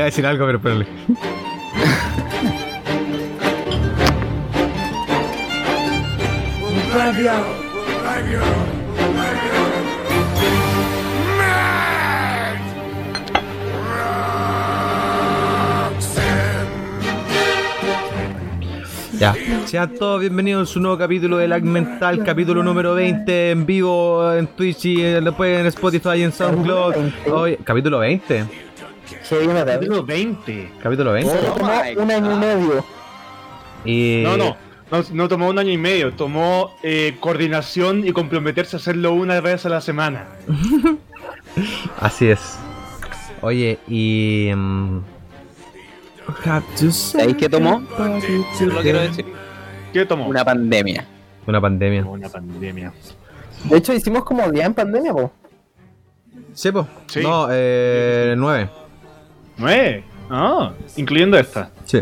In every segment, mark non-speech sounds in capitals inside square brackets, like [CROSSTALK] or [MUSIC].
Iba a decir algo, pero espérale. Ya, sean todos bienvenidos a su nuevo capítulo de Lag Mental, capítulo número 20 en vivo en Twitch y eh, después en Spotify y en SoundCloud. Hoy, capítulo 20. Sí, una tarde. Capítulo 20. Capítulo 20. Se tomó un año y medio. Y No, no, no, no tomó un año y medio, tomó eh, coordinación y comprometerse a hacerlo una vez a la semana. [LAUGHS] Así es. Oye, y. mm, ¿Sabéis qué tomó? Solo quiero decir. ¿Qué tomó? Una pandemia. Una pandemia. Una pandemia. De hecho, hicimos como día en pandemia, po. Sí, po. Sí. No, eh, 9. ¿Nueve? Ah, incluyendo esta. Sí.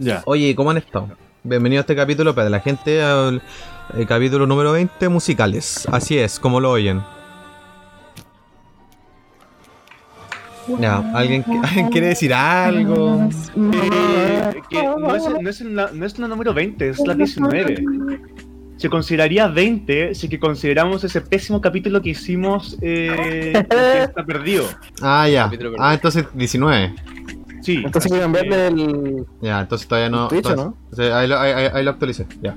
Ya. Oye, ¿cómo han estado? Bienvenido a este capítulo para la gente, al el capítulo número 20, musicales. Así es, como lo oyen. Ya, ¿alguien, [LAUGHS] ¿alguien quiere decir algo? [LAUGHS] Eh, que no, es, no, es la, no es la número 20, es la 19. Se consideraría 20 si que consideramos ese pésimo capítulo que hicimos eh, que [LAUGHS] está perdido. Ah, ya. Ah, entonces 19. Sí. Entonces hay que así cambiarle el. Ya, entonces todavía no. Twitch, ¿o entonces- no? ahí, lo, ahí- ahí- lo actualicé, ya.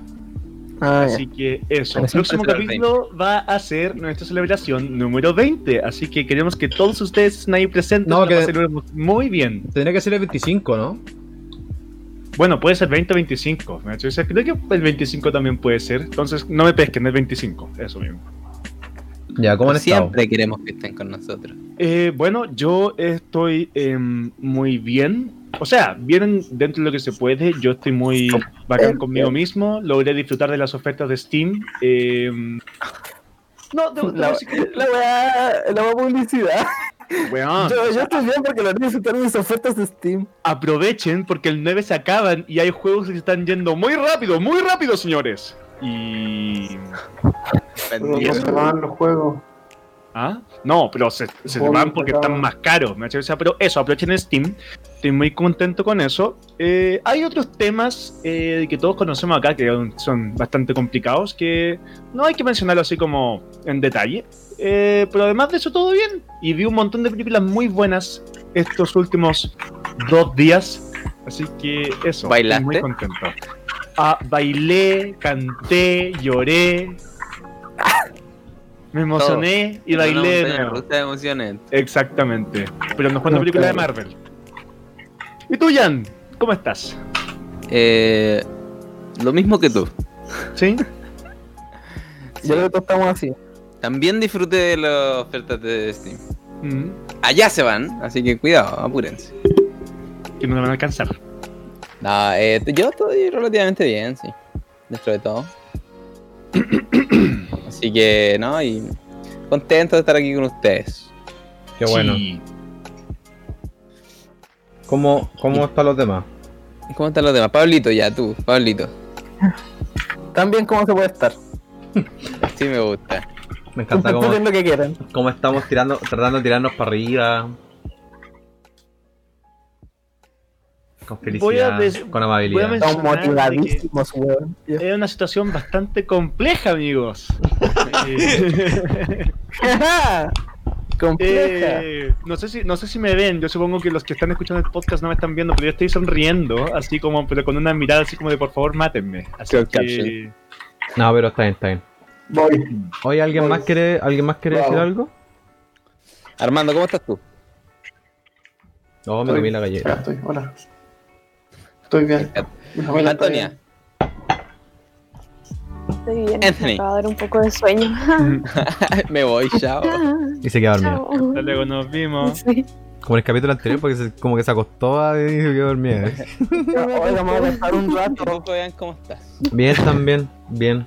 Ah, ya. Así que eso, el próximo capítulo va a ser nuestra celebración número 20. Así que queremos que todos ustedes estén ahí presentes. No, la que- celebremos muy bien. Tendría que ser el 25, ¿no? Bueno, puede ser 20 o 25. ¿me cachai? O sea, creo que el 25 también puede ser. Entonces, no me pesquen, es 25. Eso mismo. Ya, ¿cómo han estado? Siempre queremos que estén con nosotros. Eh, bueno, yo estoy em, muy bien. O sea, bien dentro de lo que se puede. Yo estoy muy bacán conmigo mismo. Logré disfrutar de las ofertas de Steam. em, no, [LAUGHS] La, la la weá publicidad. Weón, yo, yo estoy bien porque lo necesito mis ofertas de Steam. aprovechen porque el 9 se acaban y hay juegos que se están yendo muy rápido, muy rápido, señores. Y. Y eso. se van los juegos. ¿Ah? No, pero se, se van porque que están más caros. ¿me? O sea, pero eso, aprovechen Steam. Estoy muy contento con eso. Eh, hay otros temas eh, que todos conocemos acá que son bastante complicados que no hay que mencionarlo así como en detalle. Eh, pero además de eso, todo bien. Y vi un montón de películas muy buenas estos últimos dos días. Así que eso, ¿Bailaste? estoy muy contento. Ah, bailé, canté, lloré. Me emocioné y bailé de Una nuevo. ruta de emociones. Exactamente. Pero nos cuenta No, película de. Marvel. ¿Y tú, Jan? ¿Cómo estás? Eh, lo mismo que tú. ¿Sí? [LAUGHS] Yo creo que todos estamos así. También disfruté de las ofertas de Steam. Mm, Allá se van, así que cuidado, apúrense. que no me van a alcanzar. No, eh, yo estoy relativamente bien, sí. Dentro de todo. [COUGHS] Así que, no, y contento de estar aquí con ustedes. Qué bueno. Sí. ¿Cómo, cómo están los demás? ¿Cómo están los demás? Pablito, ya, tú, Pablito. Tan bien como se puede estar. Sí me gusta. Me encanta cómo, Pueden lo que quieran. cómo estamos tirando, tratando de tirarnos para arriba. Con Voy a felicidad, con voy a amabilidad. Estamos motivadísimos, weón. Es una situación bastante compleja, amigos. [LAUGHS] [LAUGHS] Compleja. eh, no, sé si, no sé si me ven, yo supongo que los que están escuchando el podcast no me están viendo, pero yo estoy sonriendo, así como, pero con una mirada así como de por favor mátenme. Así que, No, pero está bien, está bien. Voy. Oye, ¿alguien Voy. más quiere, ¿alguien más quiere decir algo? Armando, ¿cómo estás tú? No, me comí la galleta. Ya estoy, hola. Estoy bien. Está Antonia. Estoy bien, Anthony. me acaba de dar un poco de sueño. [LAUGHS] me voy, chao. Y se queda dormida. Chao. hasta luego nos vimos. Sí. Como en el capítulo anterior, porque se- como que se acostó y se quedó dormida. Oiga, vamos a gastar un ¿Y rato. Fabián, cómo estás? Bien también, bien.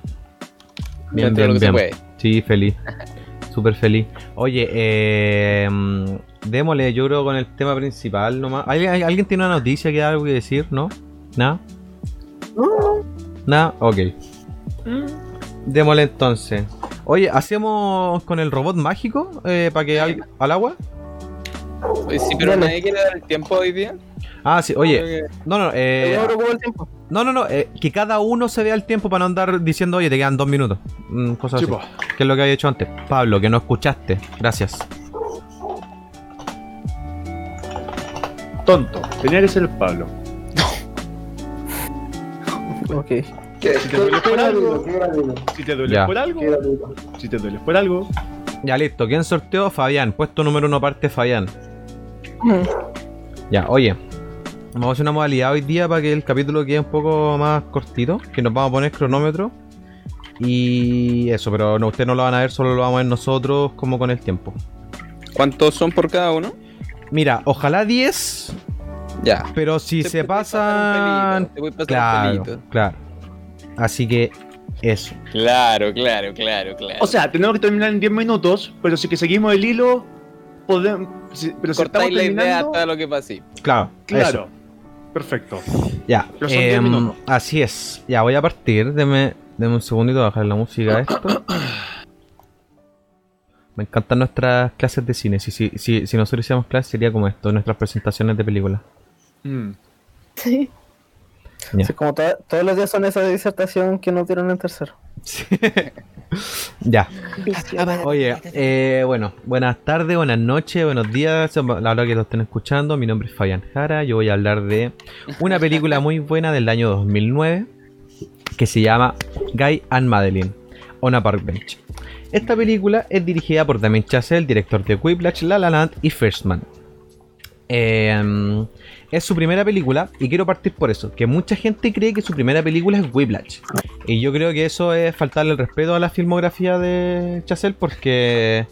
Bien, Dentro de bien, lo que se bien. puede. Sí, feliz. [LAUGHS] Súper feliz. Oye, eh, mm, démosle, yo creo, con el tema principal nomás. ¿Alguien, hay- ¿Alguien tiene una noticia que algo que decir? ¿No? ¿Nada? ¿Nada? Ok. Démosle entonces. Oye, ¿hacemos con el robot mágico eh, para que al, al agua? Oye, Sí, pero nadie quiere dar el tiempo hoy día. Ah, sí, oye. No, no, eh, no no, no, no, eh, que cada uno se vea el tiempo para no andar diciendo, oye, te quedan dos minutos. Mm, cosas Sí, así. Que es lo que había hecho antes. Pablo, que no escuchaste. Gracias. Tonto. Tenía que ser el Pablo. [LAUGHS] Ok. Si te duele ¿Qué por algo. Si te duele por ¿Qué algo, si te duele por algo, Ya listo. ¿Quién sorteó? Fabián. Puesto número uno parte Fabián. Ya, oye. Vamos a hacer una modalidad hoy día para que el capítulo quede un poco más cortito. Que nos vamos a poner cronómetro. Y eso, pero no, ustedes no lo van a ver, solo lo vamos a ver nosotros como con el tiempo. ¿Cuántos son por cada uno? Mira, ojalá 10, Ya. pero si Te se un pasan... pelito, te pasar un Claro, pelito. claro. Así que eso. Claro, claro, claro, claro. O sea, tenemos que terminar en 10 minutos, pero si que seguimos el hilo, podemos. si- pero si estamos cortáis la idea hasta lo que pase. Claro, Claro. eso. Perfecto. Ya, Pero son 10 em, minutos. así es. Ya voy a partir. Deme, deme un segundito a bajar la música a esto. [COUGHS] Me encantan nuestras clases de cine. Si, si, si, si nosotros hiciéramos clases sería como esto, nuestras presentaciones de películas. Mm. Sí. Sí, como to- todos los días son esa disertación que nos dieron en tercero. Sí. [LAUGHS] [LAUGHS] ya. Oye, eh, bueno, buenas tardes, buenas noches, buenos días, la hora que lo estén escuchando. Mi nombre es Fabián Jara. Yo voy a hablar de una película muy buena del año 2009 que se llama Guy and Madeline on a Park Bench. Esta película es dirigida por Damien Chazelle, director de Whiplash, La La Land y First Man. Eh, es su primera película y quiero partir por eso, que mucha gente cree que su primera película es Whiplash. Y yo creo que eso es faltarle el respeto a la filmografía de Chazelle porque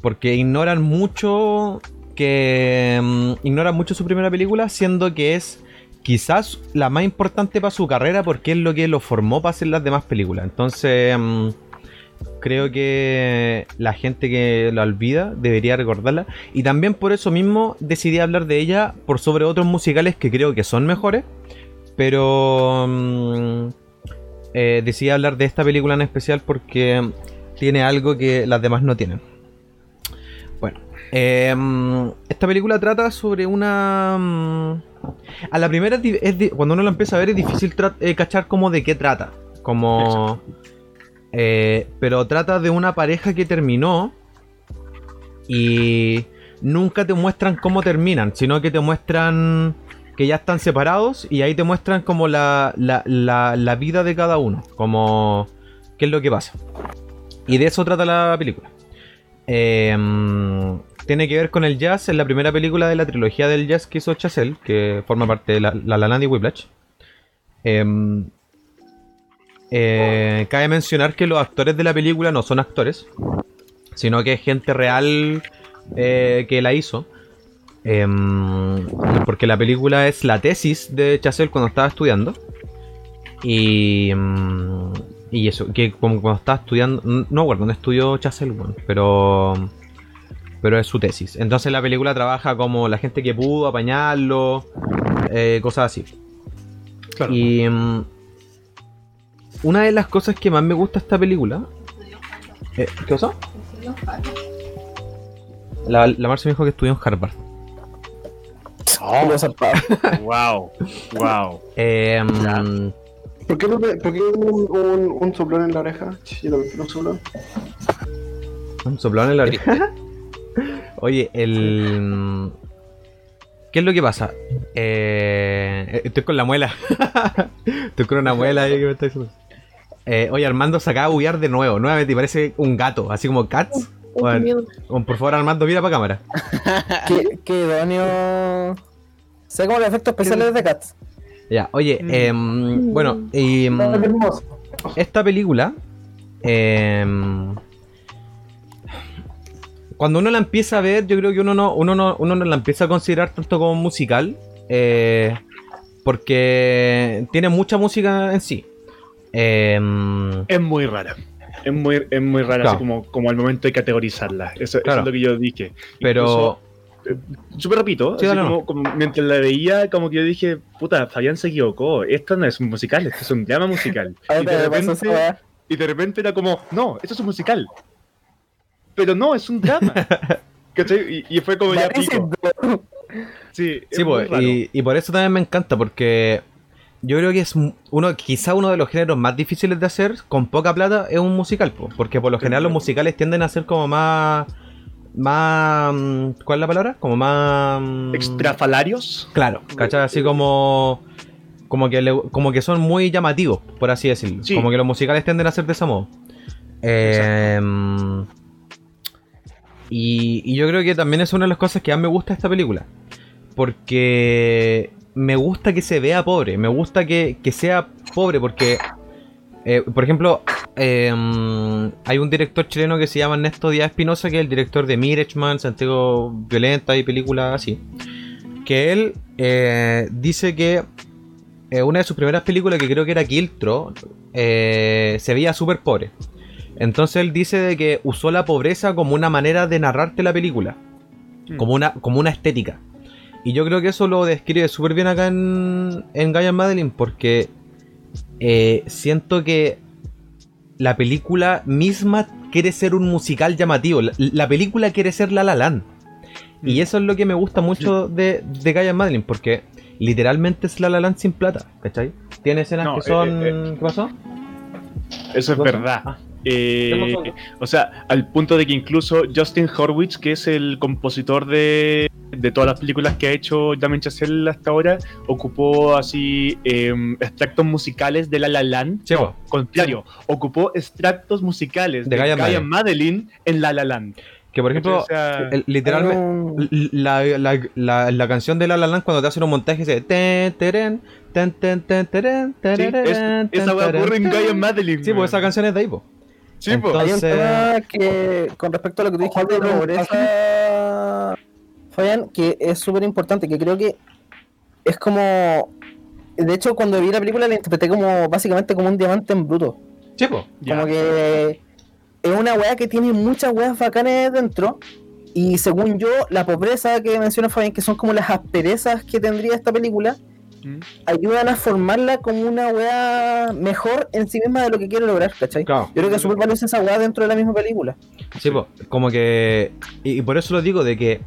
porque ignoran mucho que mm, ignoran mucho su primera película siendo que es quizás la más importante para su carrera porque es lo que lo formó para hacer las demás películas. Entonces, mm, creo que la gente que la olvida debería recordarla. Y también por eso mismo decidí hablar de ella por sobre otros musicales que creo que son mejores. Pero mm, eh, decidí hablar de esta película en especial porque tiene algo que las demás no tienen. Bueno, eh, mm, esta película trata sobre una... mm, a la primera, es cuando uno la empieza a ver, es difícil eh, cachar como de qué trata. Como... eh, pero trata de una pareja que terminó y nunca te muestran cómo terminan, sino que te muestran que ya están separados y ahí te muestran como la, la, la, vida de cada uno, como qué es lo que pasa. Y de eso trata la película. Eh, tiene que ver con el jazz, es la primera película de la trilogía del jazz que hizo Chazelle, que forma parte de La La, la Land y Whiplash. Em, eh, cabe mencionar que los actores de la película no son actores, sino que es gente real eh, que la hizo. Em, porque la película es la tesis de Chazelle cuando estaba estudiando. Y, mm, y eso, que como cuando estaba estudiando, no recuerdo dónde estudió Chazelle, bueno, pero, pero es su tesis. Entonces la película trabaja como la gente que pudo apañarlo, eh, cosas así. Claro. Y mm, una de las cosas que más me gusta de esta película. Eh, ¿Qué cosa? La, la Marcia me dijo que estudió en Harvard. Zarpado. [LAUGHS] wow. Wow. Eh, ¿Por qué, no por qué un, un, un soplón en la oreja? Yo también quiero un soplón. un soplón en la oreja. [LAUGHS] Oye, el. ¿Qué es lo que pasa? Eh, estoy con la muela. [LAUGHS] estoy con una muela ahí que me está diciendo. Eh, oye, Armando se acaba de buguear de nuevo. Nuevamente, y parece un gato, así como Cats. Oh, qué Bueno, miedo. bueno, por favor, Armando, mira para cámara. [LAUGHS] qué, qué idóneo. Sé como los efectos especiales de Cats. Ya, oye, em, bueno, y, qué hermoso. esta película, em, cuando uno la empieza a ver, yo creo que uno no, uno no, uno no la empieza a considerar tanto como musical, eh, porque tiene mucha música en sí. Em, Es muy rara. Es muy, es muy rara, Claro. así como, como al momento de categorizarla. Eso, es lo que yo dije. pero, Súper repito, Sí, así dale, como, como mientras la veía, como que yo dije, puta, Fabián se equivocó. Esto no es un musical, esto es un drama musical. A [LAUGHS] Y ver, de, me pasó esa repente, weá. y de repente era como, no, esto es un musical. Pero no, es un drama. [LAUGHS] Y, y fue como ya pico. Sí, Sí, pues, y, y por eso también me encanta, porque yo creo que es uno, quizá uno de los géneros más difíciles de hacer con poca plata es un musical, po, porque por lo general los musicales tienden a ser como más. más. mm, ¿Cuál es la palabra? Como más. mm, Extrafalarios. Claro, ¿cachai? Así como. Como que, le- como que son muy llamativos, por así decirlo. Sí. Como que los musicales tienden a ser de ese modo. Eh, y, y yo creo que también es una de las cosas que más me gusta de esta película. Porque me gusta que se vea pobre, me gusta que, que sea pobre, porque, eh, por ejemplo, eh, hay un director chileno que se llama Ernesto Díaz Espinosa, que es el director de Mirachman, Santiago Violenta y películas así. Que él eh, dice que eh, una de sus primeras películas, que creo que era Kiltro, se veía súper pobre. Entonces él dice de que usó la pobreza como una manera de narrarte la película, Mm. como una, como una estética. Y yo creo que eso lo describe súper bien acá en, en Gaia Madeline, porque eh, siento que la película misma quiere ser un musical llamativo. La, la película quiere ser La La Land. Y Mm. eso es lo que me gusta mucho de, de Gaia Madeline, porque literalmente es La La Land sin plata, ¿cachai? Tiene escenas No, que eh, son... eh, ¿Qué pasó? Eso es verdad. Ah. Eh, o sea, al punto de que incluso Justin Horwitz, que es el compositor de, de todas las películas que ha hecho Damien Chazelle hasta ahora, ocupó así em, extractos musicales de La La Land. Sí, contrario, ocupó extractos musicales De de, Gaia Gaia Madeline. Madeline en La La Land. Que por ejemplo, O sea, el- literalmente... Un- La, la, la, la canción de La La Land cuando te hacen un montaje dice ten, teren, ten, ten, ten, teren, sí, terereren, es- ten, esa va teren, ocurre en. Gaia Madeline. Sí, pues esa canción es de ahí, po. Sí. Entonces- Hay un tema que, con respecto a lo que tú dijiste de la pobreza, Fabián, que es súper importante, que creo que es como... De hecho, cuando vi la película la interpreté como, básicamente, como un diamante en bruto. Sí, po. Como que es una weá que tiene muchas weas bacanas dentro. Y según yo, la pobreza que menciona Fabián, que son como las asperezas que tendría esta película, Mm. ayudan a formarla como una weá mejor en sí misma de lo que quiere lograr, ¿cachai? Claro. Yo creo que es súper valiosa esa weá dentro de la misma película. Sí, po. Como que... Y, y por eso lo digo, de que...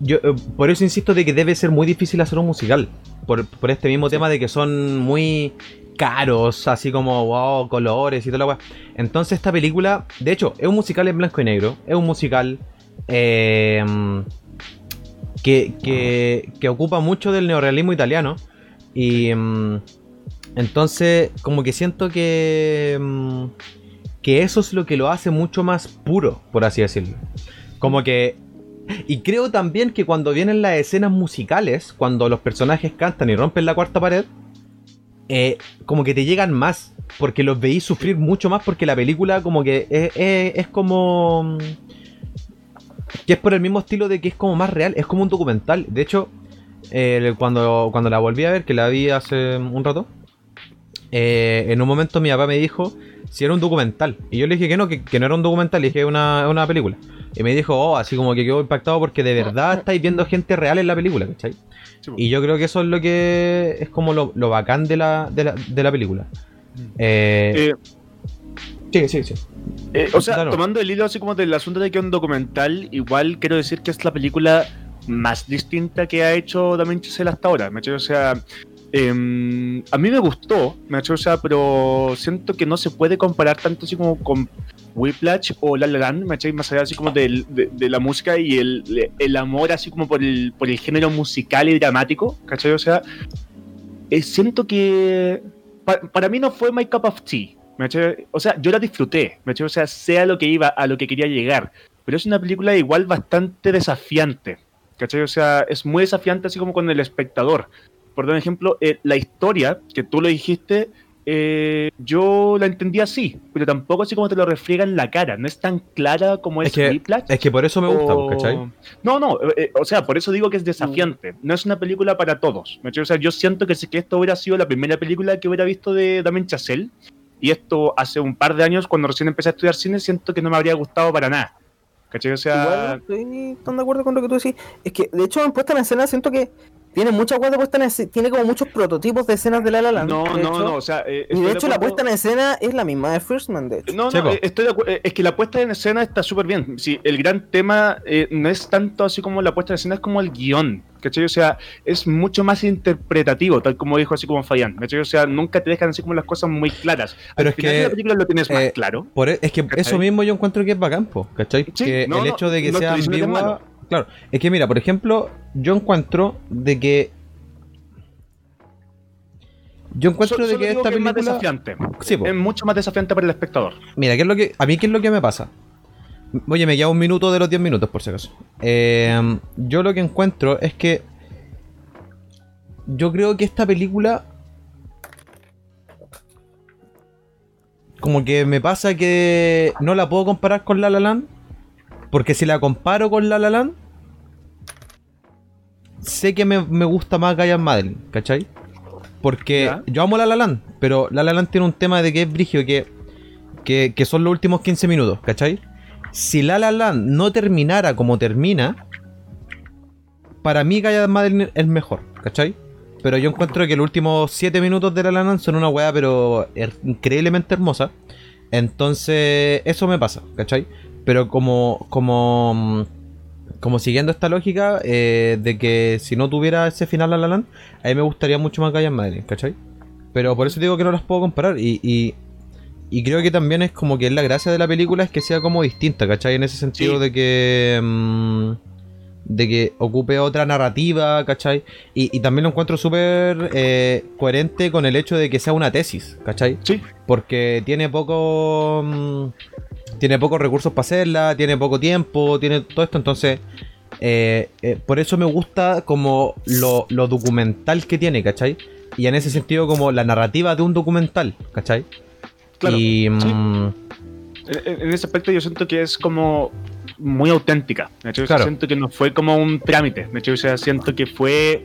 Yo, eh, por eso insisto de que debe ser muy difícil hacer un musical. Por, por este mismo tema de que son muy caros, así como wow, colores y toda la weá. Entonces esta película, de hecho, es un musical en blanco y negro. Es un musical eh, que, que, ocupa mucho del neorrealismo italiano. Y mm, entonces, como que siento que, mm, que eso es lo que lo hace mucho más puro, por así decirlo. Como que... Y creo también que cuando vienen las escenas musicales, cuando los personajes cantan y rompen la cuarta pared, eh, como que te llegan más, porque los veís sufrir mucho más, porque la película como que es, como... mm, Que es por el mismo estilo de que es como más real, es como un documental. De hecho, eh, cuando, cuando la volví a ver, que la vi hace un rato, eh, en un momento mi papá me dijo si era un documental. Y yo le dije que no, que, que no era un documental, le dije que era una, una película. Y me dijo, oh, así como que quedó impactado porque de verdad estáis viendo gente real en la película, ¿cachai? Sí. Y yo creo que eso es lo que es como lo, lo bacán de la, de la, de la película. Eh, Eh, sí, sí, sí. Eh, o sea, Claro. tomando el hilo así como del asunto de que es un documental, igual quiero decir que es la película más distinta que ha hecho Damien Chazelle hasta ahora. ¿me? O sea, em, a mí me gustó, ¿me? O sea, pero siento que no se puede comparar tanto así como con Whiplash o La La Land, ¿me? Más allá así como del- de, de la música y el, el amor así como por el, por el género musical y dramático, ¿cachai? O sea, eh, siento que pa- para mí no fue My Cup of Tea. O sea, yo la disfruté, ¿me cachai? o sea, sea lo que iba, a lo que quería llegar. Pero es una película igual bastante desafiante. ¿Cachai? O sea, es muy desafiante así como con el espectador. Por dar un ejemplo, eh, la historia, que tú lo dijiste, eh, yo la entendí así, pero tampoco así como te lo refriega en la cara. No es tan clara como es, Es que- Whiplash. Es que por eso me gusta, o- ¿cachai? No, no, eh, eh, o sea, por eso digo que es desafiante. No es una película para todos. ¿me cachai? O sea, yo siento que si que esto hubiera sido la primera película que hubiera visto de Damien Chazelle, y esto hace un par de años, cuando recién empecé a estudiar cine, siento que no me habría gustado para nada. ¿Cachai? O sea, Igual no estoy tan de acuerdo con lo que tú decís. Es que, de hecho, en puesta en escena siento que tiene de puesta en escena, tiene como muchos prototipos de escenas de La La Land. No, no, hecho. no, o sea... eh, Y de hecho la acuerdo- puesta en escena es la misma de First Man, de hecho. No, no, eh, estoy de acu- eh, es que la puesta en escena está súper bien. Sí, el gran tema eh, no es tanto así como la puesta en escena, es como el guion, ¿cachai? O sea, es mucho más interpretativo, tal como dijo así como Fabián, ¿cachai? O sea, nunca te dejan así como las cosas muy claras. Pero Al es final que, de la película lo tienes más eh, claro. Por e- es que ¿Cachai? eso mismo yo encuentro que es bacán, po, ¿cachai? Sí, que no, el no, hecho de que no sea ambigua. Claro, es que mira, por ejemplo, yo encuentro de que. Yo encuentro So- de que esta que es más película. desafiante. Sí. Es mucho más desafiante para el espectador. Mira, ¿qué es lo que. A mí, ¿qué es lo que me pasa? Oye, me queda un minuto de los 10 minutos, por si acaso. Eh, yo lo que encuentro es que. Yo creo que esta película. Como que me pasa que no la puedo comparar con La La Land. Porque si la comparo con La La Land. Sé que me, me gusta más Gaia Madeline, ¿cachai? Porque Ya. yo amo La La Land, pero La La Land tiene un tema de que es brigio, que, que, que son los últimos 15 minutos, ¿cachai? Si La La Land no terminara como termina, para mí Gaia Madeline es mejor, ¿cachai? Pero yo encuentro que los últimos 7 minutos de La La Land son una weá, pero increíblemente hermosa. Entonces, eso me pasa, ¿cachai? Pero como, como, mm, como siguiendo esta lógica eh, de que si no tuviera ese final La La a mí me gustaría mucho más Gaia Madeline, ¿cachai? Pero por eso digo que no las puedo comparar y, y creo que también es como que la gracia de la película es que sea como distinta, ¿cachai? En ese sentido Sí. de que... mm, de que ocupe otra narrativa, ¿cachai? Y, y también lo encuentro súper eh, coherente con el hecho de que sea una tesis, ¿cachai? Sí, Porque tiene poco. mm, tiene pocos recursos para hacerla, tiene poco tiempo, tiene todo esto. Entonces, eh, eh, por eso me gusta como lo, lo documental que tiene, ¿cachai? Y en ese sentido, como la narrativa de un documental, ¿cachai? Claro. y. sí. mm, En, en ese aspecto yo siento que es como muy auténtica. De hecho, Claro. siento que no fue como un trámite. De hecho, o sea, siento que fue...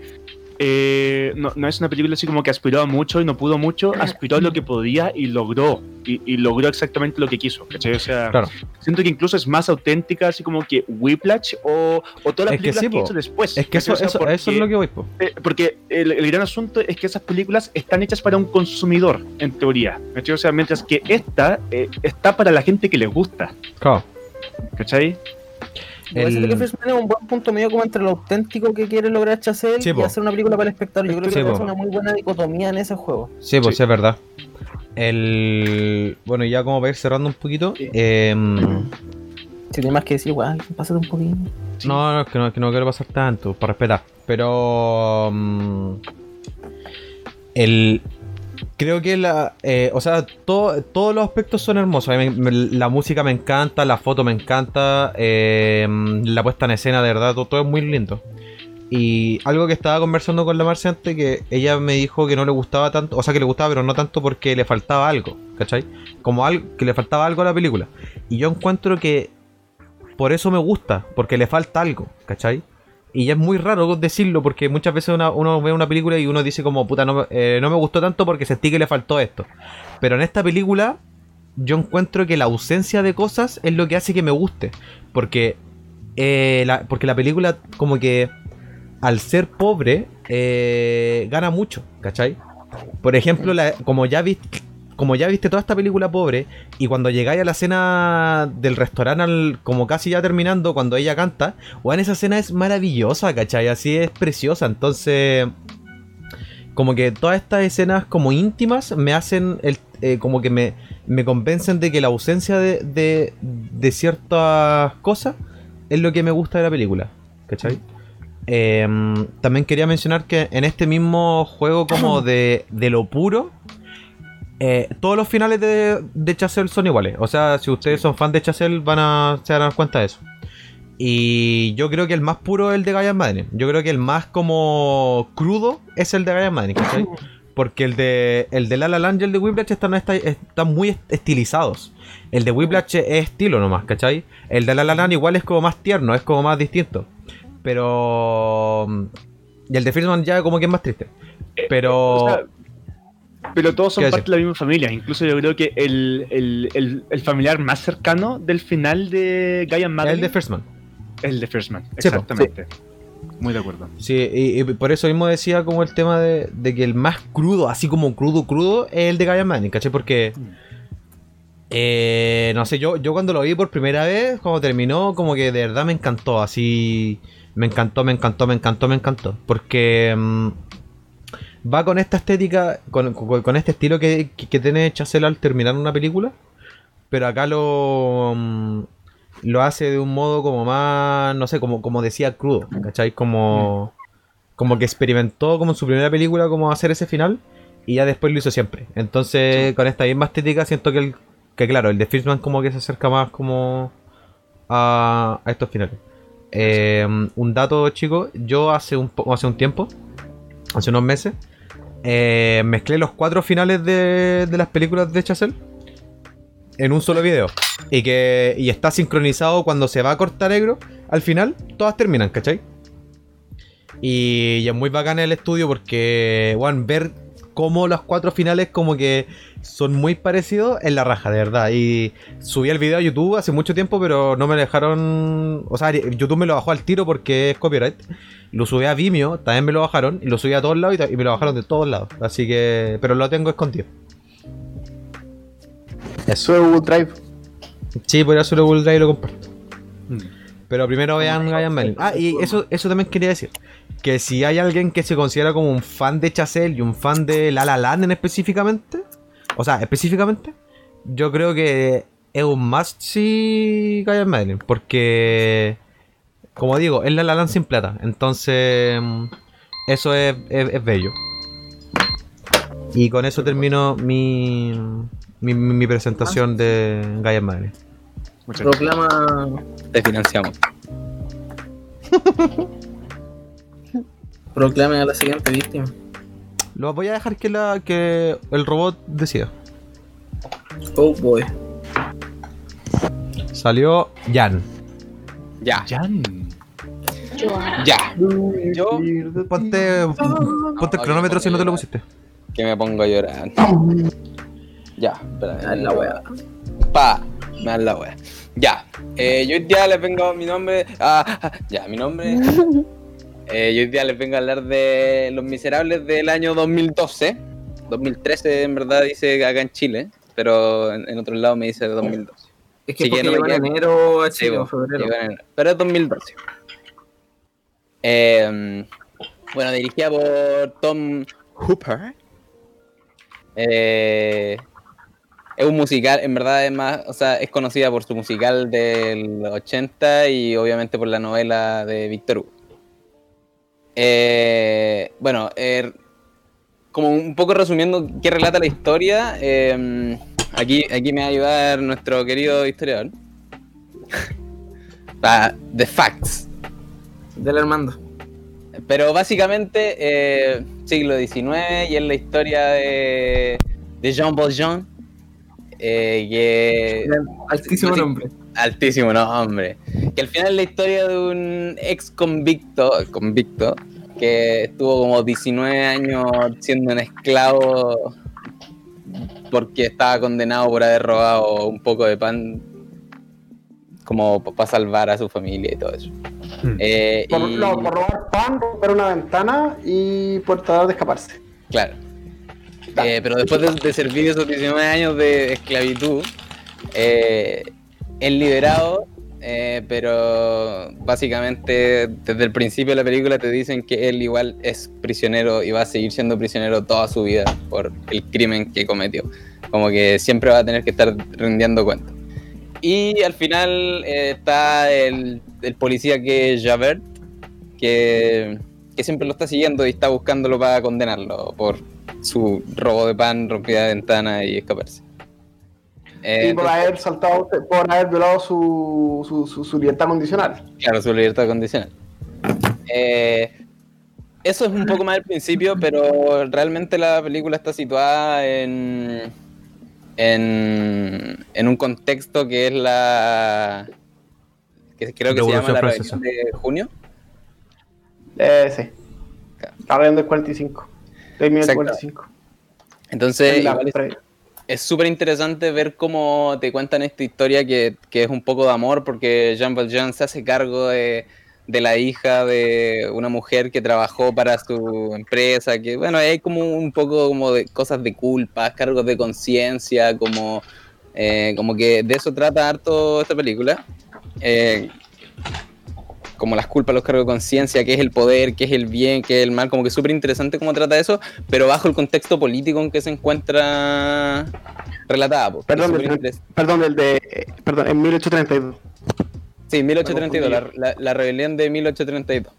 eh, no, no es una película así como que aspiró a mucho y no pudo mucho, aspiró a lo que podía y logró. Y, y logró exactamente lo que quiso. ¿cachai? O sea, Claro. siento que incluso es más auténtica, así como que Whiplash o, o todas las Es que películas sí, que, hizo después. es que eso, ¿cachai? O sea, eso, eso es porque- lo que voy, po. eh, porque el, el gran asunto es que esas películas están hechas para un consumidor, en teoría. ¿cachai? O sea, mientras que esta eh, está para la gente que le gusta. Claro. ¿Cachai? El- que First Man es un buen punto medio como entre lo auténtico que quiere lograr Chazelle Sí, y po. hacer una película para el espectador. Yo creo Sí, que po. es una muy buena dicotomía en ese juego. Sí, pues Sí. sí, es verdad. El. Bueno, ya como para ir cerrando un poquito. em, Si tienes más que decir, igual, pásate un poquito. Sí. No, no, es que no, es que no quiero pasar tanto, para respetar. Pero. mm, el. Creo que la. eh, o sea, todo- todos los aspectos son hermosos. La música me encanta, la foto me encanta, eh, la puesta en escena, de verdad, todo, es muy lindo. Y algo que estaba conversando con la Marcia antes, que ella me dijo que no le gustaba tanto, o sea, que le gustaba, pero no tanto porque le faltaba algo, ¿cachai? Como algo, que le faltaba algo a la película. Y yo encuentro que por eso me gusta, porque le falta algo, ¿cachai? Y ya es muy raro decirlo, porque muchas veces uno ve una película y uno dice como, puta, no, eh, no me gustó tanto porque sentí que le faltó esto. Pero en esta película yo encuentro que la ausencia de cosas es lo que hace que me guste. Porque, eh, la, porque la película como que al ser pobre eh, gana mucho, ¿cachai? Por ejemplo, como, ya viste, como ya viste toda esta película pobre y cuando llegáis a la escena del restaurante al- como casi ya terminando, cuando ella canta, bueno, esa escena es maravillosa, ¿cachai? Así es preciosa, entonces como que todas estas escenas como íntimas me hacen el, eh, como que me, me convencen de que la ausencia de, de, de ciertas cosas es lo que me gusta de la película, ¿cachai? Em, también quería mencionar que en este mismo juego como [CLEARS THROAT] de, de lo puro, eh, todos los finales de, de Chazelle son iguales. O sea, si ustedes son fan de Chazelle van a se van a dar cuenta de eso. Y yo creo que el más puro es el de Gaia Madden. Yo creo que el más como crudo es el de Gaia Madden, ¿cachai? [LAUGHS] Porque el de el de La La Land y el de Whiplash están, está- están muy est- estilizados. El de Whiplash es estilo nomás, ¿cachai? El de La La Land igual es como más tierno, es como más distinto. Pero... Y el de Firman ya como que es más triste. Pero... O sea, pero todos son ¿Qué parte de la misma familia. Incluso yo creo que el, el, el, el familiar más cercano del final de Gaia el Madeline de First Man. es el de First Man. Sí, po, Exactamente. muy de acuerdo. Sí, y, y por eso mismo decía como el tema de, de que el más crudo, así como crudo, crudo, es el de Guy Manning, ¿cachai? Porque, eh, no sé, yo, yo cuando lo vi por primera vez, cuando terminó, como que de verdad me encantó, así, me encantó, me encantó, me encantó, me encantó. Porque mm, va con esta estética, con, con- con este estilo que, que, que tiene Chazelle al terminar una película, pero acá lo... mm, lo hace de un modo como más, no sé, como, como decía crudo, ¿cachai? Como, como que experimentó como en su primera película como hacer ese final y ya después lo hizo siempre. Entonces, con esta misma estética siento que, el, que claro, el de Fishman como que se acerca más como a, a estos finales. Eh, un dato, chicos, yo hace un, hace un tiempo, hace unos meses, eh, mezclé los cuatro finales de, las películas de Chazelle en un solo video. Y que y está sincronizado cuando se va a cortar negro. Al final, todas terminan, ¿cachai? Y, y es muy bacán el estudio porque, bueno, ver cómo los cuatro finales como que son muy parecidos en la raja, de verdad. Y subí el video a YouTube hace mucho tiempo, pero no me dejaron... O sea, YouTube me lo bajó al tiro porque es copyright. Lo subí a Vimeo, también me lo bajaron. Y lo subí a todos lados y, me lo bajaron de todos lados. Así que... Pero lo tengo escondido. Eso es Google Drive. Sí, por eso lo Google Drive y lo comparto. Mm. Pero primero vean Ryan Merlin. Ah, y eso, eso también quería decir. Que si hay alguien que se considera como un fan de Chazelle y un fan de La La Land en específicamente, o sea, específicamente, yo creo que es un must see Ryan Merlin. Porque, como digo, es La La Land sin plata. Entonces, mm, eso es, es- es bello. Y con eso termino mi, mi, mi presentación de Gaia Madre. Proclama, Te financiamos. [LAUGHS] proclame a la siguiente víctima. Lo voy a dejar que, la, que el robot decida. Oh boy. Salió Jan. Ya, Jan. Ya. Yo Ponte, ponte el cronómetro si no te lo pusiste. que me pongo a llorar. Ya, espera. Ah, la wea. Pa, me dan la wea. Ya, eh, yo hoy día les vengo mi nombre. Ah, ya, mi nombre. Eh, yo hoy día les vengo a hablar de Los Miserables del año 2012. 2013 en verdad dice acá en Chile, pero en, en otro lado me dice 2012. Es que Sí, que porque no me queda- enero a Chile, o febrero. llegó en enero. Pero es 2012. Eh, bueno, dirigida por Tom Hooper. Eh, es un musical, en verdad es más, o sea, es conocida por su musical del 80 y obviamente por la novela de Victor Hugo. Eh, bueno, eh, como un poco resumiendo qué relata la historia, eh, aquí, aquí me va a ayudar nuestro querido historiador. [LAUGHS] Ah, The Facts. Del Armando. Pero básicamente, eh, siglo XIX y es la historia de, de Jean Valjean. eh, que Altísimo nombre. altísimo nombre. Que al final es la historia de un ex convicto, convicto que estuvo como 19 años siendo un esclavo porque estaba condenado por haber robado un poco de pan como para salvar a su familia y todo eso. Hmm. Eh, Por, y- no, por robar pan, romper una ventana y por tratar de escaparse. Claro. Eh, pero después de, de servir esos 19 años de esclavitud, eh, es liberado, eh, pero básicamente desde el principio de la película te dicen que él igual es prisionero y va a seguir siendo prisionero toda su vida por el crimen que cometió. Como que siempre va a tener que estar rindiendo cuentas. Y al final eh, está el, el policía que es Javert, que, que siempre lo está siguiendo y está buscándolo para condenarlo por su robo de pan, rompida de ventana y escaparse. Eh, y por entonces, haber saltado, por haber violado su, su, su, su libertad condicional. claro, su libertad condicional. Eh, eso es un poco más al principio, pero realmente la película está situada en, en, en un contexto que es la... que creo que se llama la rebelión de junio. Eh, sí. La rebelión del 45. Del Exacto. 1945. Entonces, En la igual es- es súper interesante ver cómo te cuentan esta historia que, que es un poco de amor porque Jean Valjean se hace cargo de, de la hija de una mujer que trabajó para su empresa, que bueno, hay como un poco como de cosas de culpa, cargos de conciencia, como, eh, como que de eso trata harto esta película. Eh, como las culpas, los cargos de conciencia, qué es el poder, qué es el bien, qué es el mal, como que es súper interesante cómo trata eso, pero bajo el contexto político en que se encuentra relatada. pues, Perdón, perdón, el de. eh, Perdón, en 1832. Sí, 1832, la, la- la rebelión de 1832.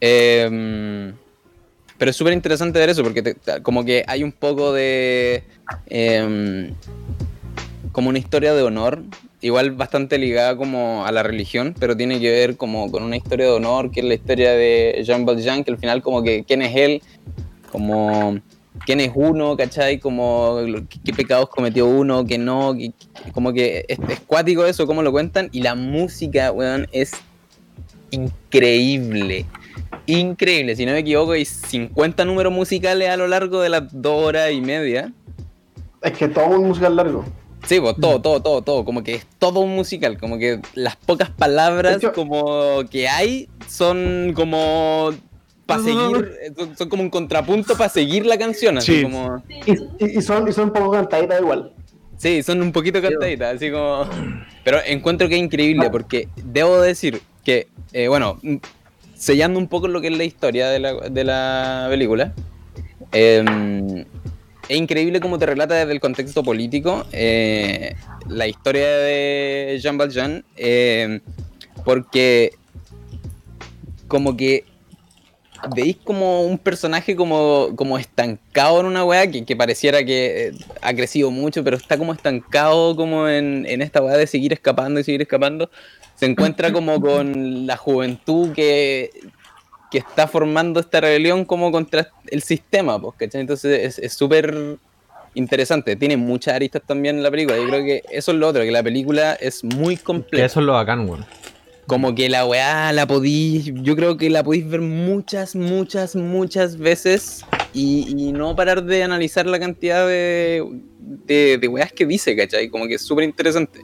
Em, pero es súper interesante ver eso, porque te- como que hay un poco de... em, como una historia de honor, igual bastante ligada como a la religión, pero tiene que ver como con una historia de honor, que es la historia de Jean Valjean, que al final como que quién es él, como quién es uno, ¿cachai? Como qué, qué pecados cometió uno, que no, que- como que es, es cuático eso, cómo lo cuentan, y la música, weón, es increíble. Increíble, si no me equivoco, hay 50 números musicales a lo largo de las dos horas y media. Es que todo un musical largo. Sí, pues todo, todo, todo, todo. Como que es todo un musical. Como que las pocas palabras hecho- como que hay son como para seguir, son, como un contrapunto para seguir la canción. Así Sí. como. Y, son, y son un poco cantaditas igual. Sí, son un poquito cantaditas, así como. Pero encuentro que es increíble porque debo decir que, eh, bueno, mm, sellando un poco lo que es la historia de la, de la película, eh, es increíble cómo te relata desde el contexto político eh, la historia de Jean Valjean, eh, porque como que veis como un personaje como, como estancado en una weá que, que pareciera que eh, ha crecido mucho, pero está como estancado como en, en esta weá de seguir escapando y seguir escapando. Se encuentra [LAUGHS] como con la juventud que, que está formando esta rebelión como contra el sistema, pues, ¿cachai? Entonces es- es súper interesante. Tiene muchas aristas también en la película. Yo creo que eso es lo otro, que la película es muy Que completa. eso es lo bacán, weón. Como que la weá la podís, yo creo que la podéis ver muchas, muchas, muchas veces y, y no parar de analizar la cantidad de, de, de weas que dice, ¿cachai? Como que es súper interesante.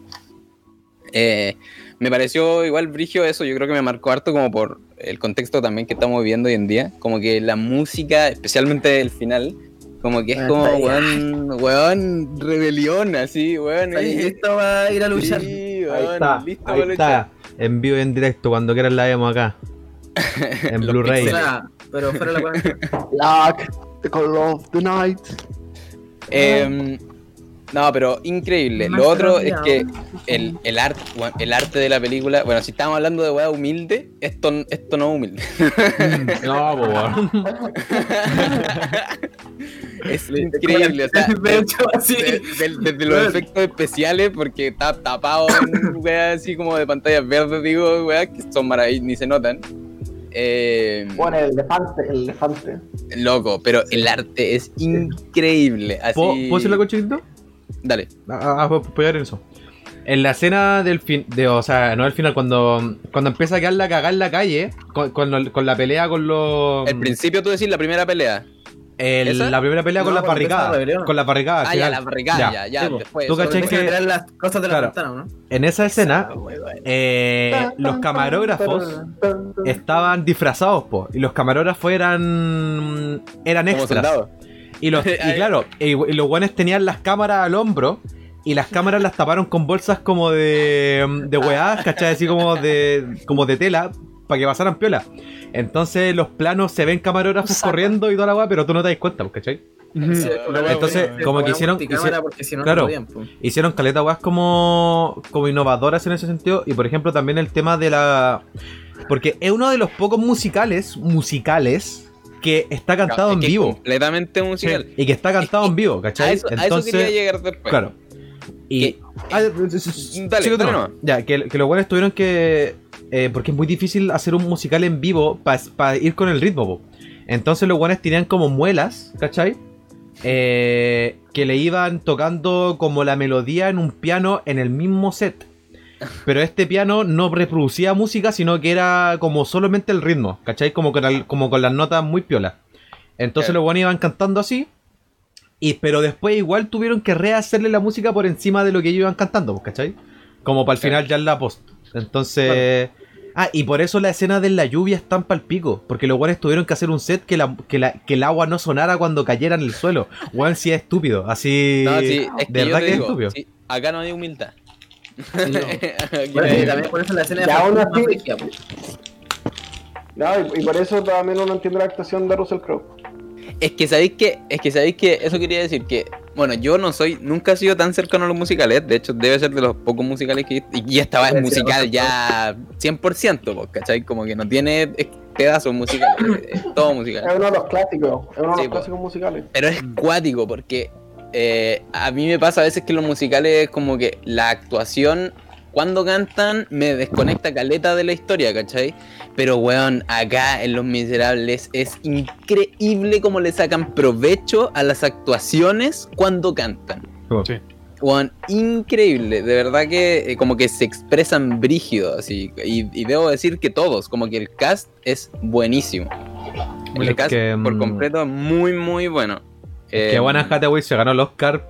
Eh, me pareció igual brigio eso, yo creo que me marcó harto como por el contexto también que estamos viviendo hoy en día, como que la música, especialmente el final, como que es Ah, como, weón, weón, rebelión, así, weón. Ahí eh, listo va a ir a luchar. sí, Ahí está, listo ahí está. En vivo y en directo, cuando quieran la vemos acá. [LAUGHS] En Blu-ray. Pero fuera la. Black, the color of the night. Em, no, pero increíble. Más Lo otro es que el, el, arte, el arte de la película, bueno, si estamos hablando de weá humilde, esto, esto no es humilde. No, po, weón. [LAUGHS] es increíble, o sea, [LAUGHS] De hecho, así. de- de- desde los efectos especiales, porque está tapado en weá así como de pantallas verdes, digo, weá, que son maravillosas, ni se notan. Eh, Bueno, el elefante, el elefante. loco, pero el arte es increíble. Así... ¿Puedo, ¿puedo hacer la cochito? Dale. Ah, ah, voy a apoyar en eso. En la escena del fin, de, o sea, no al final, cuando, cuando empieza a quedar la cagada en la calle, con, con, la pelea con los. El principio tú decís la primera pelea. el- la primera pelea con No, la la barricada. Con la barricada. Ah, ya, la barricada, Ya. ya, ya, Sí, después. Tú a que- las cosas de la Claro. ventana, ¿no? En esa escena, eh, los camarógrafos estaban disfrazados, po, y los camarógrafos eran eran extras. Y, los, [LAUGHS] y claro, y, y los guanes tenían las cámaras al hombro y las cámaras las taparon con bolsas como de, de weá, ¿cachai? Así como de, como de tela para que pasaran piola. Entonces los planos se ven camarógrafos corriendo y toda la weá, pero tú no te das cuenta, pues, ¿cachai? Sí, Entonces, como que hicieron- hicieron- porque si no, claro. no po. Hicieron caleta weas como, como innovadoras en ese sentido. Y por ejemplo, también el tema de la. Porque es uno de los pocos musicales, musicales, que está cantado en que es vivo. Completamente musical. Y que está cantado en vivo, A ¿cachai? eso, a eso quería llegar después. Claro. Y. Que- Ah, s- Dale. Ya, que, que los buenos tuvieron que. eh, porque es muy difícil hacer un musical en vivo para ir con el ritmo, po. Entonces los buenos tenían como muelas, ¿cachai? Eh, que le iban tocando como la melodía en un piano en el mismo set. Pero este piano no reproducía música, sino que era como solamente el ritmo, ¿cachai? Como con, el- como con las notas muy piolas. Entonces los buenos iban cantando así. Y, pero después igual tuvieron que rehacerle la música por encima de lo que ellos iban cantando, pues, ¿cachai? Como para el final ya en la post. Entonces, Ah, y por eso la escena de la lluvia es tan palpico. Porque los guanes tuvieron que hacer un set que, la, que, la, que el agua no sonara cuando cayera en el suelo. Juan sí es estúpido. Así. No, sí, es que de verdad que es estúpido. sí, acá no hay humildad. [LAUGHS] también por eso la escena de Ya, así- brígida, po. No, y, y por eso también uno entiende la actuación de Russell Crowe. Es que sabéis que, es que sabéis que eso quería decir que, bueno, yo no soy, nunca he sido tan cercano a los musicales, de hecho debe ser de los pocos musicales que y y esta vez es Puede ser, musical ¿no? ya 100%, pues, ¿cachai? Como que no tiene eh, pedazos musicales, es todo Es musical. uno de los clásicos, es uno de Sí, los po. clásicos musicales. Pero es cuático porque eh, a mí me pasa a veces que los musicales como que la actuación cuando cantan me desconecta caleta de la historia, ¿cachai? Pero weón, acá en Los Miserables es increíble cómo le sacan provecho a las actuaciones cuando cantan. Sí. Weón, increíble, de verdad que eh, como que se expresan brígido así. Y, y debo decir que todos, como que el cast es buenísimo. El Es cast que, por mm, completo es muy, muy bueno. Que Eh, Juan Hathaway se ganó el Oscar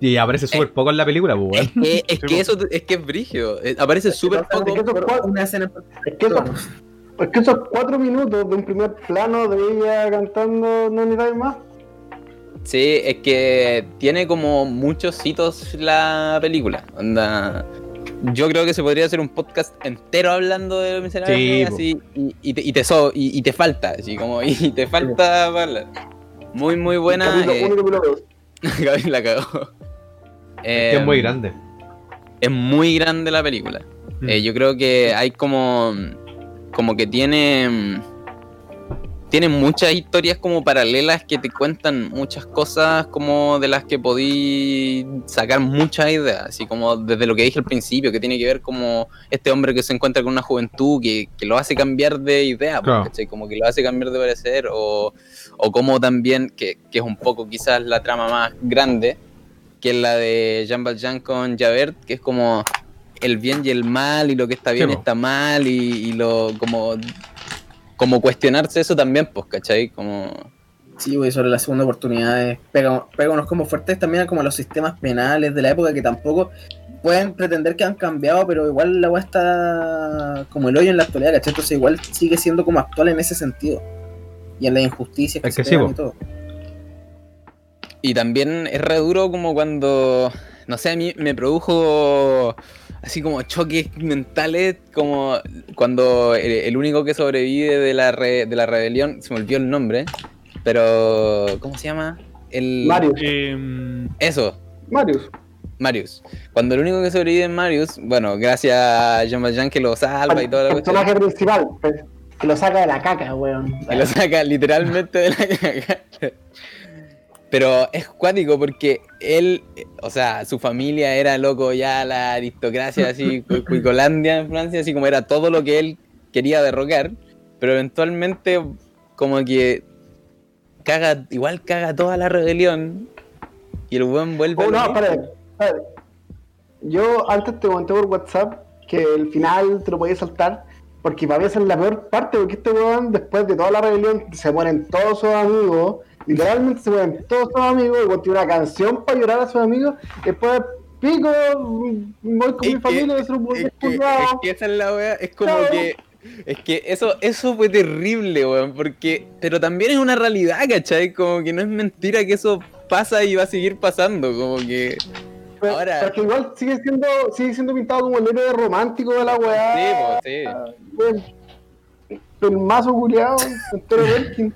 y aparece súper poco en la película, pues, Es que, es [LAUGHS] Sí, que po. eso es que es brígido. eh, Aparece súper poco. que Una escena Es que, esos, particular. es que esos cuatro minutos de un primer plano de ella cantando no necesitas más. Sí, es que tiene como muchos hitos la película. Onda. Yo creo que se podría hacer un podcast entero hablando de Miserables Sí, po. así, y, y te, y, te so- y, y te falta, así como, [LAUGHS] y te falta para hablar. Muy, muy buena. Eh, [LAUGHS] la cagó. es muy grande. Es muy grande la película. Mm. Eh, yo creo que hay como. Como que tiene. Mm, Tiene muchas historias como paralelas que te cuentan muchas cosas como de las que podí sacar muchas ideas. Así como desde lo que dije al principio, que tiene que ver como este hombre que se encuentra con una juventud que, que lo hace cambiar de idea, Claro. ¿cachai? Como que lo hace cambiar de parecer. O, o como también, que, que es un poco quizás la trama más grande, que es la de Jean Valjean con Javert, que es como el bien y el mal, y lo que está bien Sí, está mal, y, y lo como, como cuestionarse eso también, pues, ¿cachai? Como... Sí, güey, sobre la segunda oportunidad es- pega, pega unos como fuertes también a como a los sistemas penales de la época que tampoco pueden pretender que han cambiado, pero igual la weá está como el hoyo en la actualidad, ¿cachai? Entonces igual sigue siendo como actual en ese sentido. Y en la injusticia que, Es se que sí, y todo. Y también es re duro como cuando, no sé, a mí me produjo así como choques mentales, como cuando el, el único que sobrevive de la, re- de la rebelión, se me olvidó el nombre, pero ¿cómo se llama? El... Marius. Eh, Eso, Marius. Marius. Cuando el único que sobrevive es Marius, bueno, gracias a Jean Valjean que lo salva y toda la el cuestión. personaje principal, pues, que lo saca de la caca, weón. Y lo saca literalmente de la caga. Pero es cuático porque él, o sea, su familia era loco ya la aristocracia así, [LAUGHS] cu- Cuicolandia en Francia, así como era todo lo que él quería derrocar, pero eventualmente como que caga, igual caga toda la rebelión y el buen vuelve a Oh, no, espérate, espérate. Yo antes te comenté por WhatsApp que el final te lo podías saltar, porque para mí esa es la peor parte, porque este weón, después de toda la rebelión, se mueren todos sus amigos, literalmente se todos sus amigos, y tiene una canción para llorar a sus amigos, después pico, voy con Es mi que- familia, ser un Es que, es que esa es la wea, es como Claro. que. Es que eso, eso fue terrible, weón, porque. Pero también es una realidad, ¿cachai? Como que no es mentira que eso pasa y va a seguir pasando, como que. Pero- ahora- Porque igual sigue siendo, sigue siendo pintado como el héroe romántico de la weá. Sí, pues, sí. El, el mazo culiao, entero [LAUGHS] Belkin.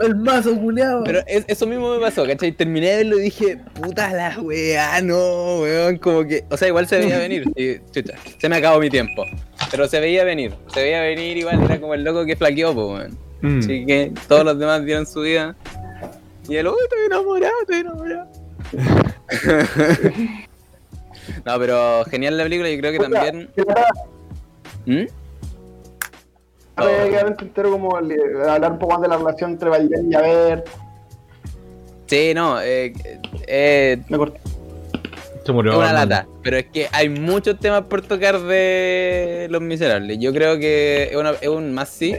El mazo culeado. Pero es- eso mismo me pasó, ¿cachai? Terminé de verlo y dije, puta la weá, no, weón, como que. O sea, igual se veía venir, [LAUGHS] sí, chucha, se me acabó mi tiempo. Pero se veía venir, se veía venir igual, era como el loco que flaqueó, pues, weón. mm. Así que todos los demás dieron su vida. Y él, uy, estoy enamorado, estoy enamorado. [LAUGHS] no, pero genial la película, yo creo que también. ¿Mm? A ver, quedamente entero como hablar un poco más de la relación entre Valjean y Javert. Sí, no, eh, eh, Me corté. Se murió. es una lata. Pero es que hay muchos temas por tocar de Los Miserables. Yo creo que es, una- es un más sí.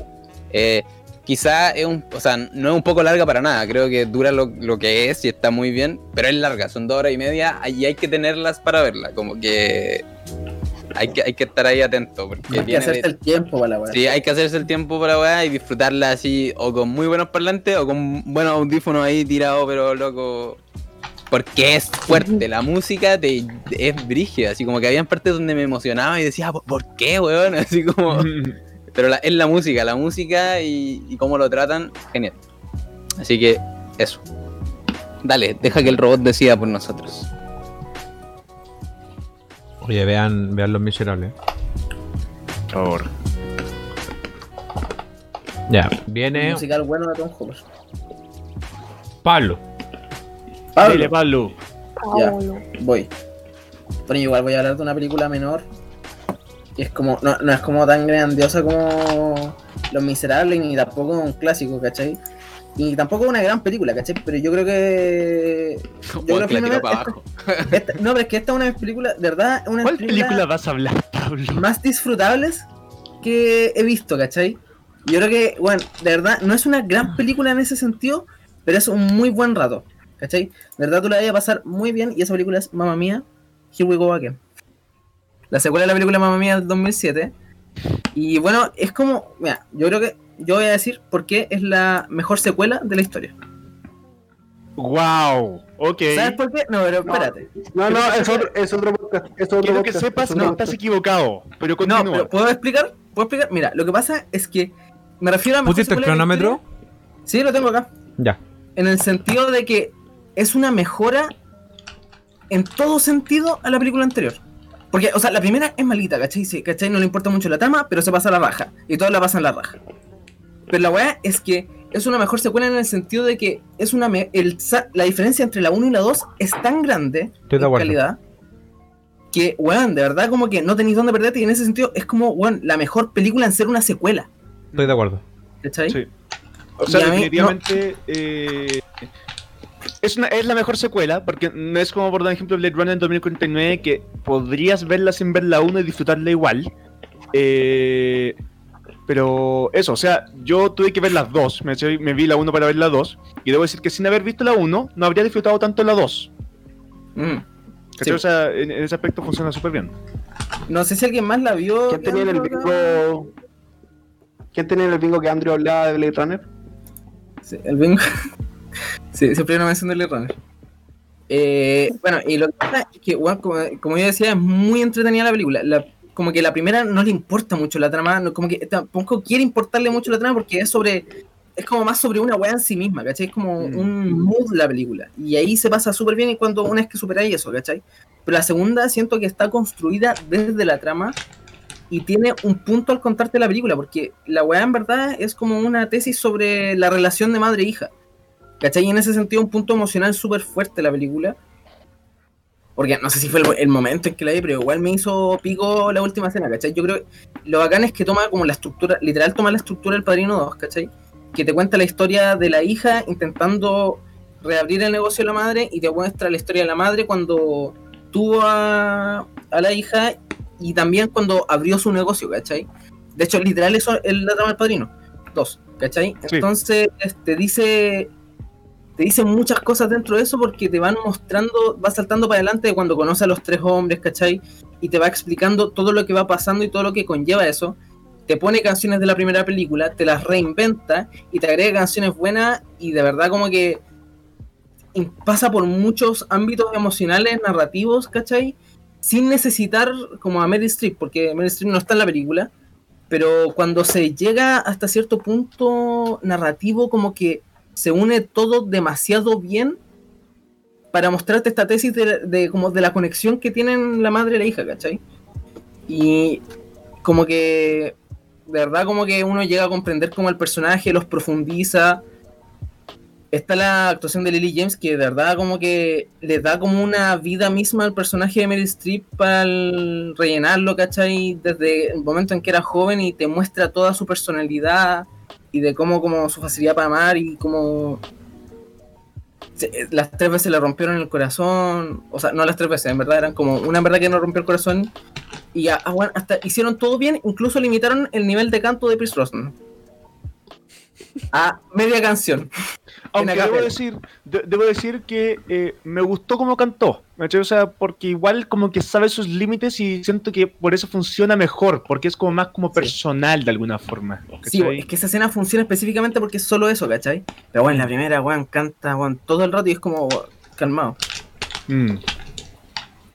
Eh, quizá es un. O sea, no es un poco larga para nada. Creo que dura lo, lo que es y está muy bien. Pero es larga, son dos horas y media y hay que tenerlas para verla. Como que. [LAUGHS] hay que, hay que estar ahí atento. Porque Hay que hacerse de- el tiempo para la weá. Sí, hay que hacerse el tiempo para la weá y disfrutarla así, o con muy buenos parlantes, o con buenos audífonos ahí tirados, pero loco. Porque es fuerte, la música te, es brígida, así como que habían partes donde me emocionaba y decía, ¿por, por qué, weón? [LAUGHS] Así como. [LAUGHS] Pero la- es la música, la música y, y cómo lo tratan, genial. Así que, eso. Dale, deja que el robot decida por nosotros. Oye, vean, vean Los Miserables. Por favor. Ya, Un viene musical bueno de Tom. Pablo. Pablo, Dile, Pablo. Ya. voy. Bueno, igual voy a hablar de una película menor. Que es como. No, no es como tan grandiosa como Los Miserables, ni tampoco un clásico, ¿cachai? Y tampoco una gran película, ¿cachai? Pero yo creo que. Yo creo que la para abajo. esta- no, pero es que esta es una películas, de verdad, una ¿Cuál película vas a hablar, Pablo? más disfrutables que he visto, ¿cachai? Yo creo que, bueno, de verdad, no es una gran película en ese sentido, pero es un muy buen rato, ¿cachai? De verdad tú la vas a pasar muy bien y esa película es Mamma Mía, Here We Go Again. La secuela de la película Mamma Mía del 2007. Y bueno, es como, mira, yo creo que yo voy a decir por qué es la mejor secuela de la historia. Wow. Ok. ¿Sabes por qué? No, pero No. espérate. No, no, es otro, es otro podcast. Es otro Quiero que sepas es que estás podcast. equivocado, pero No, continúa. pero ¿puedo explicar? ¿Puedo explicar? Mira, lo que pasa es que me refiero a mejor ¿Pusiste el cronómetro? Sí, lo tengo acá. Ya. En el sentido de que es una mejora en todo sentido a la película anterior. Porque, o sea, la primera es malita, ¿cachai? Sí, ¿cachai? No le importa mucho la trama, pero se pasa a la raja. Y todos la pasan a la raja. Pero la weá es que es una mejor secuela en el sentido de que es una me- el la diferencia entre la 1 y la 2 es tan grande Estoy de en calidad que, weón, de verdad como que no tenéis dónde perderte y en ese sentido es como, weón, la mejor película en ser una secuela. Estoy de acuerdo. ¿Cachai? Sí. O sea, definitivamente eh, es, una- es la mejor secuela, porque no es como por ejemplo Blade Runner en 2049, que podrías verla sin ver la 1 y disfrutarla igual. Eh, pero eso, o sea, yo tuve que ver las dos, me, me vi la 1 para ver la 2, y debo decir que sin haber visto la 1, no habría disfrutado tanto la 2. Mm. O sea, en, en ese aspecto funciona súper bien. No sé si alguien más la vio. ¿Quién tenía en el bingo? ¿Quién tenía en el bingo que Andrew hablaba de Blade Runner? Sí, el bingo. [LAUGHS] sí, siempre mención de Blade Runner. Eh, bueno, y lo que pasa es que, bueno, como, como yo decía, es muy entretenida la película. La- como que la primera no le importa mucho la trama, no, como que tampoco quiere importarle mucho la trama porque es sobre. Es como más sobre una weá en sí misma, ¿cachai? Es como Mm. un mood la película. Y ahí se pasa súper bien y cuando una vez que superáis eso, ¿cachai? Pero la segunda siento que está construida desde la trama y tiene un punto al contarte la película, porque la weá en verdad es como una tesis sobre la relación de madre e hija. ¿Cachai? Y en ese sentido un punto emocional súper fuerte la película. Porque no sé si fue el, el momento en que la vi, pero igual me hizo pico la última escena, ¿cachai? Yo creo que lo bacán es que toma como la estructura, literal toma la estructura del Padrino 2, ¿cachai? Que te cuenta la historia de la hija intentando reabrir el negocio de la madre y te muestra la historia de la madre cuando tuvo a, a la hija y también cuando abrió su negocio, ¿cachai? De hecho, literal eso es la trama del Padrino 2, ¿cachai? Sí. Entonces, te dice te dicen muchas cosas dentro de eso porque te van mostrando, va saltando para adelante de cuando conoce a los tres hombres, ¿cachai? Y te va explicando todo lo que va pasando y todo lo que conlleva eso. Te pone canciones de la primera película, te las reinventa y te agrega canciones buenas y de verdad como que pasa por muchos ámbitos emocionales, narrativos, ¿cachai? Sin necesitar como a Meryl Streep, porque Meryl Streep no está en la película, pero cuando se llega hasta cierto punto narrativo como que se une todo demasiado bien para mostrarte esta tesis de, de como de la conexión que tienen la madre y la hija, ¿cachai? Y como que verdad como que uno llega a comprender como el personaje los profundiza. Está la actuación de Lily James que de verdad como que le da como una vida misma al personaje de Meryl Streep para el rellenarlo, ¿cachai? Desde el momento en que era joven y te muestra toda su personalidad y de cómo como su facilidad para amar y cómo se- las tres veces le rompieron el corazón, o sea, no las tres veces, en verdad eran como una en verdad que no rompió el corazón y a- a- bueno, hasta hicieron todo bien, incluso limitaron el nivel de canto de Chris Brosnan. A media canción. Aunque debo decir, debo decir que eh, me gustó como cantó, O sea, porque igual como que sabe sus límites y siento que por eso funciona mejor, porque es como más como personal de alguna forma. Sí, es que esa escena funciona específicamente porque es solo eso, ¿cachai? Pero bueno, la primera, weón, canta, weón, todo el rato y es como calmado. Mm.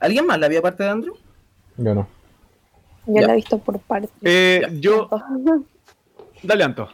¿Alguien más la vio aparte de Andrew? Yo no. Yo la he visto por parte. Eh, yo... Dale, Anto.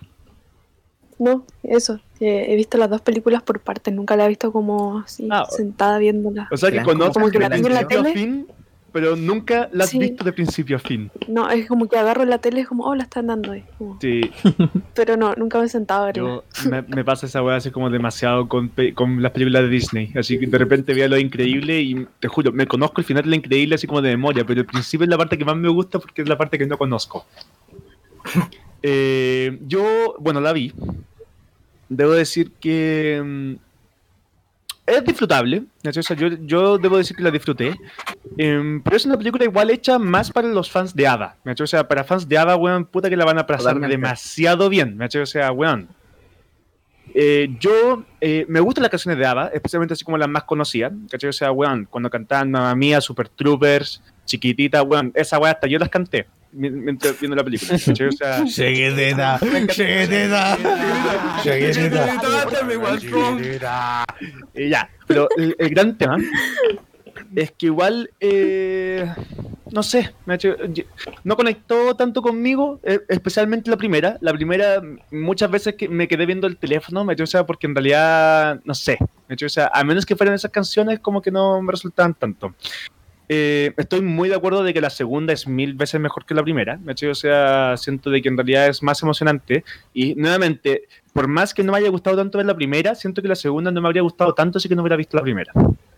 No, eso. he visto las dos películas por partes, nunca la he visto como así, ah, sentada viéndola. O sea que conozco que la de principio a fin, pero nunca la has visto de principio a fin. No, es como que agarro la tele y es como, oh, la están dando ahí. Sí. [LAUGHS] Pero no, nunca me he sentado a verla. me, me, pasa esa weá así como demasiado con, con, las películas de Disney. Así que de repente veo lo increíble y te juro, me conozco el final de lo increíble así como de memoria, pero el principio es la parte que más me gusta porque es la parte que no conozco. [LAUGHS] Eh, yo, bueno, la vi. Debo decir que mm, es disfrutable. yo, yo, debo decir que la disfruté. Em, pero es una película igual hecha más para los fans de Ada. O sea, para fans de Ada, weón, puta que la van a pasar demasiado bien. O sea, weón. Eh, yo eh, me gustan las canciones de Ada, especialmente así como las más conocidas. O sea, weón, cuando cantaban Mamma Mía, Super Troopers, Chiquitita, weón, esa weón hasta yo las canté mientras viendo la película. O sea, Chegueteta, chegueteta, chegueteta. Y ya, pero el, gran tema es que igual, eh, no sé, me hecho, no conectó tanto conmigo, eh, especialmente la primera. La primera, muchas veces que me quedé viendo el teléfono, me hecho, o sea, porque en realidad, no sé, me hecho, o sea, a menos que fueran esas canciones, como que no me resultaban tanto. Eh, estoy muy de acuerdo de que la segunda es mil veces mejor que la primera. O sea, siento de que en realidad es más emocionante. Y nuevamente, por más que no me haya gustado tanto ver la primera, siento que la segunda no me habría gustado tanto si que no hubiera visto la primera.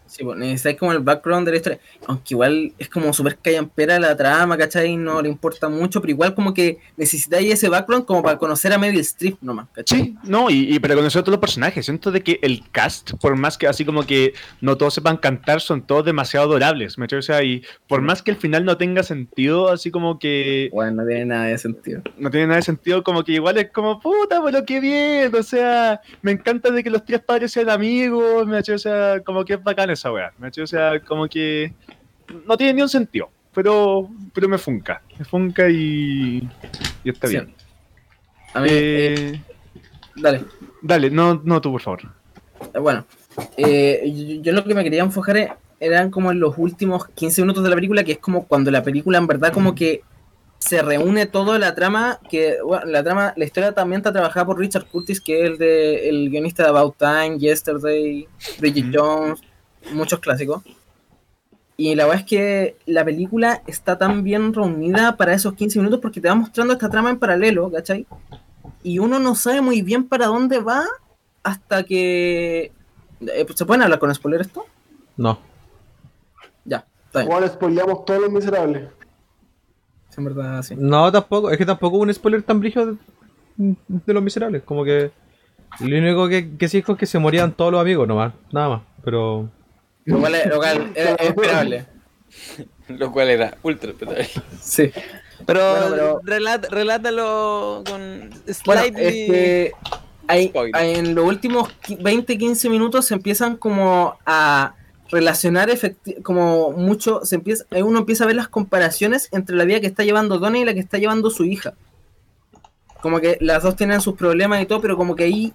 Sí, pues necesitáis como el background de la historia. Aunque igual es como súper callampera la trama, ¿cachai? No le importa mucho, pero igual como que necesitáis ese background como para conocer a Meryl Streep nomás, ¿cachai? Sí, no, y, y para conocer a todos los personajes. Siento de que el cast, por más que así como que no todos sepan cantar, son todos demasiado adorables, ¿me O sea, y por más que el final no tenga sentido, así como que... Bueno, no tiene nada de sentido. No tiene nada de sentido, como que igual es como, puta, pero qué bien, o sea, me encanta de que los tres padres sean amigos, ¿me O sea, como que es bacán esa weá. O sea, como que no tiene ni un sentido, pero, pero me funca. Me funca y, y está bien. A mí, eh, eh, dale. Dale, no, no tú, por favor. Eh, bueno, yo, yo, lo que me quería enfocar eran como en los últimos 15 minutos de la película, que es como cuando la película en verdad como que se reúne todo la trama, que bueno, la trama, la historia también está trabajada por Richard Curtis, que es el de el guionista de About Time, Yesterday, Bridget Jones, muchos clásicos. Y la verdad es que la película está tan bien reunida para esos 15 minutos porque te va mostrando esta trama en paralelo, ¿cachai? Y uno no sabe muy bien para dónde va hasta que... Eh, ¿Se pueden hablar con spoiler esto? No. Ya, está bien. spoileamos todos los miserables. en verdad, sí. No, tampoco. Es que tampoco un spoiler tan brígido de, los miserables. Como que... Lo único que, que sí es que se morían todos los amigos nomás. Nada más. Pero... Lo cual, era esperable. Lo cual era ultra esperable. Sí. Pero, relátalo con slightly bueno, en los últimos 20-15 minutos se empiezan como a relacionar como mucho, se empieza, uno empieza a ver las comparaciones entre la vida que está llevando Donnie y la que está llevando su hija. Como que las dos tienen sus problemas y todo, pero como que ahí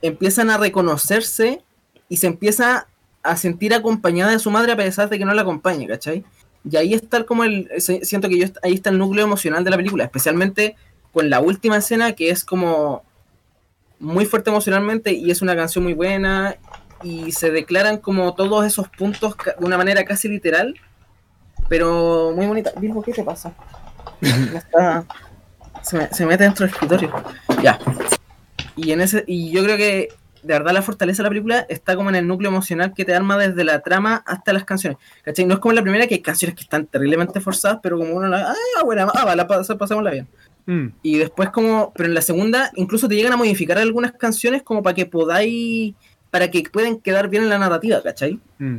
empiezan a reconocerse y se empieza a sentir acompañada de su madre a pesar de que no la acompañe, ¿cachai? Y ahí está como el. Siento que yo, ahí está el núcleo emocional de la película, especialmente con la última escena que es como muy fuerte emocionalmente y es una canción muy buena y se declaran como todos esos puntos de una manera casi literal, pero muy bonita. Virgo, ¿qué te pasa? se, se, mete dentro del escritorio. Ya. Y en ese y yo creo que de verdad la fortaleza de la película está como en el núcleo emocional que te arma desde la trama hasta las canciones. ¿Cachai? No es como la primera que hay canciones que están terriblemente forzadas, pero como uno la. ¡Ah, bueno! Ah, la pasémosla bien. Mm. Y después, como. Pero en la segunda, incluso te llegan a modificar algunas canciones como para que podáis. Para que puedan quedar bien en la narrativa, ¿cachai? Mm.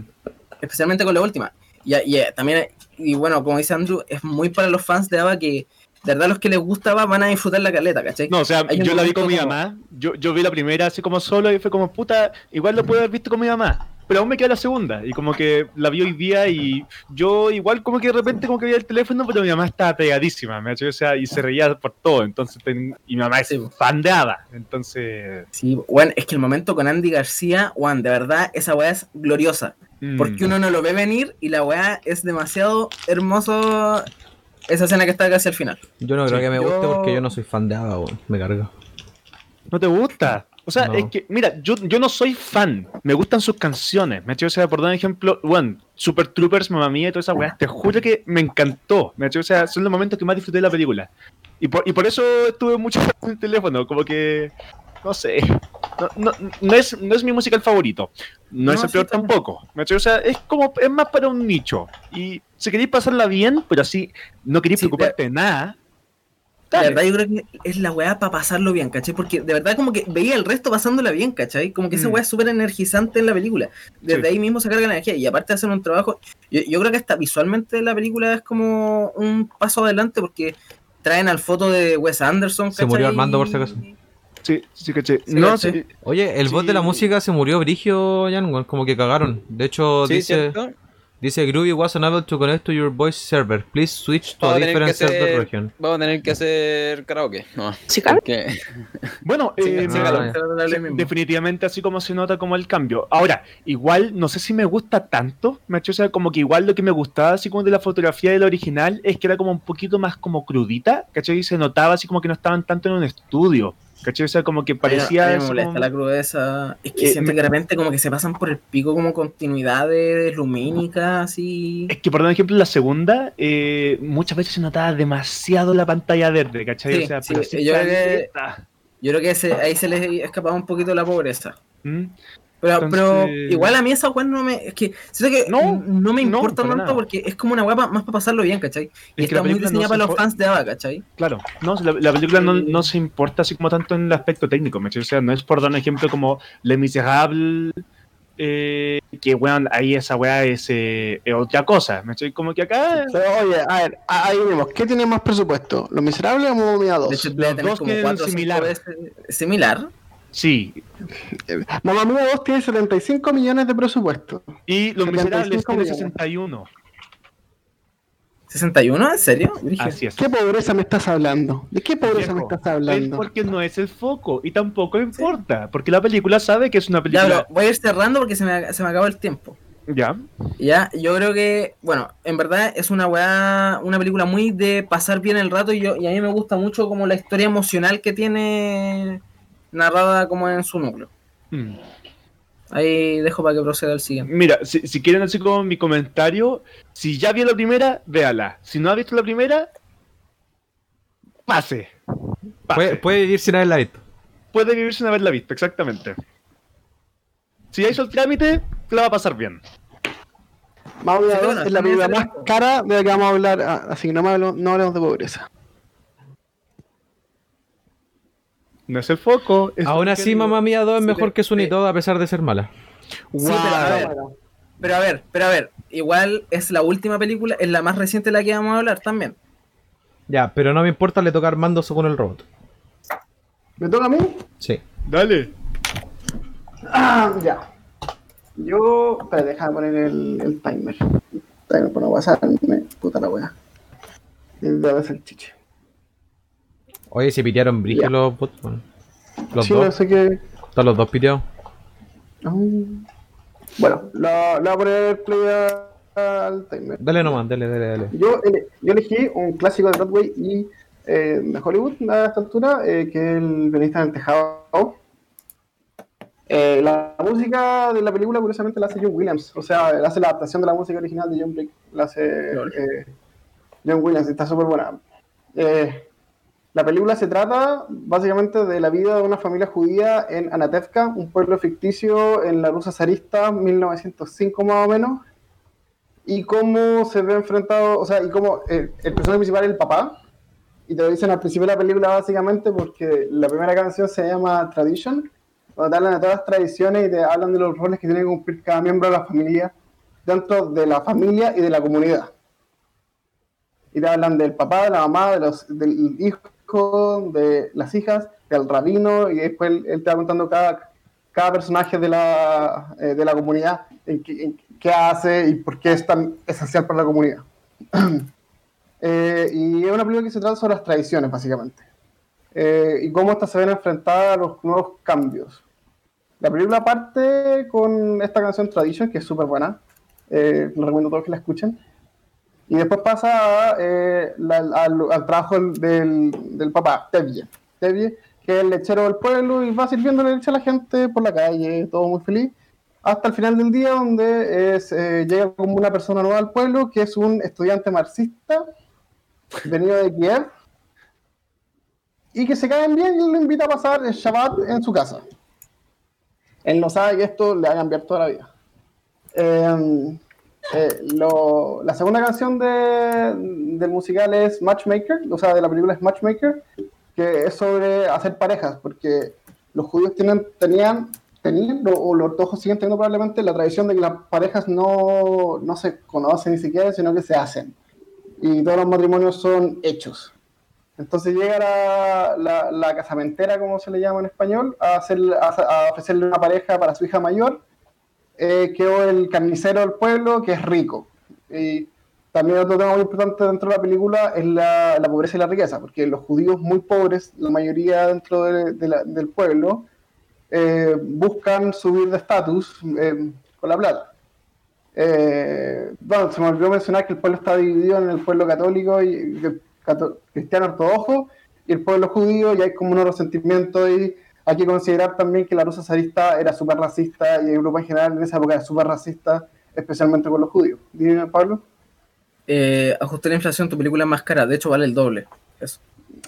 Especialmente con la última. Y, y, también. Y bueno, como dice Andrew, es muy para los fans de Ava que de verdad los que les gustaba van a disfrutar la caleta, ¿cachai? No, o sea, yo la vi con mi mamá, yo, yo vi la primera así como solo y fue como, puta, igual lo puedo haber visto con mi mamá pero aún me queda la segunda. Y como que la vi hoy día y yo igual como que de repente como que veía el teléfono, pero mi mamá estaba pegadísima, ¿me o sea, y se reía por todo. Entonces, y mi mamá es fan de Ada. Entonces... Sí, bueno, es que el momento con Andy García, Juan, de verdad, esa weá es gloriosa. Mm. Porque uno no lo ve venir y la weá es demasiado hermoso esa escena que está casi al final. Yo no creo que me guste porque yo no soy fan de weón. Me carga. ¿No te gusta? O sea, es que, mira, yo, yo no soy fan, me gustan sus canciones. Me hecho, o sea, por dar un ejemplo, bueno, Super Troopers, mamá mía y toda esa weá, te juro que me encantó. Me hecho, o sea, son los momentos que más disfruté de la película. Y por, y por eso estuve mucho [LAUGHS] en el teléfono, como que, no sé, no, no, no, es, no es mi musical favorito. No, es el peor tampoco. ¿me o sea, es como, es más para un nicho. Y si queréis pasarla bien, pero así no queréis preocuparte de nada, de verdad, yo creo que es la weá para pasarlo bien, ¿cachai? Porque de verdad, como que veía el resto pasándola bien, ¿cachai? Como que esa mm. weá es súper energizante en la película. Desde ahí mismo se carga la energía. Y aparte de hacer un trabajo, yo, creo que hasta visualmente la película es como un paso adelante porque traen al foto de Wes Anderson. ¿cachai? Se murió Armando por si acaso. Sí, sí, caché. No, Oye, el voz de la música se murió Brigio, Jan, como que cagaron. De hecho, dice. Dice Groovy was unable to connect to your voice server. Please switch to a different server region. Vamos a tener que hacer karaoke. No. ¿Sí, [LAUGHS] Bueno, eh, definitivamente así como se nota como el cambio. Ahora, igual no sé si me gusta tanto, me o sea, como que igual lo que me gustaba así como de la fotografía del original es que era como un poquito más como crudita, ¿cachai? Y se notaba así como que no estaban tanto en un estudio. ¿Cachai? O sea, como que parecía. me molesta la crudeza. Es que eh, siento que de repente como que se pasan por el pico como continuidades lumínicas así. Es que, por ejemplo, en la segunda, eh, muchas veces se notaba demasiado la pantalla verde, ¿cachai? o sea, yo, creo que, yo, creo que, ahí se les escapaba un poquito la pobreza. ¿Mm? Pero, igual a mí esa weá no me. Es que siento que no, no me importa tanto porque es como una weá más para pasarlo bien, ¿cachai? Y está muy diseñada para los fans de Ava, ¿cachai? Claro, no, la, película no, no, se importa así como tanto en el aspecto técnico, ¿me O sea, no es por dar un ejemplo como Le Miserable. Eh, que weón, ahí esa weá es, eh, otra cosa. ¿Me estoy como que acá. oye, a ver, ahí vemos, ¿qué tiene más presupuesto? ¿Los Miserables o Momia 2? De hecho, los dos como similar. ¿Similar? Sí. Mamá Mía 2 tiene 75 millones de presupuesto. Y Los Miserables tiene 61. ¿61? ¿En serio? Así es. ¿Qué pobreza me estás hablando? ¿De qué pobreza me estás hablando? Es porque no es el foco y tampoco importa. Porque la película sabe que es una película. Ya, voy a ir cerrando porque se me, se me acabó el tiempo. Ya. Ya, yo creo que, bueno, en verdad es una weá, una película muy de pasar bien el rato y, yo, y a mí me gusta mucho como la historia emocional que tiene narrada como en su núcleo. Hmm. Ahí dejo para que proceda el siguiente. Mira, si, quieren así como mi comentario, si ya vio la primera, véala. Si no ha visto la primera, pase. Puede, puede, vivir sin haberla visto. Puede vivir sin haberla visto, exactamente. Si hizo el trámite, la va a pasar bien. Vamos a ver, es la película más cara de la que vamos a hablar, ah, así que no, no hablemos de pobreza. No es el foco. Aún así, Mamá Mía 2 es mejor que Sunito, a pesar de ser mala. Sí, pero a ver. Pero a ver, pero a ver. Igual es la última película, es la más reciente de la que vamos a hablar también. Ya, pero no me importa le tocar Armando con el robot. ¿Me toca a mí? Sí. Dale. Ah, ya. Yo. Espera, deja de poner el, el timer. Timer para no pasarme. Puta la wea. Debe ser chiche. Oye, se pitearon brillo los bots. los sí, dos. No sé que... Están los dos piteados. Bueno, lo, voy a poner play al timer. Dale nomás, dale, dale, dale. Yo, yo elegí un clásico de Broadway y eh, de Hollywood a esta altura, eh, que es el Venista en el Tejado. Eh, la música de la película, curiosamente, la hace John Williams. O sea, él hace la adaptación de la música original de John Blake. La hace John Williams, está súper buena. Eh, la película se trata básicamente de la vida de una familia judía en Anatevka, un pueblo ficticio en la Rusia zarista, 1905 más o menos, y cómo se ve enfrentado, o sea, y cómo el personaje principal es el papá, y te lo dicen al principio de la película básicamente porque la primera canción se llama Tradition, donde te hablan de todas las tradiciones y te hablan de los roles que tiene que cumplir cada miembro de la familia dentro de la familia y de la comunidad. y te hablan del papá, de la mamá, de los, del hijo, de las hijas, del rabino, y después él, te va contando cada, cada personaje de la, eh, de la comunidad, en qué, hace y por qué es tan esencial para la comunidad. [CLEARS THROAT] Eh, y es una película que se trata sobre las tradiciones, básicamente. Eh, y cómo estas se ven enfrentadas a los nuevos cambios. La película parte con esta canción Tradition, que es súper buena. Eh, lo recomiendo a todos que la escuchen. Y después pasa eh, al, trabajo del, papá, Tevye. Tevye, que es el lechero del pueblo y va sirviendo leche a la gente por la calle, todo muy feliz. Hasta el final del día, donde es, eh, llega como una persona nueva al pueblo, que es un estudiante marxista, venido de Kiev, y que se caen bien y lo invita a pasar el Shabbat en su casa. Él no sabe que esto le va a cambiar toda la vida. Em, eh, la segunda canción de, del musical es Matchmaker, o sea, de la película es Matchmaker, que es sobre hacer parejas, porque los judíos tienen, tenían, tenían o los ortodoxos siguen teniendo probablemente la tradición de que las parejas no, no se conocen ni siquiera, sino que se hacen. Y todos los matrimonios son hechos. Entonces llega la, casamentera, como se le llama en español, a, hacer, a, ofrecerle una pareja para su hija mayor, eh, que es el carnicero del pueblo, que es rico. Y también otro tema muy importante dentro de la película es la, la pobreza y la riqueza, porque los judíos muy pobres, la mayoría dentro de, del pueblo, eh, buscan subir de estatus eh, con la plata. bueno, se me olvidó mencionar que el pueblo está dividido en el pueblo católico y cristiano ortodoxo y el pueblo judío, y hay como un resentimiento y hay que considerar también que la Rusia zarista era súper racista y Europa en general en esa época era súper racista, especialmente con los judíos. Dime, Pablo. Eh, ajuste la inflación, tu película es más cara, de hecho vale el doble. Eso.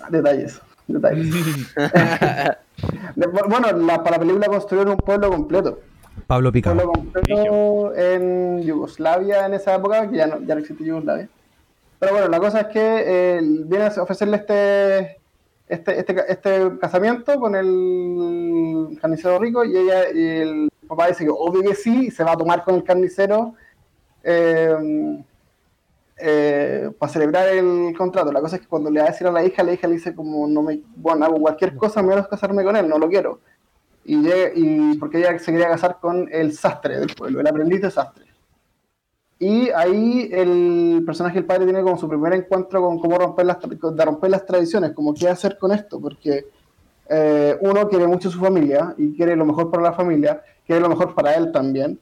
Detalles. detalles. [LAUGHS] [LAUGHS] bueno, la, para la película construyeron un pueblo completo. Pablo Pica. Un pueblo completo en Yugoslavia en esa época, que ya no, ya no existe Yugoslavia. Pero bueno, la cosa es que eh, viene a ofrecerle este, este, este, este, casamiento con el carnicero rico y ella y el papá dice que obvio que sí, y se va a tomar con el carnicero eh, eh, para celebrar el contrato. La cosa es que cuando le va a decir a la hija, la hija le dice como no me, bueno, hago cualquier cosa menos casarme con él, no lo quiero. Y, y porque ella se quería casar con el sastre del pueblo, el aprendiz de sastre. Y ahí el personaje del padre tiene como su primer encuentro con cómo romper las, de romper las tradiciones, como qué hacer con esto, porque eh, uno quiere mucho su familia y quiere lo mejor para la familia, quiere lo mejor para él también,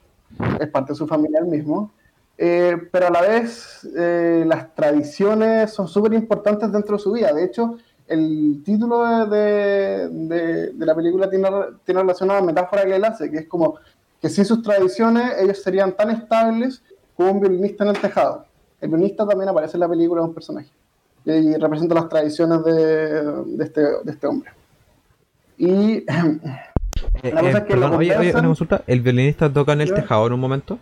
es parte de su familia él mismo, eh, pero a la vez eh, las tradiciones son súper importantes dentro de su vida. De hecho, el título de, de, de la película tiene, tiene relación a la metáfora que él hace, que es como que sin sus tradiciones ellos serían tan estables como un violinista en el tejado. El violinista también aparece en la película de un personaje y representa las tradiciones de, de, este, de este hombre. Y [CLEARS THROAT] eh, la cosa es que perdón, oye, oye, una consulta, ¿el violinista toca en el tejado en un momento?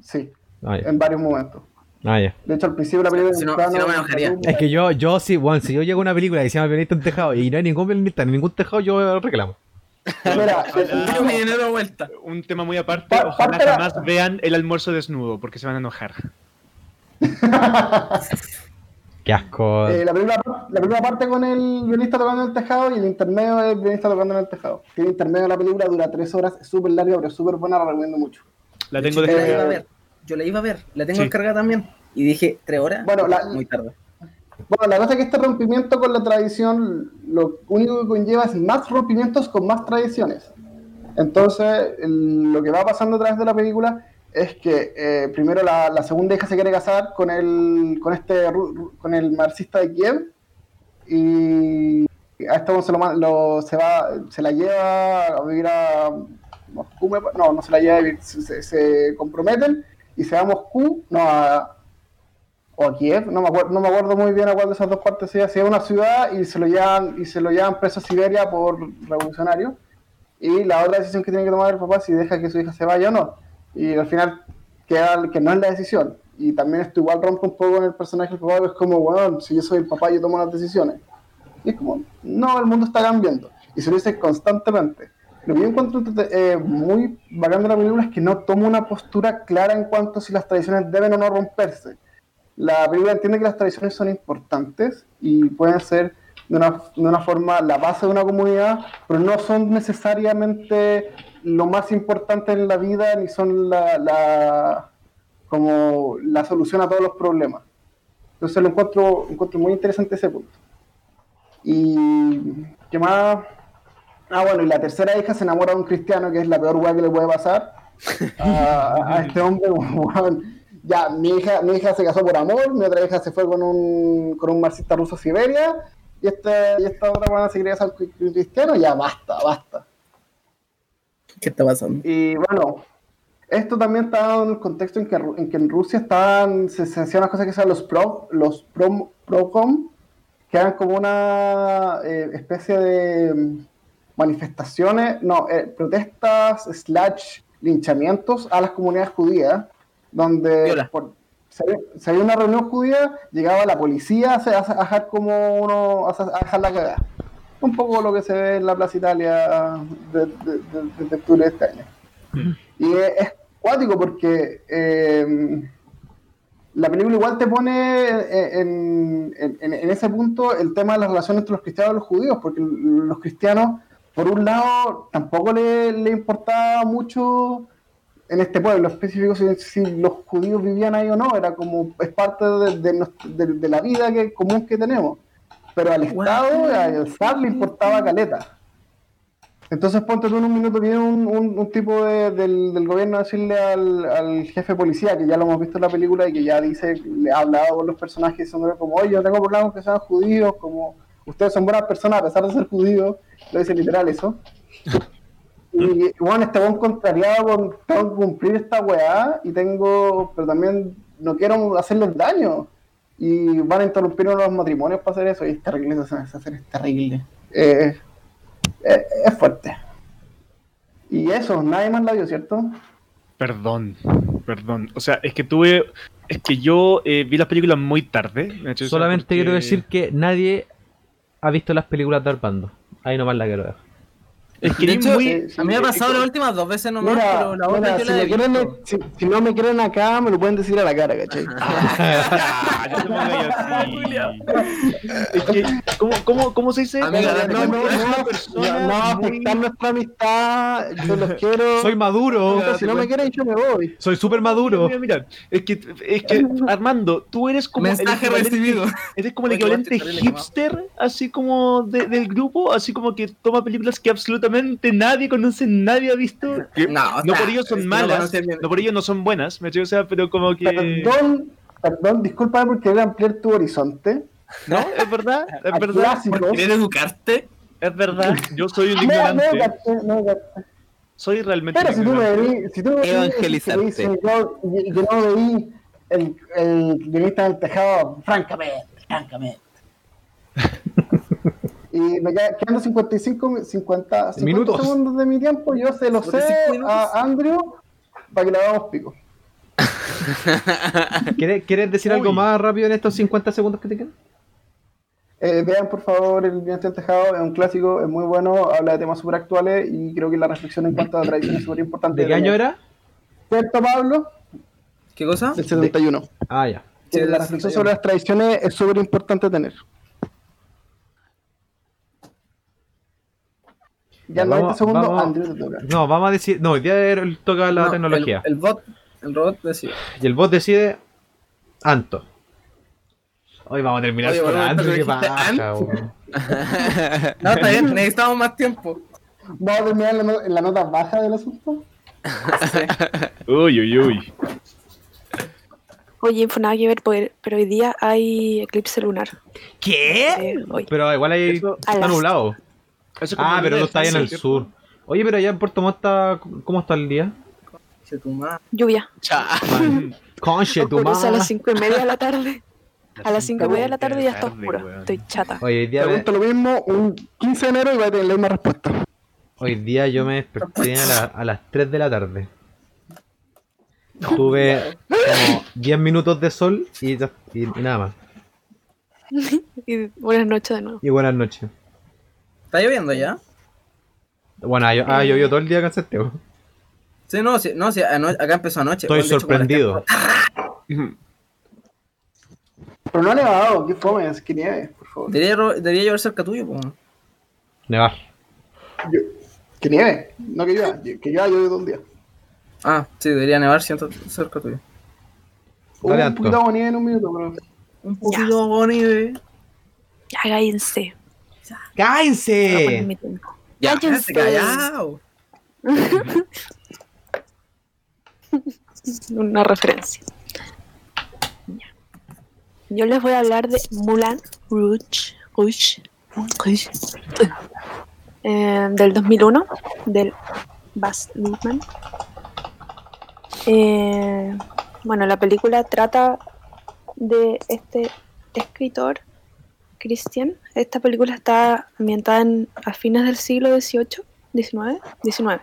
Sí, ah, en varios momentos. Ah, ya. De hecho, al principio de la película. Si no, si no me enojaría. Es que yo, yo sí, bueno, si yo llego a una película y se llama violinista en tejado y no hay ningún violinista en ningún tejado, yo reclamo. Mira, mi dinero vuelta. Un tema muy aparte, ojalá jamás vean el almuerzo desnudo, porque se van a enojar. [LAUGHS] Qué asco. Eh, la, primera, la, primera, parte con el violinista tocando en el tejado y el intermedio del violinista tocando en el tejado. El intermedio de la película dura tres horas, es súper larga, pero es súper buena, la recomiendo mucho. La tengo descargada. Yo la iba a ver, la tengo descargada también. Y dije, tres horas, bueno, muy tarde. Bueno, la cosa es que este rompimiento con la tradición lo único que conlleva es más rompimientos con más tradiciones. Entonces, lo que va pasando a través de la película es que eh, primero la, segunda hija se quiere casar con el, con este, con el marxista de Kiev y a esto se, lo, se, va, se la lleva a vivir a Moscú, no, no se la lleva a vivir, se, se comprometen y se va a Moscú, no, a, o a Kiev, no me, acuerdo, no me acuerdo muy bien a cuál de esas dos partes sea, si una ciudad y se lo llevan, y se lo llevan preso a Siberia por revolucionario, y la otra decisión que tiene que tomar el papá es si deja que su hija se vaya o no, y al final queda que no es la decisión, y también esto igual rompe un poco en el personaje del papá, es como, bueno, si yo soy el papá yo tomo las decisiones, y es como, no, el mundo está cambiando, y se lo dice constantemente. Lo que yo encuentro eh, muy bacán de la película es que no toma una postura clara en cuanto a si las tradiciones deben o no romperse la película entiende que las tradiciones son importantes y pueden ser de una, de una forma la base de una comunidad, pero no son necesariamente lo más importante en la vida ni son la, la como la solución a todos los problemas. Entonces lo encuentro, encuentro muy interesante ese punto. Y qué más. Ah, bueno, y la tercera hija se enamora de un cristiano, que es la peor hueá que le puede pasar a, este hombre. [LAUGHS] ya, mi hija, mi hija se casó por amor, mi otra hija se fue con un, con un marxista ruso a Siberia, y, este, y esta otra buena se quería un cristiano, ya basta, basta. ¿Qué está pasando? Y bueno, esto también está en el contexto en que en, que en Rusia estaban, se, se hacían las cosas que se llaman los pro, los pro, procom, que eran como una eh, especie de mm, manifestaciones, no, eh, protestas slash linchamientos a las comunidades judías, donde por, si, había, una reunión judía, llegaba la policía a, dejar como uno, a, dejar la cagada. Un poco lo que se ve en la Plaza Italia desde octubre de este año. Y es, es cuático porque eh, la película igual te pone en, ese punto el tema de las relaciones entre los cristianos y los judíos, porque los cristianos, por un lado, tampoco le, le importaba mucho en este pueblo específico si, los judíos vivían ahí o no, era como, es parte de, la vida que, común que tenemos. Pero al Estado, al Estado le importaba caleta. Entonces, ponte tú en un minuto, viene un, tipo del, gobierno a decirle al, jefe de policía, que ya lo hemos visto en la película y que ya dice, le ha hablado con los personajes, son como, oye, yo tengo problemas que sean judíos, como ustedes son buenas personas a pesar de ser judíos, lo dice literal eso. [LAUGHS] Y bueno, este buen contrariado con tengo que cumplir esta weá y tengo, pero también no quiero hacerles daño. Y van a interrumpir uno de los matrimonios para hacer eso y es terrible, eso es terrible. Eh, es, fuerte. Y eso, nadie más la vio, ¿cierto? Perdón, perdón. O sea, es que tuve. Es que yo eh, vi las películas muy tarde. Solamente quiero decir que nadie ha visto las películas de Arpando. Ahí nomás la quiero ver. Es que muy, a mí me ha pasado las últimas dos veces nomás, pero la otra si, la quieren, si, no me quieren acá, me lo pueden decir a la cara, ¿cachai? [LAUGHS] [LAUGHS] [LAUGHS] es que, ¿cómo, cómo, cómo se dice? Amiga, no, no, no, no, afectar nuestra amistad, yo los quiero. Soy maduro. si no me quieren, yo me voy. Soy súper maduro. Mira, mira, es que, es que, Armando, tú eres como Mensaje recibido. Eres como el equivalente hipster, así como del grupo, así como que toma películas que absolutamente nadie conoce, nadie ha visto. No, no por ellos son malas, no, por ellos no son buenas, me o sea, pero como que. Perdón, perdón, disculpa porque querer ampliar tu horizonte. No, es verdad, [LAUGHS] es verdad. ¿Quieres educarte? Es verdad, [LAUGHS] yo soy un ignorante. No, no, soy realmente. Pero si tú me veí, si tú me evangelizarte. yo, yo no veí el, el guionista del tejado, francamente, francamente. [LAUGHS] Y me quedan 55, 50, 50 Minutos. segundos de mi tiempo. Yo se lo sé a Andrew para que le hagamos pico. [LAUGHS] ¿Quieres, decir algo más rápido en estos 50 segundos que te quedan? Eh, vean por favor El Viento del Tejado, es un clásico, es muy bueno, habla de temas súper actuales y creo que la reflexión en cuanto a la tradición es súper importante. ¿De qué año era? ¿Cierto, Pablo? ¿Qué cosa? Del 71. Ah, ya. la reflexión sobre las tradiciones es súper importante tener. Ya no vamos, segundo, vamos, No, vamos a decir. No, hoy día toca la tecnología. El, bot, el robot decide. Y el bot decide. Anto. Hoy vamos a terminar con Anto. ¿Qué pasa, [LAUGHS] No, está bien, necesitamos más tiempo. ¿Vamos a terminar en la, la nota baja del asunto? [LAUGHS] Uy, uy, uy. Oye, nada que ver, pero hoy día hay eclipse lunar. ¿Qué? Eh, pero igual hay, está nublado ah, pero no está ahí en el sur. Oye, pero allá en Puerto Montt está, ¿cómo está el día? Lluvia. [LAUGHS] Conche tu A las cinco y media de la tarde. A las cinco y media de la tarde ya está oscuro. Estoy chata. Oye, día Pregunto lo mismo un 15 de enero y va a tener la misma respuesta. Hoy día yo me desperté a, las 3 de la tarde. Tuve como 10 minutos de sol y, y nada más. [LAUGHS] y buenas noches de nuevo. Y buenas noches. ¿Está lloviendo ya? Bueno, ha, ha llovido todo el día acá en Santiago. Sí, no, sí, no, sí, acá empezó anoche. Estoy sorprendido. Pero no ha nevado, qué fome, es que nieve, por favor. Debería, debería llover cerca tuyo, po. Nevar. que nieve, no que llueva, que llueva yo todo un día. Ah, sí, debería nevar siento, cerca tuyo. Dale, un poquito de nieve en un minuto, pero... Un poquito de nieve. Ya, cállense. ¡Cállense! Ya, cállense. callado. [LAUGHS] Una referencia. Yo les voy a hablar de Mulan Rouge, Rouge, Rouge eh, del 2001, del Baz Luhrmann. Eh, bueno, la película trata de este escritor, Christian. Esta película está ambientada en, a fines del siglo XVIII, XIX, XIX.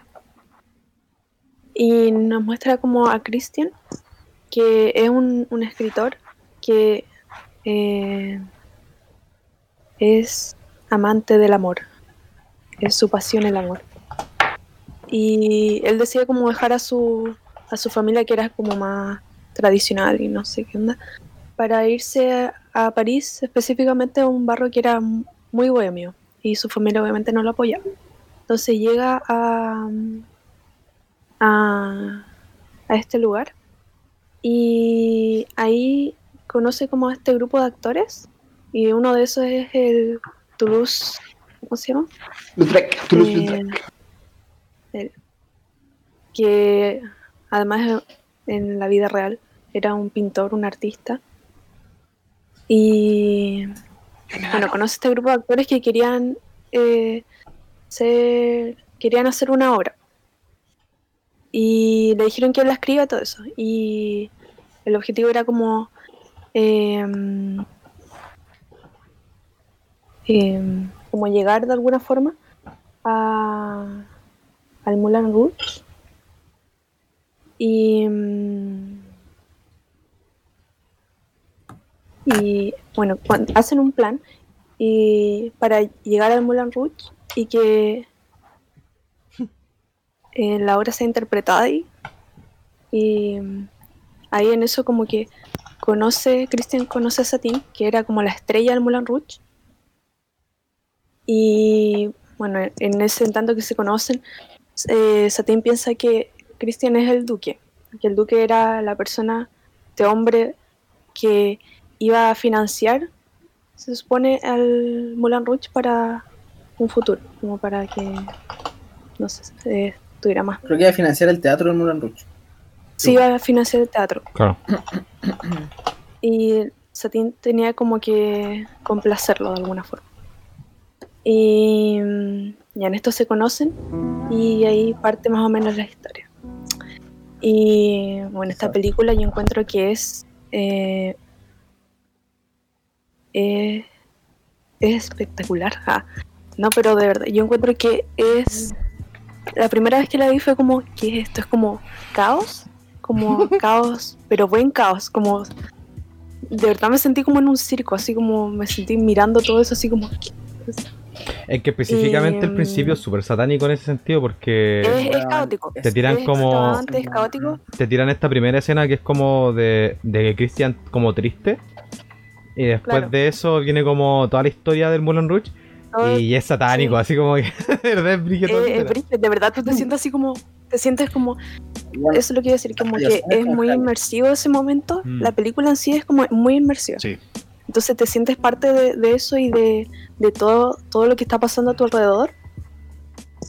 Y nos muestra como a Christian, que es un, un escritor que eh, es amante del amor. Es su pasión el amor. Y él decide como dejar a su, a su familia, que era como más tradicional y no sé qué onda, para irse a París, específicamente a un barrio que era muy bohemio. Y su familia obviamente no lo apoyaba. Entonces llega a, a, a este lugar y ahí conoce como a este grupo de actores y uno de esos es el Toulouse, ¿cómo se llama? Lautrec, Toulouse eh, que además en la vida real era un pintor, un artista. Y bueno, conoce este grupo de actores que querían eh, ser, querían hacer una obra. Y le dijeron que él la escriba todo eso. Y el objetivo era como Em, em, como llegar de alguna forma a, al Mulan Rouge y, y bueno, hacen un plan y para llegar al Mulan Rouge y que eh, la obra sea interpretada ahí y ahí en eso como que conoce, Christian conoce a Satin, que era como la estrella del Moulin Rouge. Y bueno, en ese tanto que se conocen, eh, Satin piensa que Christian es el duque, que el duque era la persona, de hombre que iba a financiar, se supone, al Moulin Rouge para un futuro, como para que, no sé, eh, tuviera más. Creo que iba a financiar el teatro del Moulin Rouge. Sí, iba a financiar el teatro. Claro. [CLEARS THROAT] Y Satín tenía como que complacerlo de alguna forma. Y ya en esto se conocen y ahí parte más o menos la historia. Y bueno, esta película yo encuentro que es, eh, es, espectacular. No, pero de verdad, yo encuentro que es... La primera vez que la vi fue como, ¿qué es esto? Es como caos, como [LAUGHS] caos, pero buen caos, como de verdad me sentí como en un circo, así como me sentí mirando todo eso, así como... Es que específicamente el principio es súper satánico en ese sentido porque... Es, caótico. Te tiran como... caótico. Te tiran esta primera escena que es como de, de Christian como triste. Y después de eso viene como toda la historia del Moulin Rouge. y es satánico, así como que [LAUGHS] de verdad es De verdad tú te sientes así como te sientes como, eso es lo que quiero decir, como que es muy inmersivo ese momento, mm. la película en sí es como muy inmersiva. Sí. Entonces te sientes parte de, eso y de, todo, todo lo que está pasando a tu alrededor.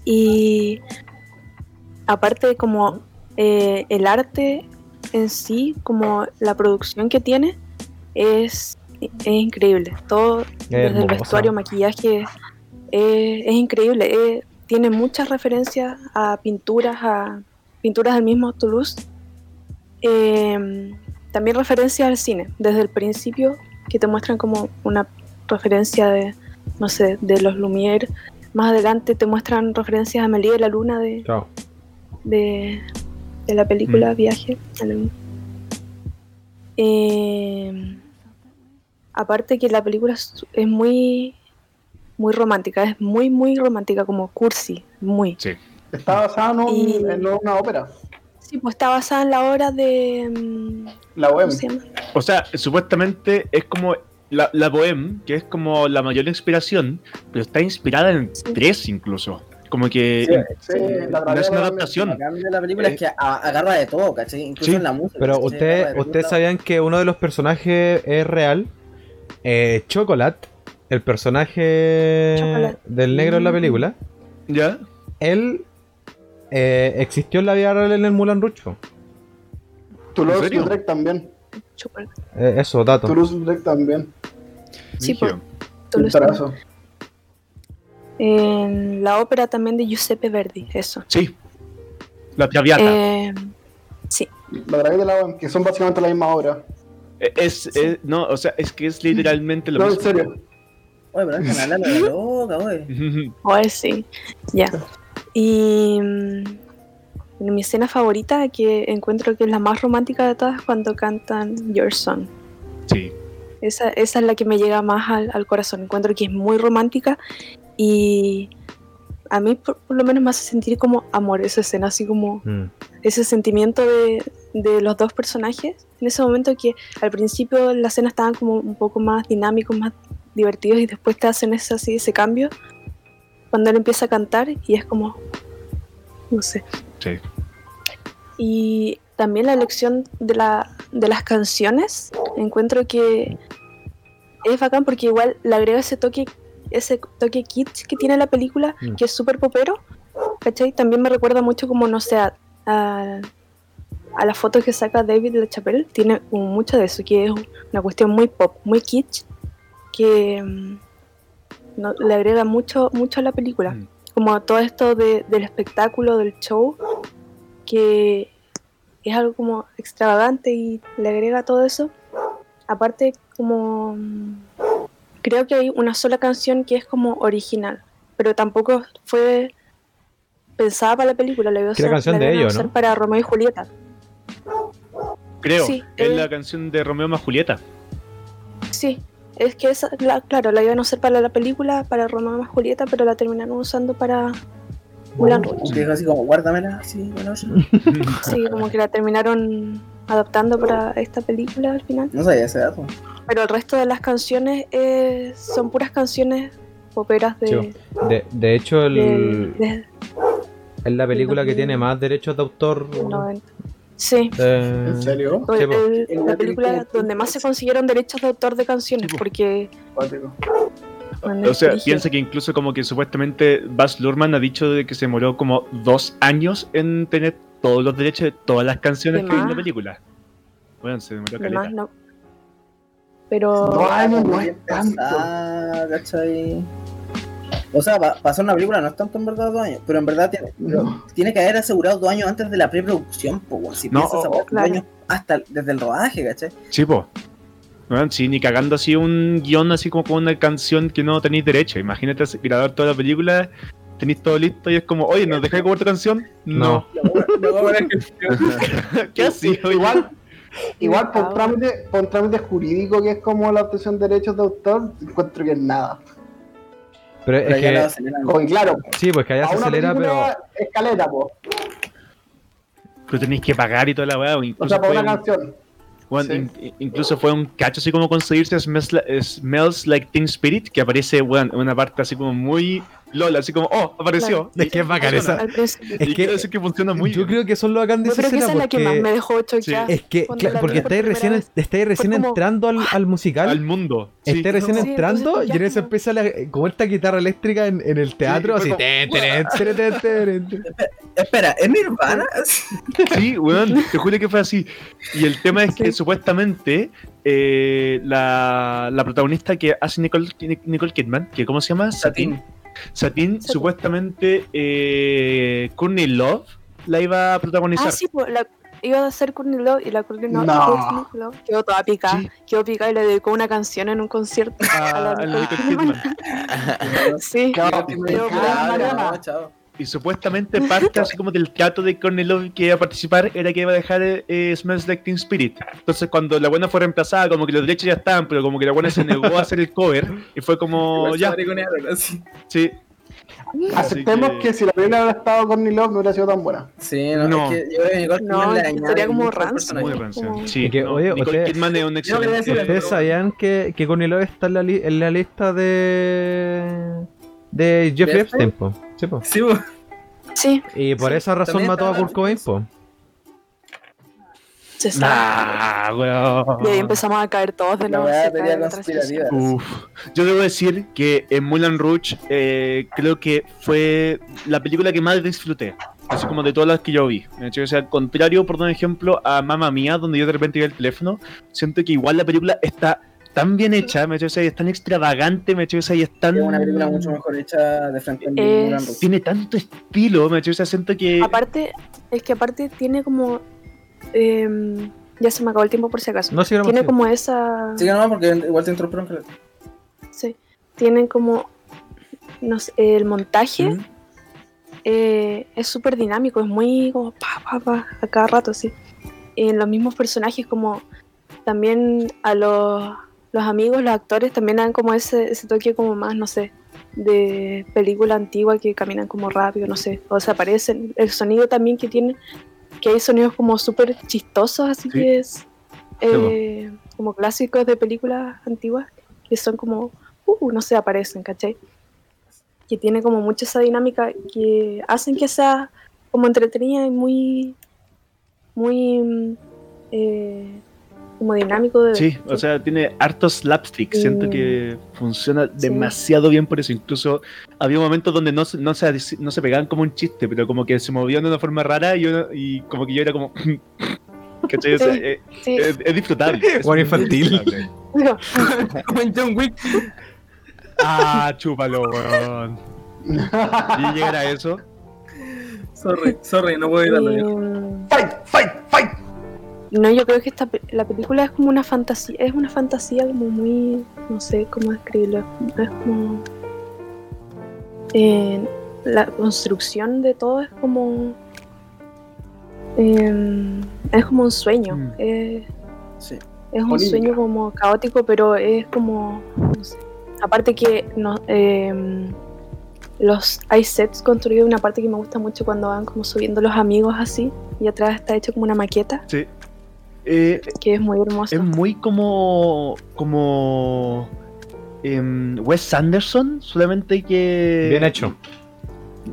Y aparte como eh, el arte en sí, como la producción que tiene, es, es increíble. Todo, desde el vestuario, maquillaje, es increíble tiene muchas referencias a pinturas, a pinturas del mismo Toulouse. Em, también referencias al cine, desde el principio, que te muestran como una referencia de, no sé, de los Lumière. Más adelante te muestran referencias a Amelie de la Luna de, de, la película mm. Viaje a la Luna. Em, aparte que la película es muy muy romántica, es muy, muy romántica, como cursi, muy. Sí. Está basada en, una ópera. Sí, pues está basada en la obra de. La ¿Cómo web. se? O sea, supuestamente es como la, la Bohème, que es como la mayor inspiración, pero está inspirada en Sí. tres incluso. Como que Sí, Sí, la no es una adaptación. De la película es que a- agarra de todo, ¿cachai? Incluso Sí, en la música. Pero usted, ustedes todo. sabían que uno de los personajes es real. Eh, Chocolate, el personaje Chocolate. del negro en la Mm. película, ¿Ya? él eh, existió en la vida real en el Mulan po. Toulouse Lautrec también. Chocolate. Eh, eso, dato. Toulouse Lautrec también. Sí, lo Pintarazo. En la ópera también de Giuseppe Verdi, eso. Sí. La Traviata. Eh, sí, La dragón de la web, que son básicamente la misma obra. Es, es- no, o sea, es que es literalmente lo No, en mismo. serio. Oye, pero es la loca, oye. o sí, ya. Y mm, mi escena favorita, que encuentro que es la más romántica de todas, cuando cantan Your Song. sí. Esa, esa es la que me llega más al, al corazón. Encuentro que es muy romántica y a mí por, por lo menos me hace sentir como amor esa escena, así como Mm. ese sentimiento de, de los dos personajes. En ese momento que al principio la escena estaban como un poco más dinámicos, más divertidos y después te hacen ese, así, ese cambio. Cuando él empieza a cantar y es como, no sé. Sí. Y también la elección de, la, de las canciones, encuentro que es bacán porque igual le agrega ese toque, ese toque kitsch que tiene la película, Mm. que es súper popero, ¿cachai? También me recuerda mucho como, no sé, a, a, a las fotos que saca David LaChapelle, tiene mucho de eso, que es una cuestión muy pop, muy kitsch, que mm, no- le agrega mucho, mucho a la película. Mm. Como todo esto de- del espectáculo, del show, que es algo como extravagante y le agrega todo eso. Aparte, como creo que hay una sola canción que es como original, pero tampoco fue pensada para la película, la iba a Que era usar- canción la de ellos, ¿no? para Romeo y Julieta. Creo. Sí, es eh. la canción de Romeo más Julieta. Sí, es que esa, la- claro, la iban a usar para la película, para Romeo y Julieta, pero la terminaron usando para Moulin Rouge. Que dijo así como, guárdamela, así, bueno, Sí, como que la terminaron adaptando para esta película al final. No sabía ese dato. Pero el resto de las canciones eh, son puras canciones poperas de, Sí. De, de hecho, el, de- de- es la película que 2000. tiene más derechos de autor. del 90. Sí, eh, ¿En serio? el- En la la película donde más se consiguieron derechos de autor de canciones, porque O sea, piensa que incluso como que supuestamente Baz Luhrmann ha dicho de que se demoró como dos años en tener todos los derechos de todas las canciones De que hay en la película. Bueno, se demoró Además, caleta. no. Pero Dos años no es tanto. pensada, ¿cachai? O sea, pa- pasar una película no es tanto en verdad dos años, pero en verdad tiene, No. tiene que haber asegurado dos años antes de la preproducción, pues, si No, piensas, o- esa weá, claro. dos años hasta desde el rodaje, ¿cachai? Sí, po. Bueno, sí, ni cagando así un guion así como con una canción que no tenéis derecho. Imagínate grabar toda la película, tenéis todo listo y es como, oye, ¿nos dejáis cobrar tu canción? No. [LAUGHS] ¿Qué así? Igual, [LAUGHS] igual por trámite, por trámite jurídico que es como la obtención de derechos de autor, encuentro que es nada. pero Pero es que. aceleran. Claro, Sí, pues que allá se acelera, pero. escaleta, po. Pero tenéis que pagar y toda la weá. o sea, por fue una un, canción. bueno, sí. in- incluso fue un cacho así como conseguirse Smells Like Teen Spirit, que aparece bueno, en una parte así como muy LOL, así como, oh, apareció. Es que es bacán esa-. Es que- que funciona muy Yo bien. creo que son lo bacán de esa creo que esa es la que más me dejó choqueada. Es que, claro, porque por estáis recién, estáis recién como- entrando al, al musical. Al mundo. Sí. Estáis recién Sí, entrando y en eso como- empieza la, como esta guitarra eléctrica en, en el teatro, así. Espera, ¿es Nirvana? [LAUGHS] Sí, weón, te juro que fue así. Y el tema es que Sí. supuestamente eh, la, la protagonista que hace Nicole, Nicole Kidman, que ¿cómo se llama? Satin. Satin, Satin. supuestamente eh, Courtney Love la iba a protagonizar. Ah, sí, pues la, iba a ser Courtney Love y la Courtney Love, No. Courtney Love quedó toda picada. Sí. Quedó picada y le dedicó una canción en un concierto a, a la a la. Kidman. Sí, Mariana. no, chao. Y supuestamente parte así como del trato de Courtney Love que iba a participar era que iba a dejar eh, Smells Like Teen Spirit. Entonces cuando la buena fue reemplazada, como que los derechos ya estaban, pero como que la buena se negó a hacer el cover y fue como [LAUGHS] ya, así. sí. Aceptemos que- que... si la película hubiera estado con Love no hubiera sido tan buena. Sí, no, No. es que yo creo que No, sería como rancio. Muy como- Sí, que, no, oye, Nicole usted- Kidman es un excelente. ¿Ustedes sabían que, que Courtney Love está en la, li- en la lista de. De Jeff ¿De Epstein, po? Sí, po. Sí, Y por Sí, esa razón mató a Kurt Cobain, po. se. Nah, weón. Y ahí empezamos a caer todos de La nuevo. Uf. Yo debo decir que en Mulan Rouge eh, creo que fue la película que más disfruté. Así como de todas las que yo vi. O sea, contrario, por un ejemplo, a Mamma Mía, donde yo de repente iba el teléfono, siento que igual la película está tan bien hecha, me hecho, o sea, y es tan extravagante, me hecho, o sea, y es tan... Es una película mucho mejor hecha de frente Es-. Tiene tanto estilo, me hecho, o sea, siento que... Aparte, es que aparte tiene como. em, ya se me acabó el tiempo por si acaso. No tiene como esa. Sí, no, porque igual te interrumpen. que- Sí. Tienen como. No sé, el montaje ¿Mm? eh, es súper dinámico, es muy como pa, pa, pa, a cada rato, sí. En los mismos personajes, como también a los, los amigos, los actores, también dan como ese, ese toque como más, no sé, de película antigua que caminan como rápido, no sé, o se aparecen. El sonido también que tiene, que hay sonidos como súper chistosos, así Sí. que es eh, como clásicos de películas antiguas, que son como, uh, no sé, aparecen, ¿cachai? que tiene como mucha esa dinámica que hacen que sea como entretenida y muy muy mm, eh, como dinámico de ver. Sí, o sea, tiene hartos slapstick. Siento Mm. que funciona demasiado bien por eso. Incluso había momentos donde no, se- no, se, no se pegaban como un chiste, pero como que se movían de una forma rara y, uno- y como que yo era como. [LAUGHS] ¿Cachai? O sea, Sí. eh, Sí, es, es disfrutable. es Bueno, infantil. [LAUGHS] Como en John Wick. Ah, chúpalo, weón. Y llegar a eso. Sorry, sorry, no puedo evitarlo yo. eh, ¡Fight, fight, fight! No, yo creo que esta la película es como una fantasía, es una fantasía como muy, no sé cómo describirlo, es como eh, la construcción de todo es como eh, es como un sueño, Mm. eh, Sí. Es un sueño como caótico, pero es como. No sé. Aparte que no, em, los hay sets construidos, una parte que me gusta mucho cuando van como subiendo los amigos así, y atrás está hecho como una maqueta, Sí. Eh, que es muy hermoso. es muy como. como. em, Wes Anderson, solamente que. Bien hecho.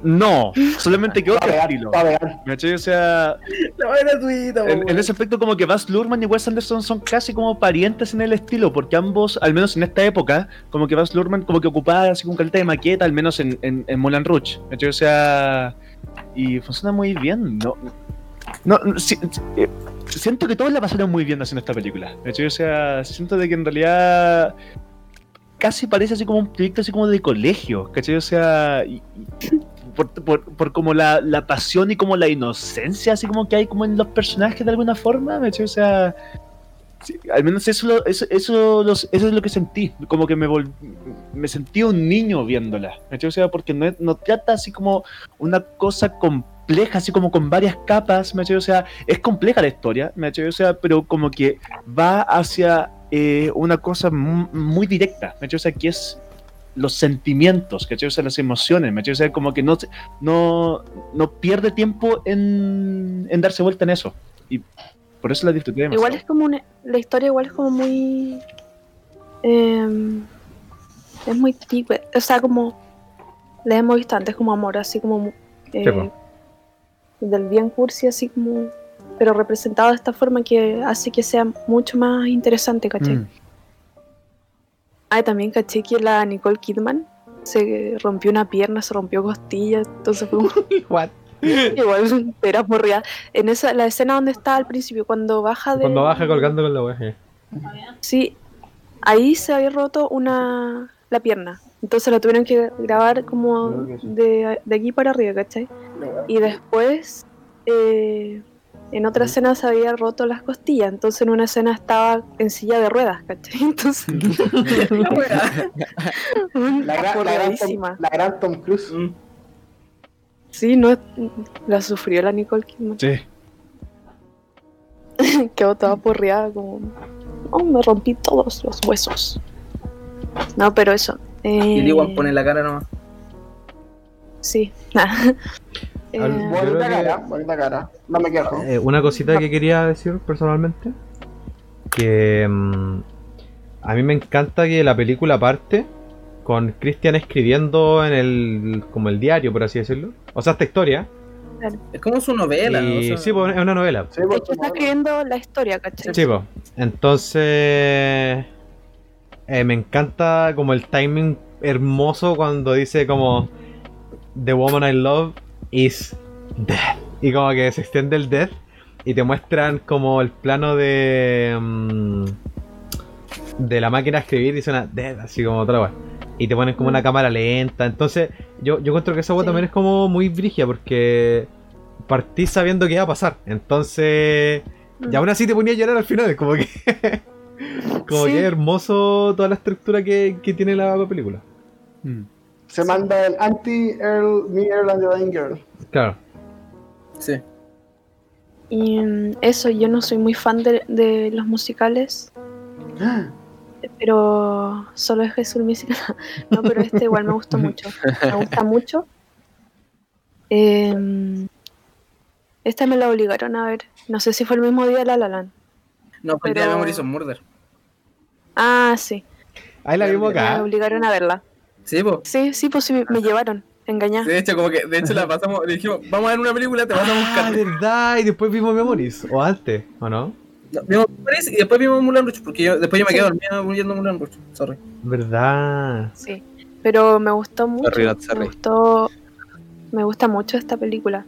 No, solamente que [LAUGHS] Va a otro pegar, estilo. va a pegar. ¿Me cachai? O sea, [LAUGHS] La gratuita, po, en, en ese aspecto como que Baz Luhrmann y Wes Anderson son casi como parientes en el estilo, porque ambos, al menos en esta época, como que Baz Luhrmann como que ocupaba así con caleta de maqueta, al menos en, en, en Moulin Rouge. ¿me cachai? O sea, y funciona muy bien, ¿no? No, no, si- eh, siento que todos la pasaron muy bien haciendo esta película. ¿me cachai? O sea, siento de que en realidad casi parece así como un proyecto así como de colegio, ¿cachai? O sea, y- y- por, por, por como la, la pasión y como la inocencia así como que hay como en los personajes de alguna forma, ¿me cachai? O sea, sí, al menos eso, lo- eso, eso, los- eso es lo que sentí, como que me vol- me sentí un niño viéndola, ¿me cachai? O sea, porque no, no trata así como una cosa compleja, así como con varias capas, ¿me? O sea, es compleja la historia, ¿me? O sea, pero como que va hacia eh, una cosa mu- muy directa, ¿me? O sea, que es los sentimientos, ¿cachai? O sea, las emociones, ¿me? O sea, como que no, no, no pierde tiempo en, en darse vuelta en eso. Y por eso la disfruté demasiado. Igual es como una, la historia igual es como muy em, es muy tipo, o sea como la hemos visto antes como amor, así como eh. Del bien cursi, así como pero representado de esta forma que hace que sea mucho más interesante, ¿cachai? Mm. Ah, también caché que la Nicole Kidman se rompió una pierna, se rompió costilla, entonces fue [LAUGHS] What? [LAUGHS] igual era porreada. En esa la escena donde está al principio cuando baja de Cuando baja colgando con la wea. Sí, ahí se había roto una la pierna. Entonces la tuvieron que grabar como de, de aquí para arriba, ¿cachai? Y después, eh, en otra escena se había roto las costillas. Entonces en una escena estaba en silla de ruedas, ¿cachai? [LAUGHS] Entonces, La gran, la, gran Tom, porreadísima. la gran Tom Cruise. Mm. Sí, no, la sufrió la Nicole Kidman. Sí. [LAUGHS] Quedó toda porreada como... Oh, me rompí todos los huesos. No, pero eso. Y eh, el igual pone la cara nomás. Sí. [LAUGHS] Eh, Al- Bonita que- cara, bonita cara. No me quejo. Eh, una cosita que quería decir personalmente. Que mm, a mí me encanta que la película parte con Christian escribiendo en el como el diario, por así decirlo. O sea, esta historia. Es como su novela. Y, o sea, sí, pues, es una novela. Sí, pues, está escribiendo la historia, ¿cachai? Sí, pues. Entonces. eh, me encanta como el timing hermoso cuando dice como The woman I love is dead. Y como que se extiende el death y te muestran como el plano de. mm, de la máquina de escribir y suena dead, así como otra vez. Y te ponen como una cámara lenta. Entonces, yo, yo encuentro que esa agua Sí. también es como muy brigia porque partís sabiendo que iba a pasar. Entonces. Y aún así te ponía a llorar al final, como que. [LAUGHS] como Sí. que es hermoso toda la estructura que, que tiene la película. Mm. Se manda el anti-Earl, Me Earl and the Dying Girl. Claro. Sí. Y mm, eso, yo no soy muy fan de, de los musicales, [GASPS] pero solo es Jesús Musical. [LAUGHS] no, pero este igual me gusta mucho. Me gusta mucho. Eh, esta me la obligaron a ver. No sé si fue el mismo día de La La Land. No, fue el día de Memories of Murder. Ah, sí. Ahí la vimos Me acá. obligaron a verla. Sí, pues. Sí, sí, pues sí, me- me llevaron. Engañada. De hecho, como que, de hecho la pasamos, le dijimos, vamos a ver una película, te vas a Ah, buscar. verdad. Y después vimos Memories. O antes, ¿o no? No, vimos Memories y después vimos Mulan Rouge, porque yo, después yo me Sí. quedé dormida viendo Mulan Rouge. Sorry. Verdad. Sí. Pero me gustó mucho. Sorry, not sorry. Me gustó. Me gusta mucho esta película.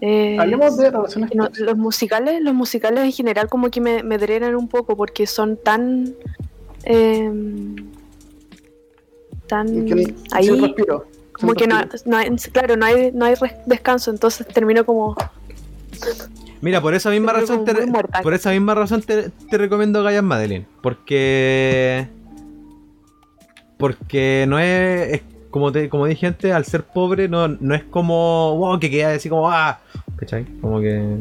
Eh, Hablemos de relaciones no, los musicales, los musicales en general como que me, me drenan un poco porque son tan em, que sin ahí respiro. como que no, no hay- claro no hay no hay descanso entonces termino como Mira, por esa misma razón te, por esa misma razón te, te recomiendo Gaian Madeline. Porque. Porque no es. es como te, como dije antes, al ser pobre, no, no es como. Wow, que queda así como. ¡Ah! ¿Cachai? Como que.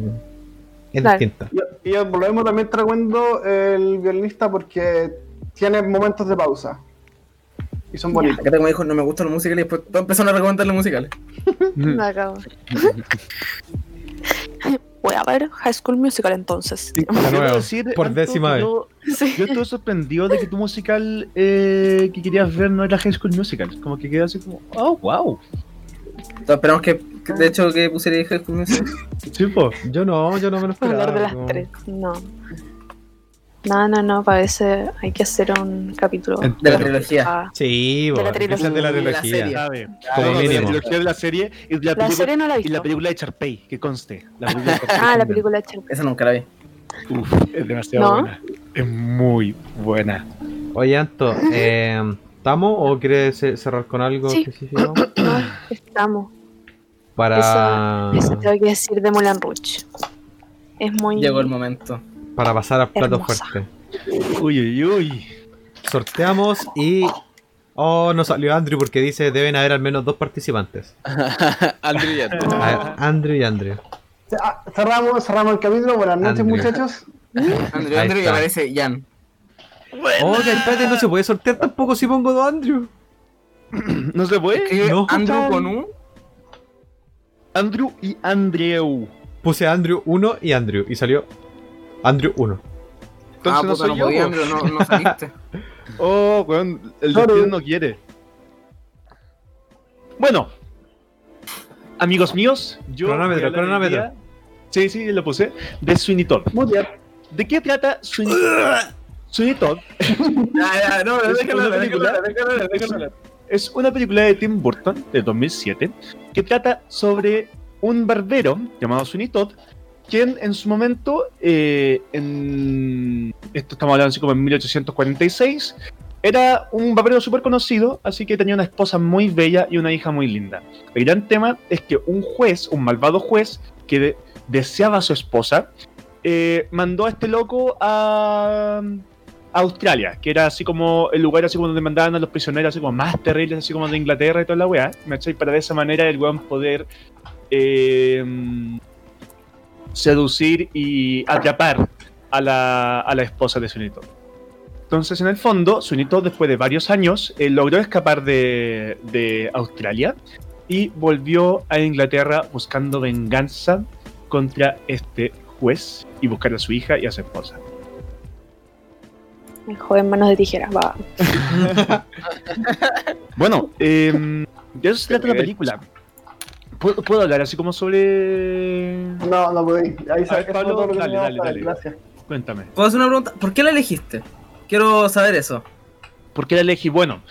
Es Claro. distinta. Y, y por lo mismo también te recomiendo el violinista porque tiene momentos de pausa. Y son bonitos. Acá como dijo, no me gustan los musicales y después todos empezaron a recomendar los musicales. me acabo. [LAUGHS] voy a ver High School Musical entonces De Debo nuevo, decir, por Anto, décima vez. Yo, Sí. yo estuve sorprendido de que tu musical eh, que querías ver no era High School Musical. Como que quedé así como, oh, wow. Entonces, esperamos que, que, de hecho, que pusiera High School Musical. Sí, po. Yo no, yo no me lo esperaba. hablar de las como- tres no no no no para ese hay que hacer un capítulo De la trilogía. Ah, Sí, De la trilogía. es de la De la trilogía. serie. Como No, mínimo. La trilogía de la serie y la, la película, serie no la he y visto la película de Charpey, que conste. La película de [LAUGHS] Charpey ah la película de Chernobyl. Esa nunca la vi. Uf, es demasiado ¿No? buena. Es muy buena. Oye, Anto, [LAUGHS] eh, ¿estamos o quieres ce- cerrar con algo Sí. específico? [CLEARS THROAT] No, estamos Para, Eso tengo que decir de Moulin Rouge. Es muy. Llegó el momento. Para pasar al plato Hermosa. fuerte. Uy, uy, uy. Sorteamos y. Oh, no salió Andrew porque dice deben haber al menos dos participantes. [LAUGHS] Andrew ya. A ver, Andrew y Andrew. Ah, cerramos, cerramos el capítulo. Buenas noches, Andrew. muchachos. [LAUGHS] Andrew, Andrew y aparece Jan. Oh, que espérate, no se puede sortear tampoco si pongo dos Andrew. [CLEARS THROAT] ¿No se puede? No. Andrew con U. Andrew y Andreu. Puse Andrew 1 y Andrew y salió Andrew 1. Entonces ah, no soy no yo. podía, po. Andrew, no, no saliste. [LAUGHS] Oh, weón, el destino no quiere. Bueno, amigos míos, yo. Cronómetro, cronómetro. día- Sí, sí, lo puse. De Sweeney Todd. Mutear. ¿De qué trata Sweeney Sweeney Todd? [LAUGHS] Ya, ya, no, Es déjalo, una hablar, película. déjalo, hablar, déjalo, hablar, déjalo hablar. Es una película de Tim Burton de 2007 que trata sobre un barbero llamado Sweeney Todd, quien en su momento, eh, en esto estamos hablando así como en 1846, era un barbero súper conocido, así que tenía una esposa muy bella y una hija muy linda. El gran tema es que un juez, un malvado juez, que de- deseaba a su esposa, eh, mandó a este loco a, a Australia, que era así como el lugar así como donde mandaban a los prisioneros así como más terribles, así como de Inglaterra y toda la weá, ¿me? Para de esa manera el weón poder eh, seducir y atrapar a la, a la esposa de Sunito. Entonces, en el fondo, Sunito, después de varios años, eh, logró escapar de, de Australia y volvió a Inglaterra buscando venganza contra este juez y buscar a su hija y a su esposa. El joven manos de tijeras, va. [LAUGHS] Bueno, eh, de eso se trata la película. ¿Puedo, puedo hablar así como sobre...? No, no podéis. Ahí sabes Pablo, todo lo que dale, dale, dale. Gracias. Cuéntame. ¿Puedo hacer una pregunta? ¿Por qué la elegiste? Quiero saber eso. ¿Por qué la elegí? Bueno,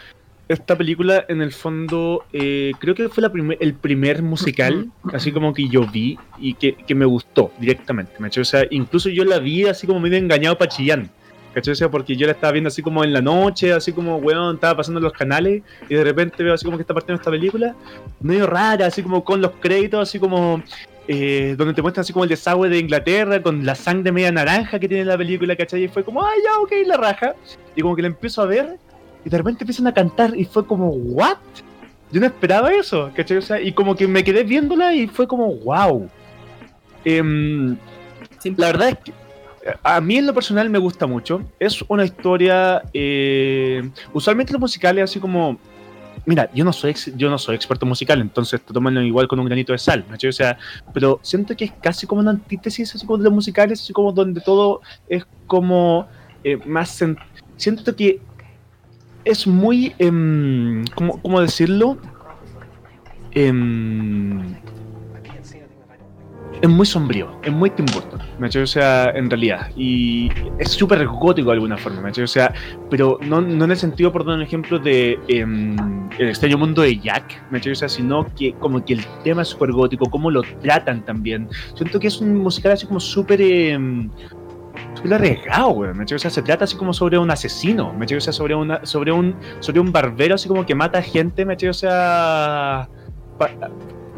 esta película en el fondo eh, creo que fue la primer- el primer musical, así como que yo vi y que, que me gustó directamente. O sea, incluso yo la vi así como medio engañado para Chillán. ¿Cachai? O sea, porque yo la estaba viendo así como en la noche, así como, weón, estaba pasando los canales y de repente veo así como que está partiendo esta película, medio rara, así como con los créditos, así como eh, donde te muestran así como el desagüe de Inglaterra con la sangre media naranja que tiene la película, ¿cachai? Y fue como, ay, ya, ok, la raja. Y como que la empiezo a ver y de repente empiezan a cantar y fue como, ¿what? Yo no esperaba eso, ¿cachai? O sea, y como que me quedé viéndola y fue como, wow. Em, la verdad es que a mí en lo personal me gusta mucho. Es una historia. eh, usualmente los musicales, así como. Mira, yo no soy ex- yo no soy experto musical, entonces te toman igual con un granito de sal, ¿cachai? O sea, pero siento que es casi como una antítesis así como de los musicales, así como donde todo es como eh, más siento que es muy em, ¿cómo, cómo decirlo? Em, es muy sombrío, es muy Tim Burton, ¿me? O sea, en realidad. Y es súper gótico de alguna forma, ¿me? O sea, pero no, no en el sentido, por dar un ejemplo, de em, El extraño mundo de Jack, ¿me? O sea, sino que como que el tema es súper gótico, cómo lo tratan también. Siento que es un musical así como súper... em, súper arriesgado, güey, ¿me? O sea, se trata así como sobre un asesino, ¿me? O sea, sobre, una, sobre, un, sobre un barbero así como que mata gente, ¿me? O sea...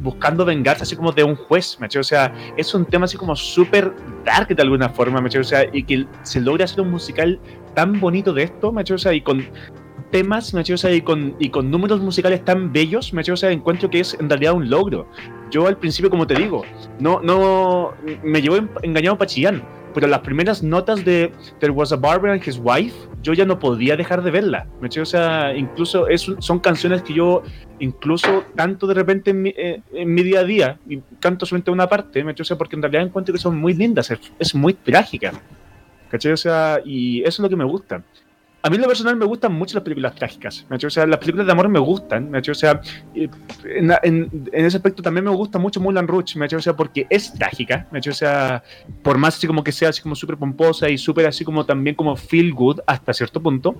buscando vengarse así como de un juez, ¿me? O sea, es un tema así como súper dark de alguna forma, ¿me? O sea, y que se logra hacer un musical tan bonito de esto, ¿me? O sea, y con temas, ¿me? O sea, y con, y con números musicales tan bellos, ¿me? O sea, encuentro que es en realidad un logro. Yo al principio, como te digo, no, no, me llevó en- engañado Pachillán, pero las primeras notas de There was a barber and his wife, yo ya no podía dejar de verla, ¿me? O sea, incluso es, son canciones que yo incluso canto de repente en mi, eh, día a día, y canto solamente una parte, ¿me? O sea, porque en realidad encuentro que son muy lindas, es, es muy trágica, ¿cachai? O sea, y eso es lo que me gusta. A mí en lo personal me gustan mucho las películas trágicas, ¿me? O sea, las películas de amor me gustan, ¿me? O sea, eh, en, en- en ese aspecto también me gusta mucho Mulan Rouge, ¿me? O sea, porque es trágica, ¿me? O sea, por más así como que sea así como súper pomposa y súper así como también como feel good hasta cierto punto,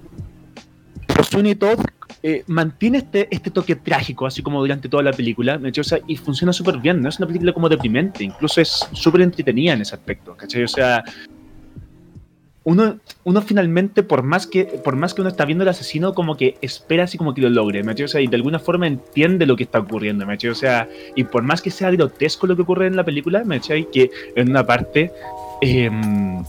Sweeney Todd eh, mantiene este, este toque trágico, así como durante toda la película, ¿me? O sea, y funciona súper bien, no es una película como deprimente, incluso es súper entretenida en ese aspecto, ¿cachai? O sea, uno, uno finalmente, por más que por más que uno está viendo el asesino, como que espera así como que lo logre, ¿me? O sea, y de alguna forma entiende lo que está ocurriendo, ¿me? O sea, y por más que sea grotesco lo que ocurre en la película, ¿me? Que en una parte... em,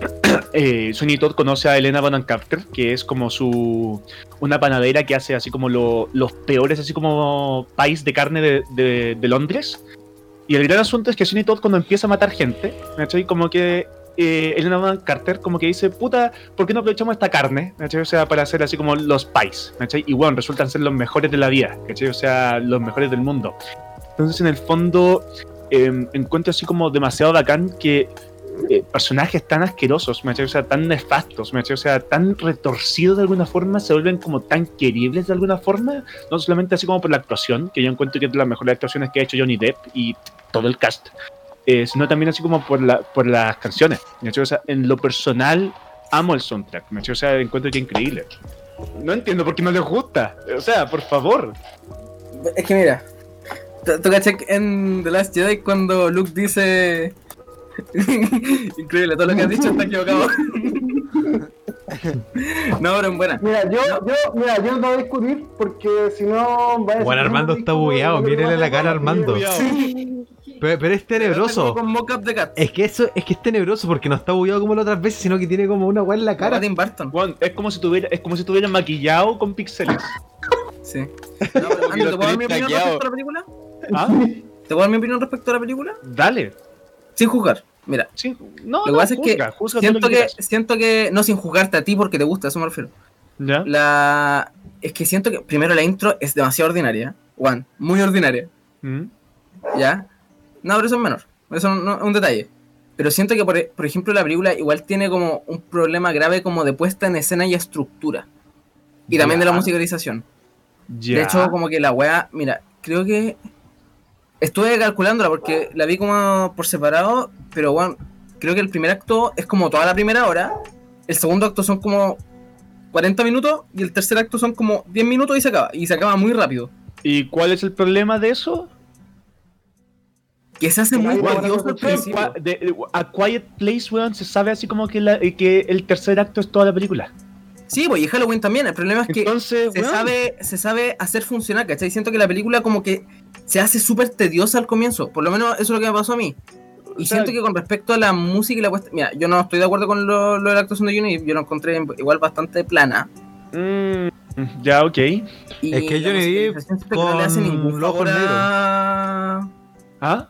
[CLEARS THROAT] eh, Sweeney Todd conoce a Elena Bonham Carter, que es como su una panadera que hace así como lo- los peores así como país de carne de, de- Londres. Y el gran asunto es que Sweeney Todd cuando empieza a matar gente, ¿cachai? Como que eh, Elena Carter como que dice, puta, ¿por qué no aprovechamos esta carne? ¿cachai? O sea, para hacer así como los pies, ¿cachai? Y bueno, resultan ser los mejores de la vida, ¿cachai? O sea, los mejores del mundo. Entonces, en el fondo, eh, encuentro así como demasiado bacán que eh, personajes tan asquerosos, ¿me o sea, tan nefastos, ¿me o sea, tan retorcidos de alguna forma, se vuelven como tan queribles de alguna forma, no solamente así como por la actuación, que yo encuentro que es de las mejores actuaciones que ha hecho Johnny Depp y todo el cast, eh, sino también así como por, la, por las canciones, o sea, en lo personal amo el soundtrack, ¿me cachai? o sea, encuentro que es increíble. No entiendo por qué no les gusta, o sea, por favor. Es que mira, ¿tú que en The Last Jedi cuando Luke dice... [LAUGHS] Increíble, todo lo que has dicho está equivocado. [LAUGHS] no, pero en buena. Mira, yo, yo, mira, yo no te voy a discutir porque si no va a Bueno, Armando está bugueado, mírele la cara a Armando. Pero, pero es tenebroso. Con mock-up de Cat. Es que eso, es que es tenebroso porque no está bugueado como las otras veces, sino que tiene como una weá en la cara. Tim Burton. Juan, es como si tuviera, es como si tuviera maquillado con píxeles. Sí. [LAUGHS] No, ¿Te puedo dar mi opinión respecto a la película? ¿Ah? ¿Te puedo dar mi opinión respecto a la película? Dale. Sin juzgar. Mira, Sí, no, lo que no, pasa es que siento que, siento que no sin juzgarte a ti porque te gusta, eso me refiero. ¿Ya? La es que siento que primero la intro es demasiado ordinaria. One, muy ordinaria. ¿Mm? ¿Ya? No, pero eso es menor. Eso no es un detalle. Pero siento que, por, por ejemplo, la película igual tiene como un problema grave como de puesta en escena y estructura. Y también de la musicalización. De hecho, como que la weá, mira, creo que estuve calculándola porque la vi como por separado, pero bueno, creo que el primer acto es como toda la primera hora, el segundo acto son como 40 minutos y el tercer acto son como 10 minutos y se acaba, y se acaba muy rápido. ¿Y cuál es el problema de eso? Que se hace muy tedioso a Quiet Place, weón, se sabe así como que, la- que el tercer acto es toda la película. Sí, pues y Halloween también, el problema es que Entonces, se weón, sabe, se sabe hacer funcionar, ¿cachai? Siento que la película como que se hace súper tediosa al comienzo, por lo menos eso es lo que me pasó a mí. Y O sea, siento que con respecto a la música y la puesta... Mira, yo no estoy de acuerdo con lo, lo de la actuación de Johnny, yo lo encontré igual bastante plana. mm, ya, ok. Y Es que Johnny Depp que no le hace con ningún favor a- ¿Ah?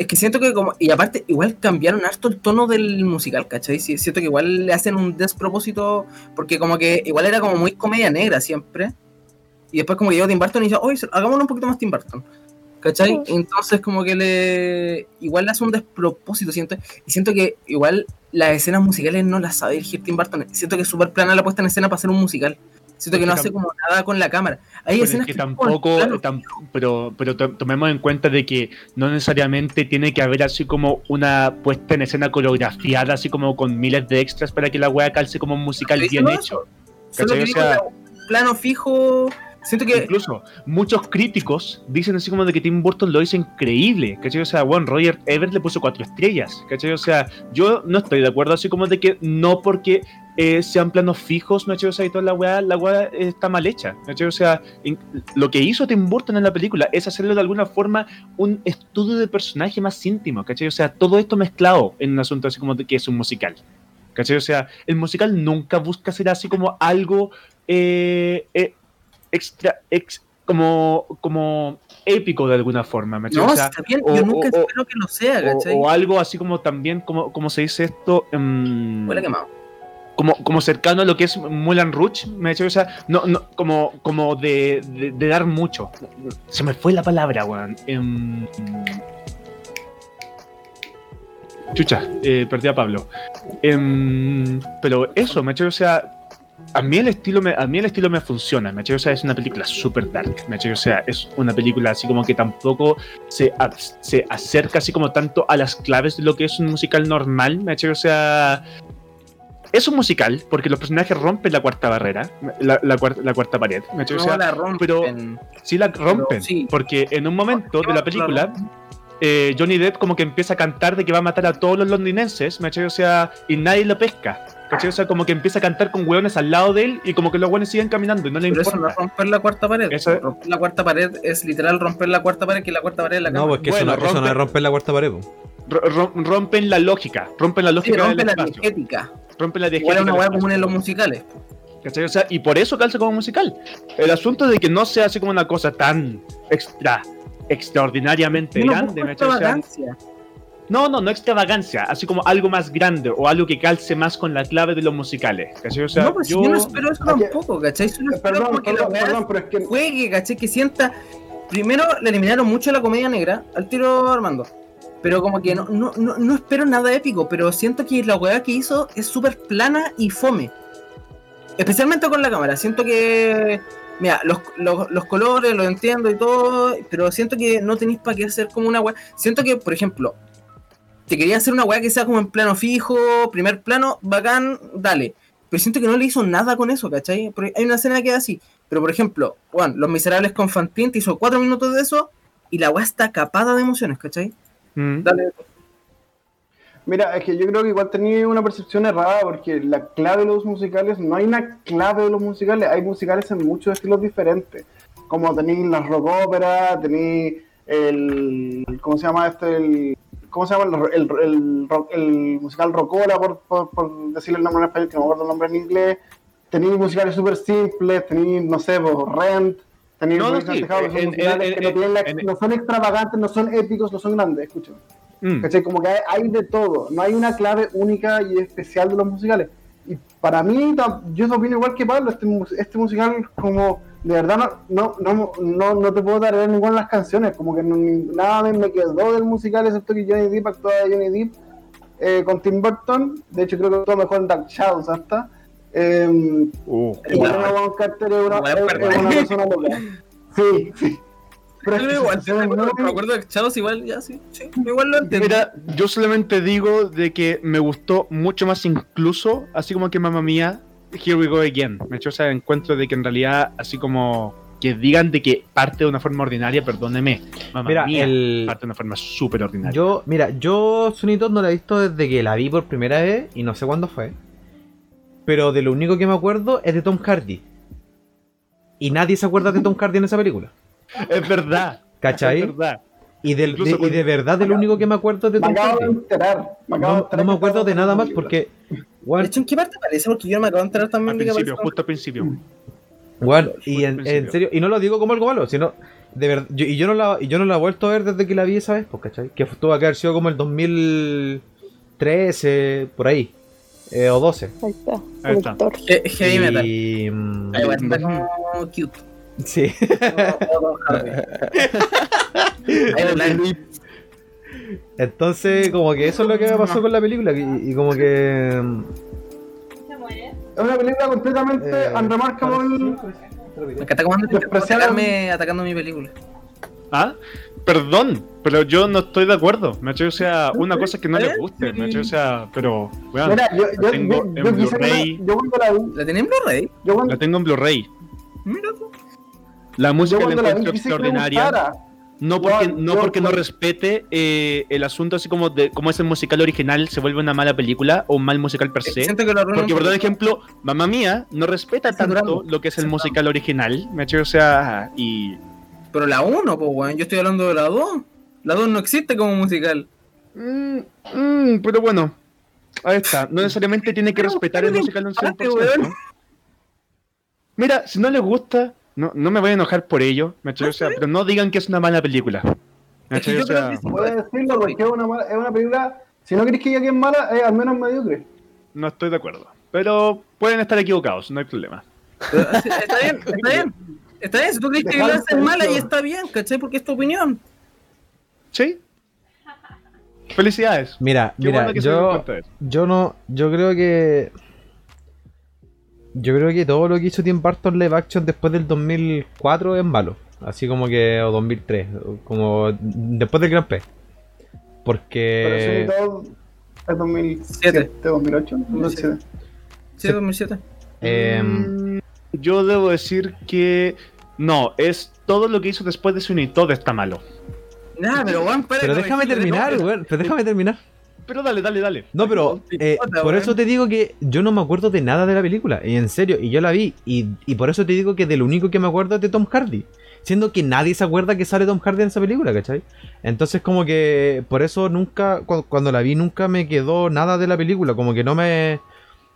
Es que siento que como... Y aparte, igual cambiaron harto el tono del musical, ¿cachai? Sí, siento que igual le hacen un despropósito, porque como que igual era como muy comedia negra siempre. Y después como que llegó Tim Burton y dijo, oye, hagámoslo un poquito más Tim Burton. ¿Cachai? Entonces como que le... Igual le hace un despropósito, siento. Y siento que igual las escenas musicales no las sabe dirigir Tim Burton. Siento que es súper plana la puesta en escena para hacer un musical. Siento que no hace como nada con la cámara. Hay Pero escenas es que como tampoco, tam- pero, pero to- tomemos en cuenta de que no necesariamente tiene que haber así como una puesta en escena coreografiada, así como con miles de extras para que la wea calce como un musical bien hecho. Solo que O sea- la- plano fijo. Siento que. Incluso muchos críticos dicen así como de que Tim Burton lo hizo increíble, ¿cachai? O sea, bueno, Roger Ebert le puso cuatro estrellas, ¿cachai? O sea, yo no estoy de acuerdo así como de que no porque eh, sean planos fijos, ¿cachai? O sea, y toda la weá, la weá está mal hecha, ¿cachai? O sea, lo que hizo Tim Burton en la película es hacerle de alguna forma un estudio de personaje más íntimo, ¿cachai? O sea, todo esto mezclado en un asunto así como de que es un musical. ¿Cachai? O sea, el musical nunca busca ser así como algo eh, eh, extra, ex- como, como épico de alguna forma, ¿me No, o sea, está bien. o- yo nunca o- espero que lo sea, ¿cachai? o algo así como también, como, como se dice esto, em, Huele quemado. como, como cercano a lo que es Mulan Rouge, ¿me O sea, no, no, como, como de, de- de dar mucho. Se me fue la palabra, weón. Em, chucha, eh, perdí a Pablo. Em, pero eso, ¿me O sea, a mí el estilo me, a mí el estilo me funciona, ¿me O sea, es una película súper dark, ¿me O sea, es una película así como que tampoco se, a- se acerca así como tanto a las claves de lo que es un musical normal, ¿me O sea, es un musical porque los personajes rompen la cuarta barrera, la, la cuarta, la cuarta pared, ¿me O No sea, la rompen. pero- sí la rompen, sí. porque en un momento de la película eh, Johnny Depp como que empieza a cantar de que va a matar a todos los londinenses, ¿me O sea, y nadie lo pesca. ¿Cachai? O sea, como que empieza a cantar con hueones al lado de él y como que los hueones siguen caminando y no le Pero eso no importa. es romper la cuarta pared. Eso- Romper la cuarta pared es literal romper la cuarta pared, que la cuarta pared es la No, cámara. porque Bueno, eso, no, eso no es romper la cuarta pared. Ro- rompen la lógica, rompen la Sí, lógica rompe del la diegética. Rompen la Igual es diegética una hueá común en los musicales. ¿Cachai? O sea, y por eso calza como musical. El asunto de que no se hace como una cosa tan extra, extraordinariamente grande, busca ¿me cachai? O sea, extravagancia. No, no, no extravagancia, así como algo más grande o algo que calce más con la clave de los musicales. ¿cachai? O sea, no, pues yo... yo no espero eso tampoco, ¿cachai? Eh, espero Perdón, como que la perdón, perdón, pero es que juegue, ¿cachai? Que sienta. Primero le eliminaron mucho la comedia negra al tiro Armando. Pero como que no, no, no, no espero nada épico, pero siento que la weá que hizo es súper plana y fome. Especialmente con la cámara. Siento que. Mira, los, los, los colores los entiendo y todo, pero siento que no tenéis para qué hacer como una weá. Siento que, por ejemplo, te quería hacer una weá que sea como en plano fijo, primer plano, bacán, dale. Pero siento que no le hizo nada con eso, ¿cachai? Porque hay una escena que es así. Pero por ejemplo, Juan, Los Miserables con Fantine te hizo cuatro minutos de eso y la weá está capada de emociones, ¿cachai? Mm. Dale. Mira, es que yo creo que igual tenía una percepción errada porque la clave de los musicales, no hay una clave de los musicales, hay musicales en muchos estilos diferentes. Como tenéis las rock ópera, tenéis el. ¿Cómo se llama este? El, ¿Cómo se llama? El, el, el el musical Rocola, por, por, por decirle el nombre en español, que no me acuerdo el nombre en inglés. Tenéis musicales súper simples, tenéis, no sé, Rent, tenéis No, no, sí, en- musicales en- que no, en- tienen la- no son extravagantes, no son épicos, no son grandes, escuchen. Mm. ¿Cachai? Como que hay, hay de todo, no hay una clave única y especial de los musicales. Y para mí, yo opino igual que Pablo, este, este musical como de verdad no, no, no, no, no te puedo dar ninguna de las canciones, como que nada me, me quedó del musical, excepto que Johnny Depp actuaba de Johnny Depp eh, con Tim Burton, de hecho creo que todo mejor en Dark Shadows hasta. Eh, Uh, y Bonham Carter es una, es- una persona loca. Sí, sí. Pero es Yo que igual, me acuerdo, me acuerdo de Chavos igual, ya sí, sí, igual lo entiendo. Mira, yo solamente digo de que me gustó mucho más incluso, así como que mamá mía, Here We Go Again. Me echó ese encuentro de que en realidad, así como que digan de que parte de una forma ordinaria, perdóneme. Mamá Mira, mía, el- parte de una forma súper ordinaria. Yo, mira, yo Sonitos no la he visto desde que la vi por primera vez y no sé cuándo fue. Pero de lo único que me acuerdo es de Tom Hardy. Y nadie se acuerda de Tom Hardy en esa película. Es verdad. ¿Cachai? Es verdad. Y, de, y cuando- de verdad de lo único que me acuerdo es de Me Tom acabo de Hardy. enterar. Me acabo de No, enterar no me acuerdo de nada más la porque... De hecho, ¿en qué parte aparece? Porque yo me acabo de enterar también Al de que principio, aparece. justo al principio. weón, y Justo al en, serio, y no lo digo como algo malo, sino de verdad, yo- y yo no la y yo no la he vuelto a ver desde que la vi esa vez, pues, ¿cachai? Que tuvo que haber sido como el 2013, por ahí, eh, o 12. Ahí está. Ahí está. He- Heavy metal. Y, mm, Ahí va, está como cute. sí. Ahí va, la- Entonces, como que eso es lo que me pasó con la película. Y, y como que. Es una película completamente eh, unremarkable. Me Despreciaron- atacarme atacando mi película. Ah, perdón, pero yo no estoy de acuerdo. Me o sea, una cosa es que no les guste, me o sea, pero, weón, Mira, yo, yo, la tengo yo, en Blu-ray. la- yo cuando la vi, ¿La tenés en Blu-ray? la tengo en Blu-ray. Mira tú. La música la cuando la vi encuentro extraordinaria. No porque, no porque no respete eh, el asunto así como de cómo es el musical original, se vuelve una mala película o un mal musical per se. Que lo arruinan Porque, por ejemplo, Mamá Mía no respeta tanto lo que es el musical original, ¿me O sea, y... Pero la 1, pues, weón. Yo estoy hablando de la 2. La 2 no existe como musical. Mm, mm, pero bueno, ahí está. No necesariamente tiene que respetar el musical un empate, 100%. weón. Mira, si no les gusta, no, no me voy a enojar por ello, ¿me O sea, pero no digan que es una mala película. ¿me Es que O yo creo sea, que decirlo porque es una, mala- es una película. Si no querés que diga que es mala, es al menos mediocre. no estoy de acuerdo. Pero pueden estar equivocados, no hay problema. Está bien, está bien. Está bien, si tú crees que la es mala y está bien, ¿cachai? Porque es tu opinión. ¿Sí? Felicidades. Mira, Qué mira, bueno yo, yo no. Yo creo que. Yo creo que todo lo que hizo Tim Burton live action después del 2004 es malo. Así como que. O 2003. o Como. Después del Gran P. Pero Porque. eso todo es 2007, 2008, 2007. Sí, Sí. 2007. em, Mm, yo debo decir que no, es todo lo que hizo después de Sweeney Todd está malo. Nah, pero espérate, pero déjame terminar, weón. Pero déjame terminar. Pero dale, dale, dale. No, pero eh, por eso te digo que yo no me acuerdo de nada de la película. Y en serio, y yo la vi. Y, y por eso te digo que de lo único que me acuerdo es de Tom Hardy. Siendo que nadie se acuerda que sale Tom Hardy en esa película, ¿cachai? Entonces como que por eso nunca, cu- cuando la vi nunca me quedó nada de la película. Como que no me...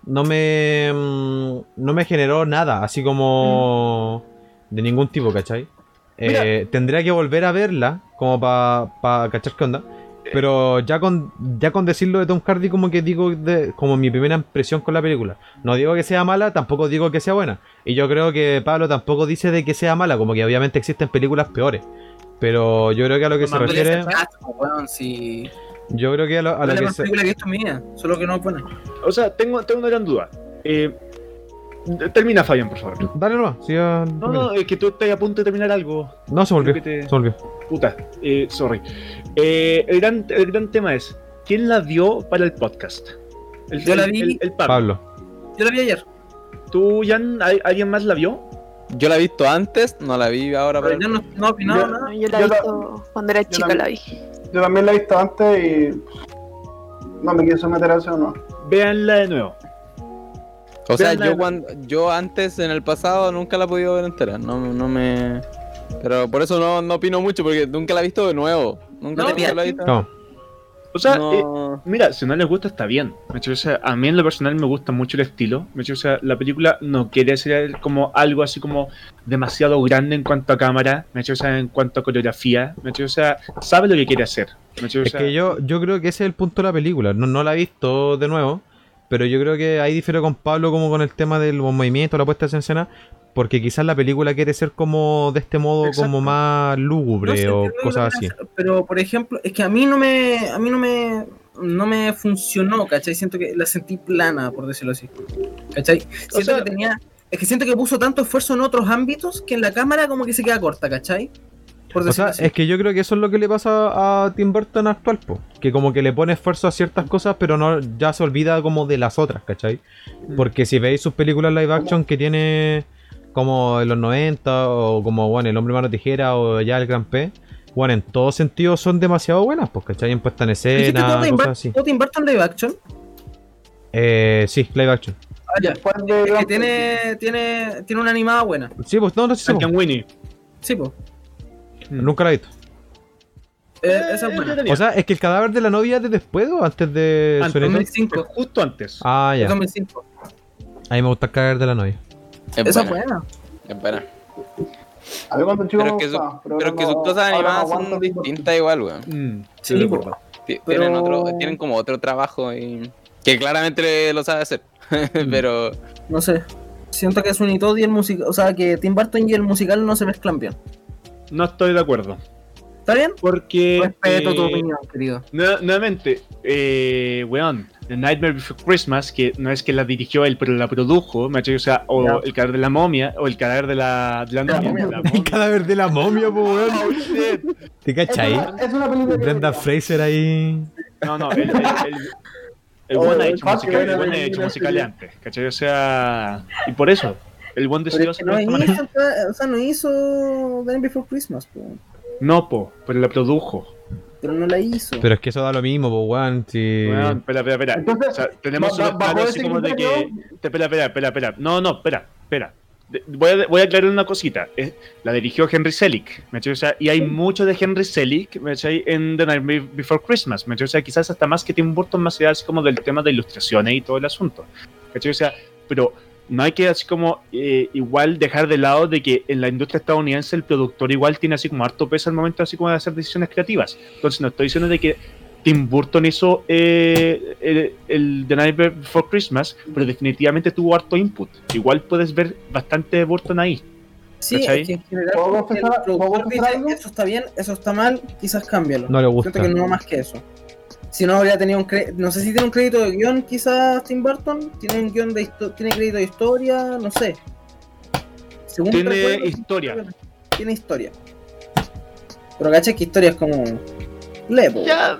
No me... mm, No me generó nada, así como... De ningún tipo, ¿cachai? Eh, tendría que volver a verla como para pa cachar qué onda. Pero ya con ya con decirlo de Tom Hardy como que digo de, como mi primera impresión con la película. No digo que sea mala, tampoco digo que sea buena. Y yo creo que Pablo tampoco dice de que sea mala, como que obviamente existen películas peores. Pero yo creo que a lo que se refiere, ser chato, weón, si... yo creo que a lo, a Es lo que se, película que en mi vida, solo que no es buena. O sea, tengo, tengo una gran duda. Eh, termina, Fabian, por favor. Dale nomás, No, no, es que tú estás a punto de terminar algo. No, se volvió, te- se volvió. Puta, eh, sorry. Eh, el, gran, el gran tema es, ¿quién la vio para el podcast? El, Yo la vi- El, el Pablo. Pablo. Yo la vi ayer, ¿Tú, Jan, alguien más la vio? Yo la he visto antes, no la vi ahora. pero para yo no, no Yo- nada. Yo la he visto cuando era chica, la- la vi. Yo también la he visto antes y. No me quiero someter a eso, no. Véanla de nuevo. O sea, yo cuando, yo antes en el pasado nunca la he podido ver entera, no, no me... Pero por eso no, no opino mucho, porque nunca la he visto de nuevo. Nunca, No te. No, O sea, eh, mira, si no les gusta está bien. O sea, a mí en lo personal me gusta mucho el estilo. O sea, la película no quiere ser como algo así como demasiado grande en cuanto a cámara. O sea, en cuanto a coreografía. O sea, sabe lo que quiere hacer. O es sea, que yo, yo creo que ese es el punto de la película. No, no la he visto de nuevo, pero yo creo que ahí difiero con Pablo como con el tema del movimiento, la puesta en escena, porque quizás la película quiere ser como de este modo Exacto. como más lúgubre No sé, o cosas así. hacer, Pero, por ejemplo, es que a mí no me. A mí no me. No me funcionó, ¿cachai? Siento que la sentí plana, por decirlo así. ¿Cachai? Siento sea- que tenía. Es que siento que puso tanto esfuerzo en otros ámbitos que en la cámara como que se queda corta, ¿cachai? Por O sea, así. es que yo creo que eso es lo que le pasa a Tim Burton actual, po. que como que le pone esfuerzo a ciertas cosas, pero no ya se olvida como de las otras, ¿cachai? Mm. Porque si veis sus películas live action que tiene como en los 90 o como bueno, El hombre mano tijera o ya El Gran P, bueno, en todos sentidos son demasiado buenas, pues, ¿cachai? En puesta en ¿Dijiste todo escena, cosas así. todo Tim Burton live action? Eh, sí, live action. Ah, ya. Es que tiene, tiene, tiene una animada buena. Sí, pues no, no sé, Frank and Winnie. Sí, pues. Nunca la he visto. Eh, esa es buena. O sea, es que el cadáver de la novia es de después o antes de Antes. Sueño? 2005. justo antes. Ah, ya. 2005. A mí me gusta el cadáver de la novia. Es Esa es buena, es buena. A ver cuánto chico Pero es que, su- pero es que no- sus cosas no animadas son distintas igual, weón. Mm, Sí, Pero- Tienen, otro, tienen como otro trabajo y... que claramente lo sabe hacer. [LAUGHS] pero No sé. Siento que Sweeney Todd y el musical. O sea, que Tim Burton y el musical no se mezclan bien. No estoy de acuerdo. ¿Está bien? Porque. Respeto tu eh, opinión, querido. nue- Nuevamente, eh, weón, The Nightmare Before Christmas, que no es que la dirigió él, pero la produjo, ¿me cachai? O sea, o el cadáver de la momia, o el cadáver de la, de la novia. momia. de la [LAUGHS] El cadáver de la momia, pues, weón. Oh. ¿Te Es cachai? una, es una película que- Brenda Fraser ahí. No, no, el, el, el, el Oh, buen ha el hecho musical, musicales antes, ¿cachai? O sea, y por eso, el buen Pero decidió hacerlo no manera. hizo, o sea, no hizo The Night Before Christmas, po. No, po, pero la produjo. pero no la hizo. Pero es que eso da lo mismo, pues, weón. Si... Weón, espera, espera, espera. Entonces, o sea, tenemos claro bajo así como de que. Espera, espera, espera, espera. No, no, espera, espera. Voy a, voy a aclarar una cosita. Eh, La dirigió Henry Selick, ¿me? O sea, y hay mucho de Henry Selick, ¿me? En The Night Be- Before Christmas, ¿me? O sea, quizás hasta más que Tim Burton, más allá como del tema de ilustraciones y todo el asunto, ¿me? O sea, pero no hay que así como eh, igual dejar de lado de que en la industria estadounidense el productor igual tiene así como harto peso al momento así como de hacer decisiones creativas. Entonces no estoy diciendo de que Tim Burton hizo eh, el, el The Night Before Christmas, pero definitivamente tuvo harto input. Igual puedes ver bastante de Burton ahí. sí, ¿cachai? es que en general, ¿Puedo el confesar- productor puedo confesar dice, algo? eso está bien, eso está mal, quizás cámbialo. No le gusta. Siento que no más que eso. Si no habría tenido un crédito, no sé si tiene un crédito de guion, quizás Tim Burton, tiene un guion de tiene crédito de historia, no sé. Según Tiene recuerdo, historia. Tiene historia. Pero caché que historia es como. Lepo. Ya,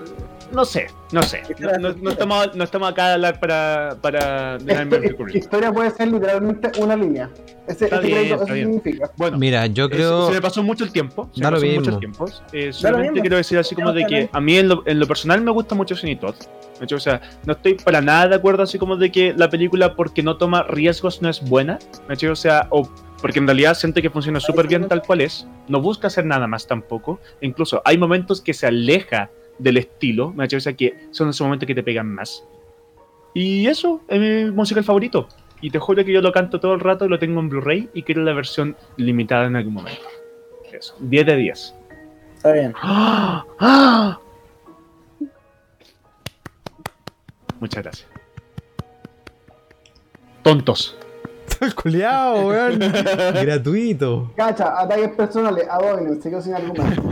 no sé, no sé. No, no- no estamos, no estamos acá a hablar para, para Before Christmas. historia puede ser literalmente una línea. Ese, Está ese bien, crédito, está eso bien. significa. Bueno, Mira, yo creo. Se me pasó mucho el tiempo. Se Da me lo pasó mismo. mucho el tiempo. Eh, solamente mismo. quiero decir así como de que a mí en lo, en lo personal me gusta mucho Sweeney Todd. De hecho, O sea, no estoy para nada de acuerdo así como de que la película porque no toma riesgos no es buena. O sea, o porque en realidad siente que funciona súper bien tal cual es. No busca hacer nada más tampoco. E incluso hay momentos que se aleja del estilo. ¿me cachai? O sea, que son esos momentos que te pegan más. Y eso es mi musical favorito. Y te juro que yo lo canto todo el rato y lo tengo en Blu-ray y quiero la versión limitada en algún momento. Eso, 10 de 10. Está bien. ¡Ah! ¡Ah! Muchas gracias. Tontos. El culiao, weón. [LAUGHS] Gratuito. Cacha, ataques personales, Abominable, se quedó sin argumento.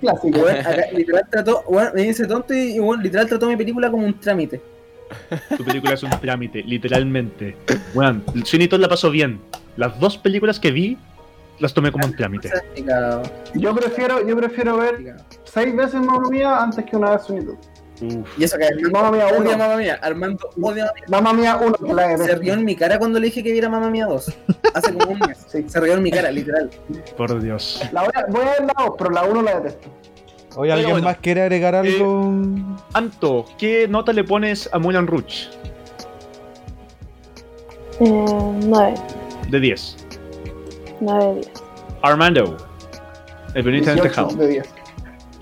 Clásico. Weón, acá literal trató, weón, me dice tonto y, weón, literal trató mi película como un trámite. Tu película es un trámite, literalmente. Bueno, Sweeney Todd la pasó bien. Las dos películas que vi las tomé como un trámite. Yo prefiero, yo prefiero ver seis veces Mamma Mía antes que una vez Sonido. Uf. Y eso que Armando Mamma Mía odia uno. Mamma Mía. Armando odia Mamma Mía. Mamma Mía 1, que la Se rió en mi cara cuando le dije que viera Mamma Mía 2. Hace como un mes. Sí. Se rió en mi cara, literal. Por Dios. La voy a, voy a ver la 2, pero la 1 la detesto. Oye, ¿alguien bueno. más quiere agregar algo? Anto, ¿qué nota le pones a Moulin Rouge? Eh, 9, De 10. 9 de 10. Armando, el pianista en el 18 tejado. de 10.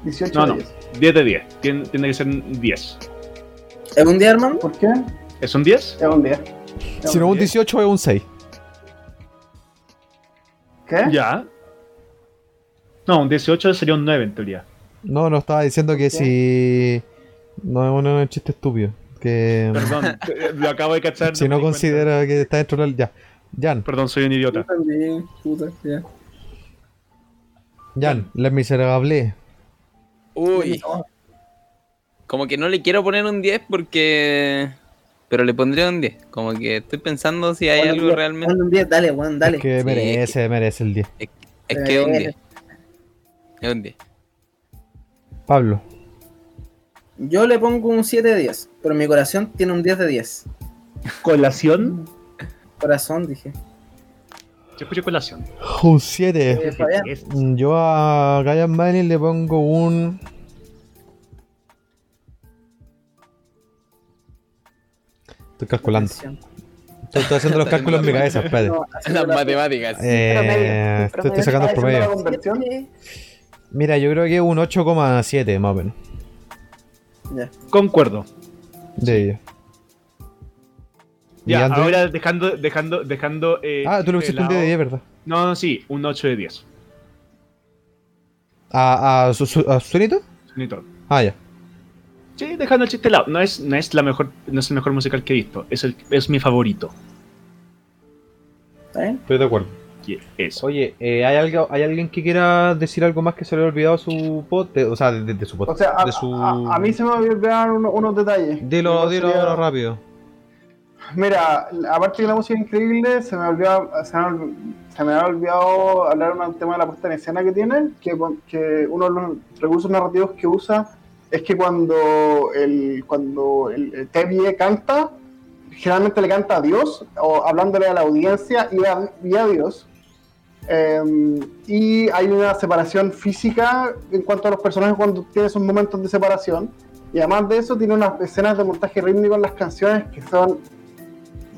18 No, de no. 10. 10 de 10. Tiene, tiene que ser 10. ¿Es un día, Armando? ¿Por qué? ¿Es un 10? Es un 10. Es Si no, un un 10. 18 es un 6. ¿Qué? Ya. No, un 18 sería un 9 en teoría. No, no estaba diciendo que si. No, no es un chiste estúpido. Que Perdón, [LAUGHS] lo acabo de cachar. si no di cuenta. considera que está dentro del. Ya. Jan, Perdón, soy un idiota. También, puta, ya. Jan, Les Miserables. Uy. Como que no le quiero poner un 10 porque. Pero le pondría un 10. Como que estoy pensando si hay algo 10, realmente. ponle un 10, dale, weón, dale. Es que Sí, merece, merece el 10. Es que es un 10. Es un 10. Pablo. Yo le pongo un 7 de 10, pero mi corazón tiene un 10 de 10. Colación. Corazón, dije. Yo escuché colación. Un 7. Eh, Es- Yo a Ryan Manning le pongo un. Estoy calculando. Estoy, estoy haciendo los cálculos en mi cabeza, espérate. No, Las la- matemáticas. Eh, promedio, estoy, estoy sacando el ¿Estás haciendo la promedio. Mira, yo creo que un 8,7 más o menos. Ya. Concuerdo. De ellos. ¿Y Ya, ahora dejando, dejando, dejando. eh, Ah, tú le pusiste un 10 de lado- 10, ¿verdad? No, no, sí, un 8 de 10. ¿A, a, su, su- a Sunito? Bonito. Ah, ya. Sí, dejando el chiste de lado. No es, no es la mejor, no es el mejor musical que he visto. Es el, es mi favorito. ¿Está bien? Estoy de acuerdo. Eso. Oye, eh, ¿hay, algo, ¿hay alguien que quiera decir algo más que se le ha olvidado su? De- o sea, de, de su pod. O sea, a, de su... a- a mí se me olvidaron uno- unos detalles. Dilo, dilo rápido. Mira, aparte de la música increíble, se me olvidó, se me, se me ha olvidado hablar un tema de la puesta en escena que tiene, que, que uno de los recursos narrativos que usa es que cuando el cuando el, el canta, generalmente le canta a Dios, o hablándole a la audiencia y a, y a Dios. Eh, y hay una separación física en cuanto a los personajes cuando tiene esos momentos de separación. Y además de eso, tiene unas escenas de montaje rítmico en las canciones que son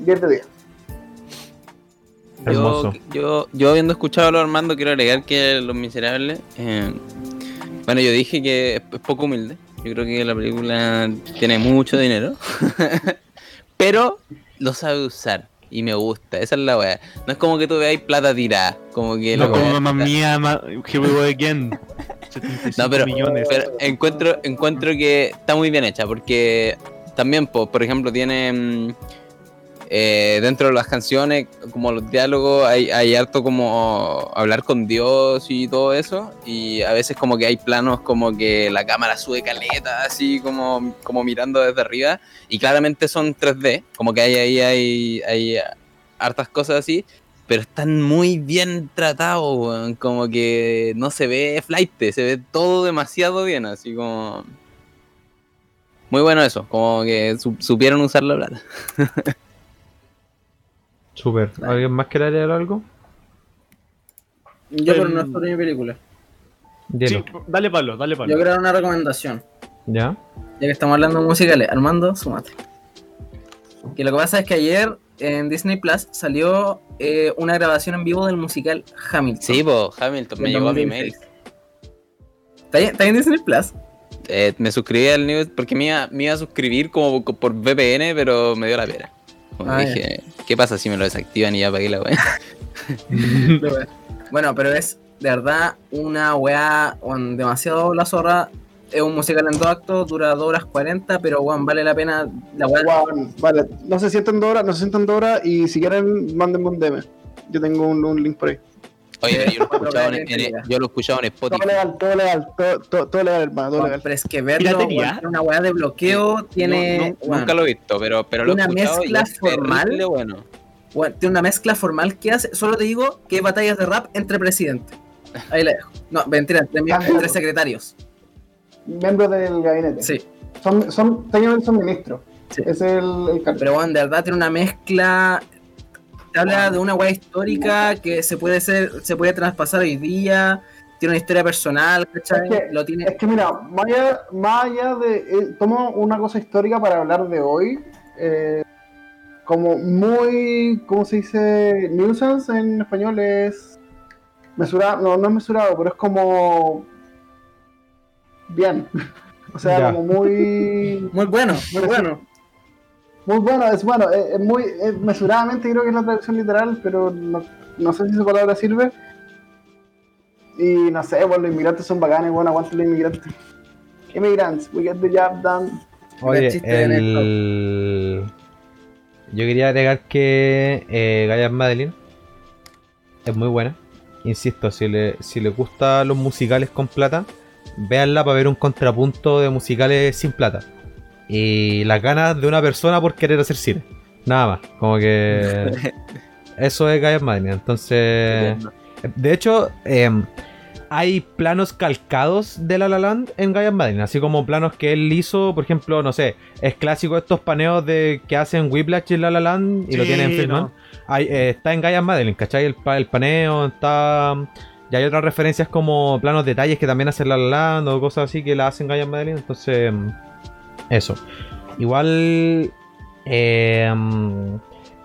10 de 10. Hermoso. Yo, yo, yo habiendo escuchado a lo Armando, quiero agregar que Los Miserables. eh, bueno, yo dije que es, poco humilde. Yo creo que la película tiene mucho dinero. [LAUGHS] pero lo sabe usar. Y me gusta. Esa es la weá. No es como que tú veáis plata tirada. Como que No, como mamá mía, ma- here we go again. 75 No, pero, millones. pero encuentro, encuentro que está muy bien hecha, porque también, po, por ejemplo, tiene mm, eh, dentro de las canciones, como los diálogos, hay, hay harto como hablar con Dios y todo eso, y a veces como que hay planos como que la cámara sube caleta, así como, como mirando desde arriba, y claramente son 3D, como que hay ahí hay, hay hartas cosas así, pero están muy bien tratados. Como que no se ve flight, se ve todo demasiado bien, así como. Muy bueno eso, como que su- supieron usar la plata. [LAUGHS] Super. ¿Alguien más quiere leer algo? Yo, pero no es sobre mi película. Dilo. Sí, dale palo, dale Yo palo. quiero dar una recomendación. ¿Ya? Ya que estamos hablando de musicales, Armando, súmate. Que lo que pasa es que ayer en Disney Plus salió eh, una grabación en vivo del musical Hamilton. Sí, pues, Hamilton, me llegó a mi 2006. mail. ¿Está ahí- ¿Está ahí en Disney Plus? Eh, me suscribí al news porque me iba, me iba a suscribir como co- por VPN, pero me dio la pera. Como Ah, dije, ¿qué pasa si me lo desactivan y ya pagué la wea? [LAUGHS] Bueno, pero es de verdad una weá weón, demasiado la zorra. Es un musical en dos actos, dura 2 horas 40, pero weón, vale la pena la weá. Guau, vale, no se sienten dos horas, no se sienten dos horas y si quieren, mándenme un DM. Yo tengo un, un link por ahí. Oye, pero yo lo [LAUGHS] he escuchado en, en- ya. yo lo he escuchado en Todo Spotify. legal, todo legal, todo, todo, todo legal, hermano, todo legal. pero es que verlo, tiene una weá de bloqueo, tiene, No, no, weón, nunca lo he visto, pero, pero lo he Una escuchado y mezcla es terrible formal. bueno. tiene una mezcla formal que hace. Solo te digo que hay batallas de rap entre presidentes. Ahí la dejo. No, mentira, entre, entre secretarios. Miembros del gabinete. Sí. Son, son, técnicamente son ministros. Sí. Es el, el. Pero bueno, de verdad tiene una mezcla. Te habla de una weá histórica que se puede ser, se puede traspasar hoy día. Tiene una historia personal, ¿cachai? Es que- Lo tiene. Es que mira, más allá, más allá de. eh, tomo una cosa histórica para hablar de hoy. eh, como muy. ¿Cómo se dice? Nuisance en español es. Mesurado. No, no es mesurado, pero es como. Bien. [LAUGHS] O sea, Ya. como muy. Muy bueno, muy bueno. Muy bueno, es bueno. Es, es muy. es mesuradamente creo que es la traducción literal, pero no, no sé si esa palabra sirve. Y no sé, bueno, los inmigrantes son bacanes, bueno, aguanten los inmigrantes. Immigrants, we get the job done. Oye, chiste de el... Yo quería agregar que eh, Gaia Madeline es muy buena. Insisto, si le, si les gustan los musicales con plata, véanla para ver un contrapunto de musicales sin plata. Y las ganas de una persona por querer hacer cine. Nada más. Como que. [LAUGHS] Eso es Gaia Madeline. Entonces. De hecho, em, hay planos calcados de La La Land en Gaia Madeline, así como planos que él hizo, por ejemplo, no sé, es clásico estos paneos de que hacen Whiplash en La La Land y lo tienen en no. Hay, eh, está en Gaia Madeline, ¿cachai? El, el paneo, está... Y hay otras referencias como planos detalles que también hacen La La Land o cosas así que la hacen Gaia Madeline, entonces... Eso. Igual... eh, mm,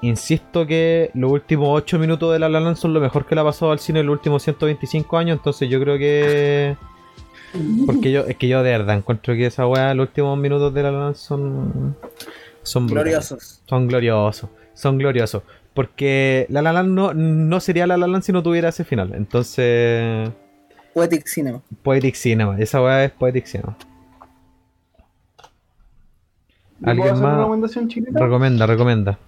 Insisto que los últimos 8 minutos de La La Land son lo mejor que le ha pasado al cine en los últimos 125 años, entonces yo creo que... Porque yo, es que yo de verdad encuentro que esa weá, los últimos minutos de La La Land son... Son. Gloriosos. Son gloriosos, son gloriosos. Porque La La Land no, no sería La La Land si no tuviera ese final. Entonces, Poetic Cinema. Poetic Cinema, esa weá es Poetic Cinema. ¿Puedo ¿Alguien hacer una más? recomendación chiquita? Recomienda, recomienda.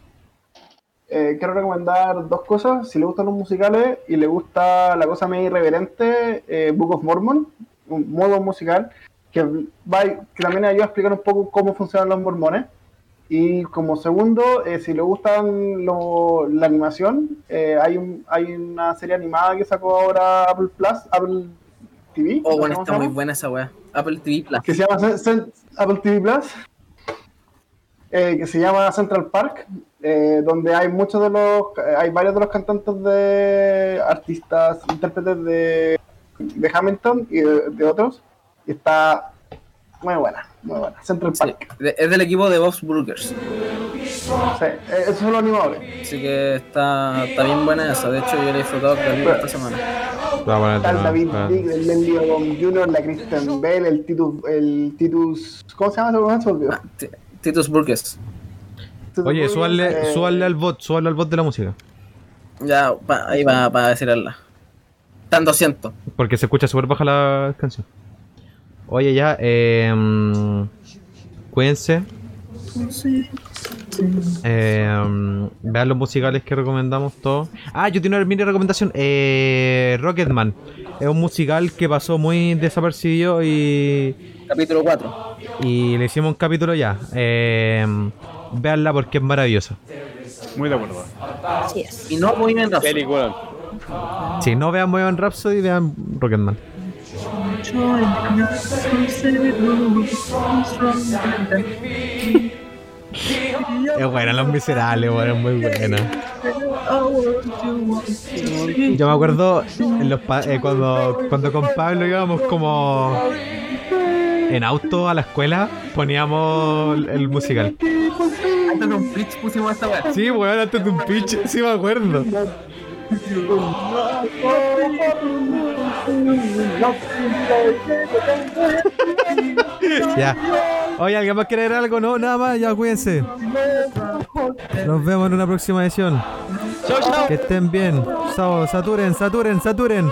Eh, quiero recomendar dos cosas. Si le gustan los musicales y le gusta la cosa medio irreverente, eh, Book of Mormon, un modo musical, que, va, que también ayuda a explicar un poco cómo funcionan los mormones. Y como segundo, eh, si le gustan lo- la animación, eh, hay, un, hay una serie animada que sacó ahora Apple Plus, Apple TV. Oh, ¿no sé bueno, está muy buena esa weá. Apple TV Plus. que se llama Apple TV Plus, eh, que se llama Central Park, eh, donde hay muchos de los, eh, hay varios de los cantantes de artistas, intérpretes de, de Hamilton y de, de otros, y está muy buena, muy buena. Central Sí, Park, de- es del equipo de Bob's Burgers. Sí, esos son los animadores. Así que está, está bien buena esa. De hecho, yo la he disfrutado caleta esta semana. Está el David Dick, el Lenny Odom Jr., la Kristen Bell, el Titus, el Titus, ¿cómo se llama ese. Ah, Titus Burgers. Titus Oye, Burgess, súbale, eh, al bot, súbale al bot de la música. Ya, pa- ahí va para decirla. Están 200. Porque se escucha súper baja la canción. Oye, ya, eh, cuídense. Eh, mm, vean los musicales que recomendamos todos. Ah, yo tengo una mini recomendación. Eh, Rocketman. Es un musical que pasó muy desapercibido y, Capítulo 4. y le hicimos un capítulo ya. Eh, veanla porque es maravillosa. Muy de acuerdo. Es. Y no Bohemian Rhapsody. Película. Si no vean Bohemian Rhapsody, vean Rocketman. Es buena, Los Miserables, bueno, es muy buena. Yo me acuerdo en los pa- eh, cuando, cuando con Pablo íbamos como en auto a la escuela, poníamos el, el musical. Antes de un pitch pusimos esta weá. Sí, weón, antes de un pitch, sí me acuerdo. [LAUGHS] Ya. Oye, ¿alguien más quiere ver algo? No, nada más, ya cuídense. Nos vemos en una próxima edición. Que estén bien. Chao, saturen, saturen, saturen.